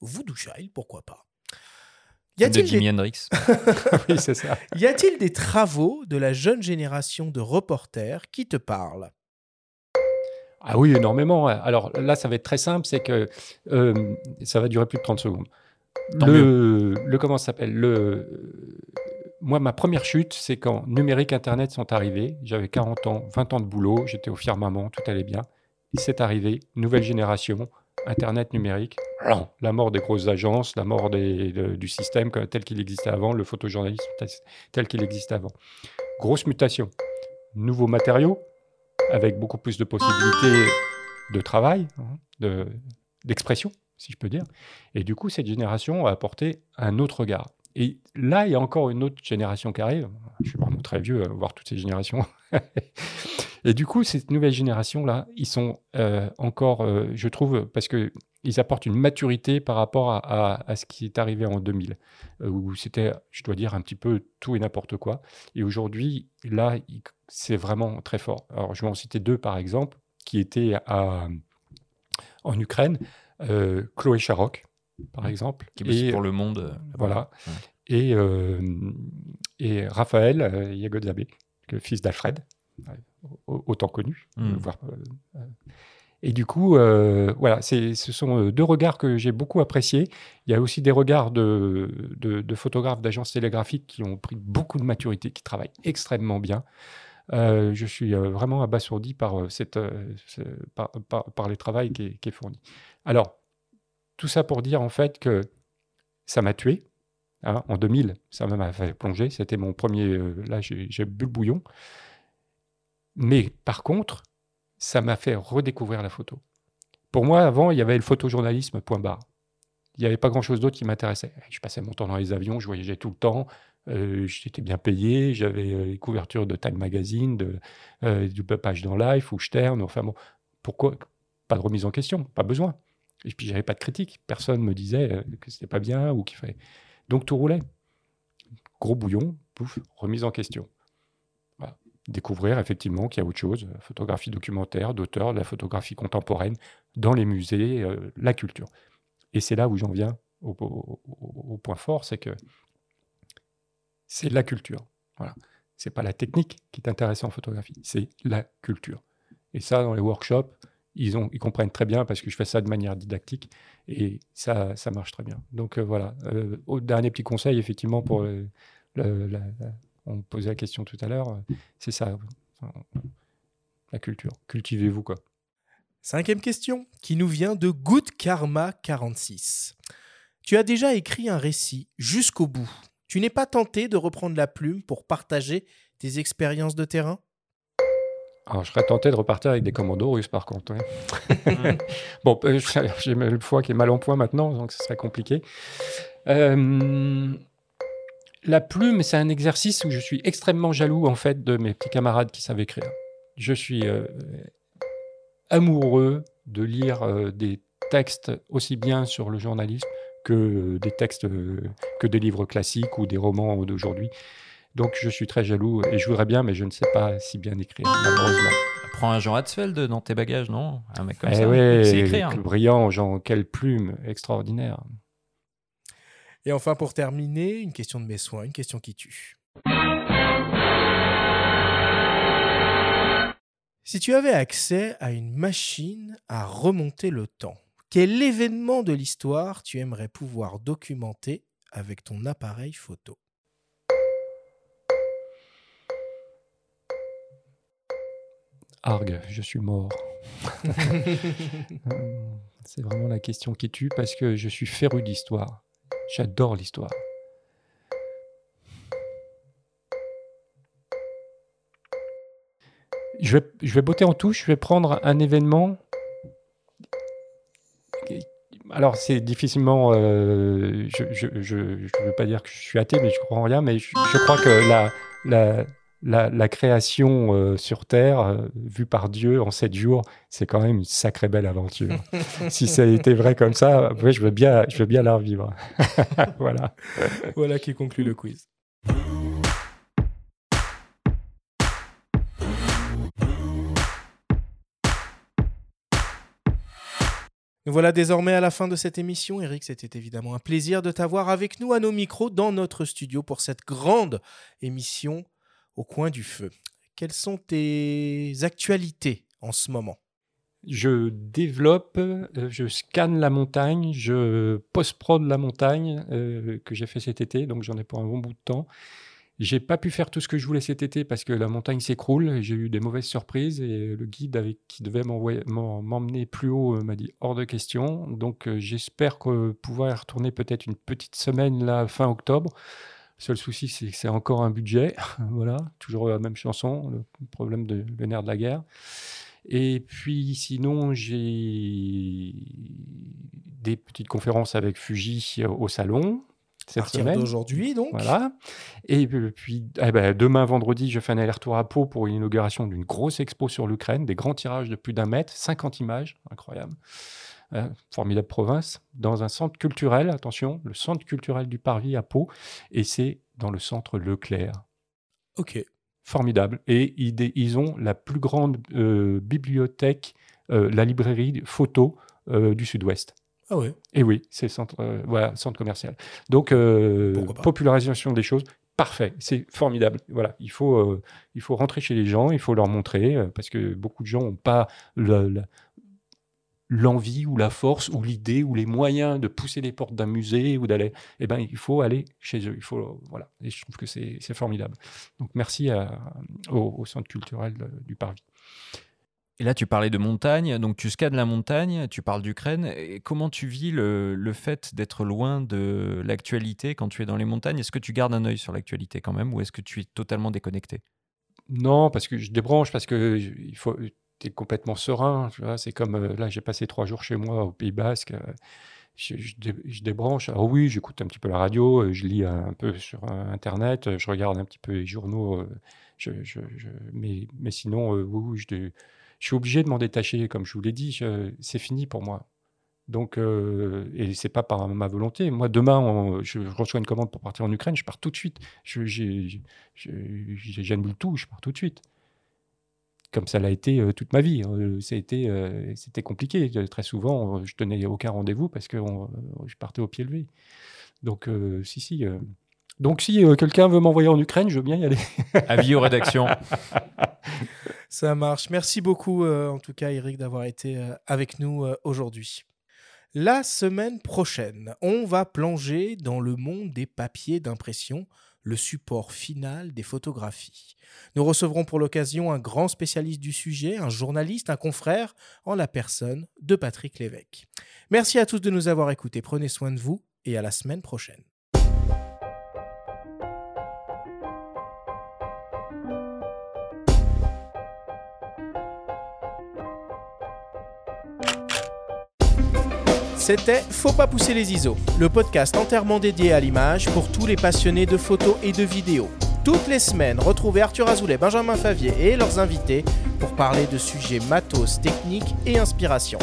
[SPEAKER 2] Voodoo Child, pourquoi pas? Y
[SPEAKER 4] De Jimi
[SPEAKER 2] des...
[SPEAKER 4] Hendrix.
[SPEAKER 3] oui, c'est ça.
[SPEAKER 2] Y a-t-il des travaux de la jeune génération de reporters qui te parlent?
[SPEAKER 3] Ah oui, énormément. Alors là, ça va être très simple, c'est que euh, ça va durer plus de 30 secondes.
[SPEAKER 4] Tant
[SPEAKER 3] Le, le comment ça s'appelle le, Moi, ma première chute, c'est quand numérique, Internet sont arrivés. J'avais 40 ans, 20 ans de boulot, j'étais au firmament, tout allait bien. C'est arrivé, nouvelle génération, Internet numérique, la mort des grosses agences, la mort des- de- du système tel qu'il existait avant, le photojournalisme tel qu'il existait avant. Grosse mutation. Nouveaux matériaux, avec beaucoup plus de possibilités de travail, hein, de- d'expression, si je peux dire. Et du coup, cette génération a apporté un autre regard. Et là, il y a encore une autre génération qui arrive. Je suis vraiment très vieux à voir toutes ces générations. Et du coup, cette nouvelle génération-là, ils sont euh, encore, euh, je trouve, parce que ils apportent une maturité par rapport à, à- à ce qui est arrivé en 2000, euh, où c'était, je dois dire, un petit peu tout et n'importe quoi. Et aujourd'hui, là, c'est vraiment très fort. Alors, je vais en citer deux, par exemple, qui étaient à, en Ukraine. Euh, Chloé Charoc, par exemple.
[SPEAKER 4] Qui bosse pour Le Monde, euh.
[SPEAKER 3] Voilà.
[SPEAKER 4] Ouais.
[SPEAKER 3] Et, euh, et Raphaël Yagodzabe, le fils d'Alfred, au- autant connu.
[SPEAKER 4] Mm.
[SPEAKER 3] voire, et du coup, euh, voilà, ce sont euh, deux regards que j'ai beaucoup appréciés. Il y a aussi des regards de, photographes d'agences télégraphiques qui ont pris beaucoup de maturité, qui travaillent extrêmement bien. Euh, je suis vraiment abasourdi par, cette, ce- par, travail qui est, fourni. Alors, tout ça pour dire en fait que ça m'a tué. hein, en 2000, ça m'a fait plonger. C'était mon premier. là, j'ai bu le bouillon. Mais par contre, ça m'a fait redécouvrir la photo. Pour moi, avant, il y avait le photojournalisme, point barre. Il n'y avait pas grand-chose d'autre qui m'intéressait. Je passais mon temps dans les avions, je voyageais tout le temps, euh, j'étais bien payé, j'avais euh, les couvertures de Time Magazine, euh, du page dans Life ou Stern. Enfin bon, pourquoi Pas de remise en question, pas besoin. Et puis, j'avais pas de critique. Personne me disait que c'était pas bien ou qu'il fallait. Donc, tout roulait. Gros bouillon, pouf, remise en question. Découvrir effectivement qu'il y a autre chose, euh, photographie documentaire, d'auteur, de la photographie contemporaine, dans les musées, euh, la culture. Et c'est là où j'en viens au, point fort, c'est que c'est la culture. Voilà. C'est pas la technique qui est intéressante en photographie, c'est la culture. Et ça, dans les workshops, ils, ont, ils comprennent très bien parce que je fais ça de manière didactique et ça, ça marche très bien. Donc euh, voilà. Dernier petit conseil, effectivement, pour la- on me posait la question tout à l'heure, euh, c'est ça, Enfin, la culture. Cultivez-vous quoi.
[SPEAKER 2] Cinquième question, qui nous vient de Good Karma 46. Tu as déjà écrit un récit jusqu'au bout. Tu n'es pas tenté de reprendre la plume pour partager tes expériences de terrain?
[SPEAKER 3] Alors, je serais tenté de repartir avec des commandos russes, par contre. ouais. bon, euh, j'ai le foie qui est mal en point maintenant, donc ce serait compliqué. Euh, la plume, c'est un exercice où je suis extrêmement jaloux, en fait, de mes petits camarades qui savent écrire. Je suis euh, amoureux de lire euh, des textes aussi bien sur le journalisme que euh, des textes, que des livres classiques ou des romans d'aujourd'hui. Donc je suis très jaloux et je voudrais bien, mais je ne sais pas si bien écrire, malheureusement.
[SPEAKER 4] Prends un Jean Hatzfeld dans tes bagages, non? Un mec comme
[SPEAKER 3] Eh
[SPEAKER 4] ça.
[SPEAKER 3] ouais,
[SPEAKER 4] c'est écrire.
[SPEAKER 3] brillant, Jean, quelle plume extraordinaire.
[SPEAKER 2] Et enfin, pour terminer, une question de mes soins, une question qui tue. Si tu avais accès à une machine à remonter le temps, quel événement de l'histoire tu aimerais pouvoir documenter avec ton appareil photo?
[SPEAKER 3] Argue, je suis mort. C'est vraiment la question qui tue parce que je suis féru d'histoire. J'adore l'histoire. Je vais, je botter en touche, je vais prendre un événement. Alors, c'est difficilement. euh, je ne veux pas dire que je suis athée, mais je crois en rien. Mais je, crois que la, la, création euh, sur Terre, euh, vue par Dieu en sept jours, c'est quand même une sacrée belle aventure. si ça a été vrai comme ça, je, veux bien, je veux bien la revivre. voilà.
[SPEAKER 2] Voilà qui conclut le quiz. Nous voilà désormais à la fin de cette émission. Eric, c'était évidemment un plaisir de t'avoir avec nous à nos micros dans notre studio pour cette grande émission au coin du feu. Quelles sont tes actualités en ce moment?
[SPEAKER 3] Je développe, euh, je scanne la montagne, je post-prod la montagne euh, que j'ai fait cet été, donc j'en ai pour un bon bout de temps. J'ai pas pu faire tout ce que je voulais cet été parce que la montagne s'écroule. J'ai eu des mauvaises surprises et le guide avec qui devait m'emmener plus haut euh, m'a dit hors de question. Donc j'espère pouvoir y retourner peut-être une petite semaine là fin octobre seul souci, c'est que c'est encore un budget. voilà, toujours la même chanson, le problème de le nerf de la guerre. Et puis sinon, j'ai des petites conférences avec Fuji au salon.
[SPEAKER 2] Cette semaine. d'aujourd'hui, donc.
[SPEAKER 3] Voilà. Et puis, eh ben, demain, vendredi, je fais un aller-retour à Pau pour l'inauguration d'une grosse expo sur l'Ukraine, des grands tirages de plus d'un mètre, 50 images, incroyable. Euh, formidable province, dans un centre culturel, attention, le centre culturel du Parvis à Pau, et c'est dans le centre Leclerc.
[SPEAKER 2] Ok.
[SPEAKER 3] Formidable. Et ils, ont la plus grande euh, bibliothèque, euh, la librairie photo du Sud-Ouest.
[SPEAKER 2] Ah oui.
[SPEAKER 3] Et oui, c'est centre, voilà, centre commercial. Donc, popularisation des choses, parfait, c'est formidable. Voilà, il faut, il faut rentrer chez les gens, il faut leur montrer, parce que beaucoup de gens n'ont pas le, l'envie ou la force ou l'idée ou les moyens de pousser les portes d'un musée ou d'aller, eh ben, il faut aller chez eux. Il faut, voilà. Et je trouve que c'est formidable. Donc, merci au, Centre culturel du Parvis.
[SPEAKER 4] Et là, tu parlais de montagne, donc tu scannes la montagne, tu parles d'Ukraine. Comment tu vis le, le fait d'être loin de l'actualité quand tu es dans les montagnes? Est-ce que tu gardes un œil sur l'actualité quand même ou est-ce que tu es totalement déconnecté?
[SPEAKER 3] Non, parce que je débranche, parce que il faut, es complètement serein. c'est comme euh, là, j'ai passé trois jours chez moi au Pays Basque. Euh, je, débranche. Alors oui, j'écoute un petit peu la radio, euh, je lis un, peu sur Internet, je regarde un petit peu les journaux. Mais, mais, sinon, oui, je, suis obligé de m'en détacher, comme je vous l'ai dit. c'est fini pour moi. Donc, et c'est pas par ma volonté. Moi, demain, je reçois une commande pour partir en Ukraine, je pars tout de suite. J'ai jamais le tout, je pars tout de suite comme ça l'a été euh, toute ma vie. Euh, C'était euh, c'était compliqué. Très souvent, je tenais aucun rendez-vous parce que je partais au pied levé. Donc, si, si. Donc, si quelqu'un veut m'envoyer en Ukraine, je veux bien y aller.
[SPEAKER 4] Avis aux rédactions.
[SPEAKER 2] Ça marche. Merci beaucoup, en tout cas, Eric, d'avoir été avec nous aujourd'hui. La semaine prochaine, on va plonger dans le monde des papiers d'impression le support final des photographies. Nous recevrons pour l'occasion un grand spécialiste du sujet, un journaliste, un confrère, en la personne de Patrick Lévesque. Merci à tous de nous avoir écoutés, prenez soin de vous et à la semaine prochaine. C'était Faut pas pousser les ISO, le podcast entièrement dédié à l'image pour tous les passionnés de photos et de vidéos. Toutes les semaines, retrouvez Arthur Azoulay, Benjamin Favier et leurs invités pour parler de sujets matos, techniques et inspiration.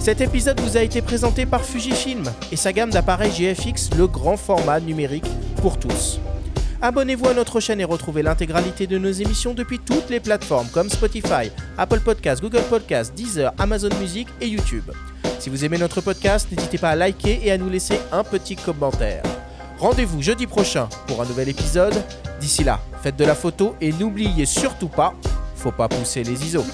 [SPEAKER 2] Cet épisode vous a été présenté par Fujifilm et sa gamme d'appareils GFX, le grand format numérique pour tous. Abonnez-vous à notre chaîne et retrouvez l'intégralité de nos émissions depuis toutes les plateformes comme Spotify, Apple Podcasts, Google Podcasts, Deezer, Amazon Music et YouTube. Si vous aimez notre podcast, n'hésitez pas à liker et à nous laisser un petit commentaire. Rendez-vous jeudi prochain pour un nouvel épisode. D'ici là, faites de la photo et n'oubliez surtout pas, faut pas pousser les ISO.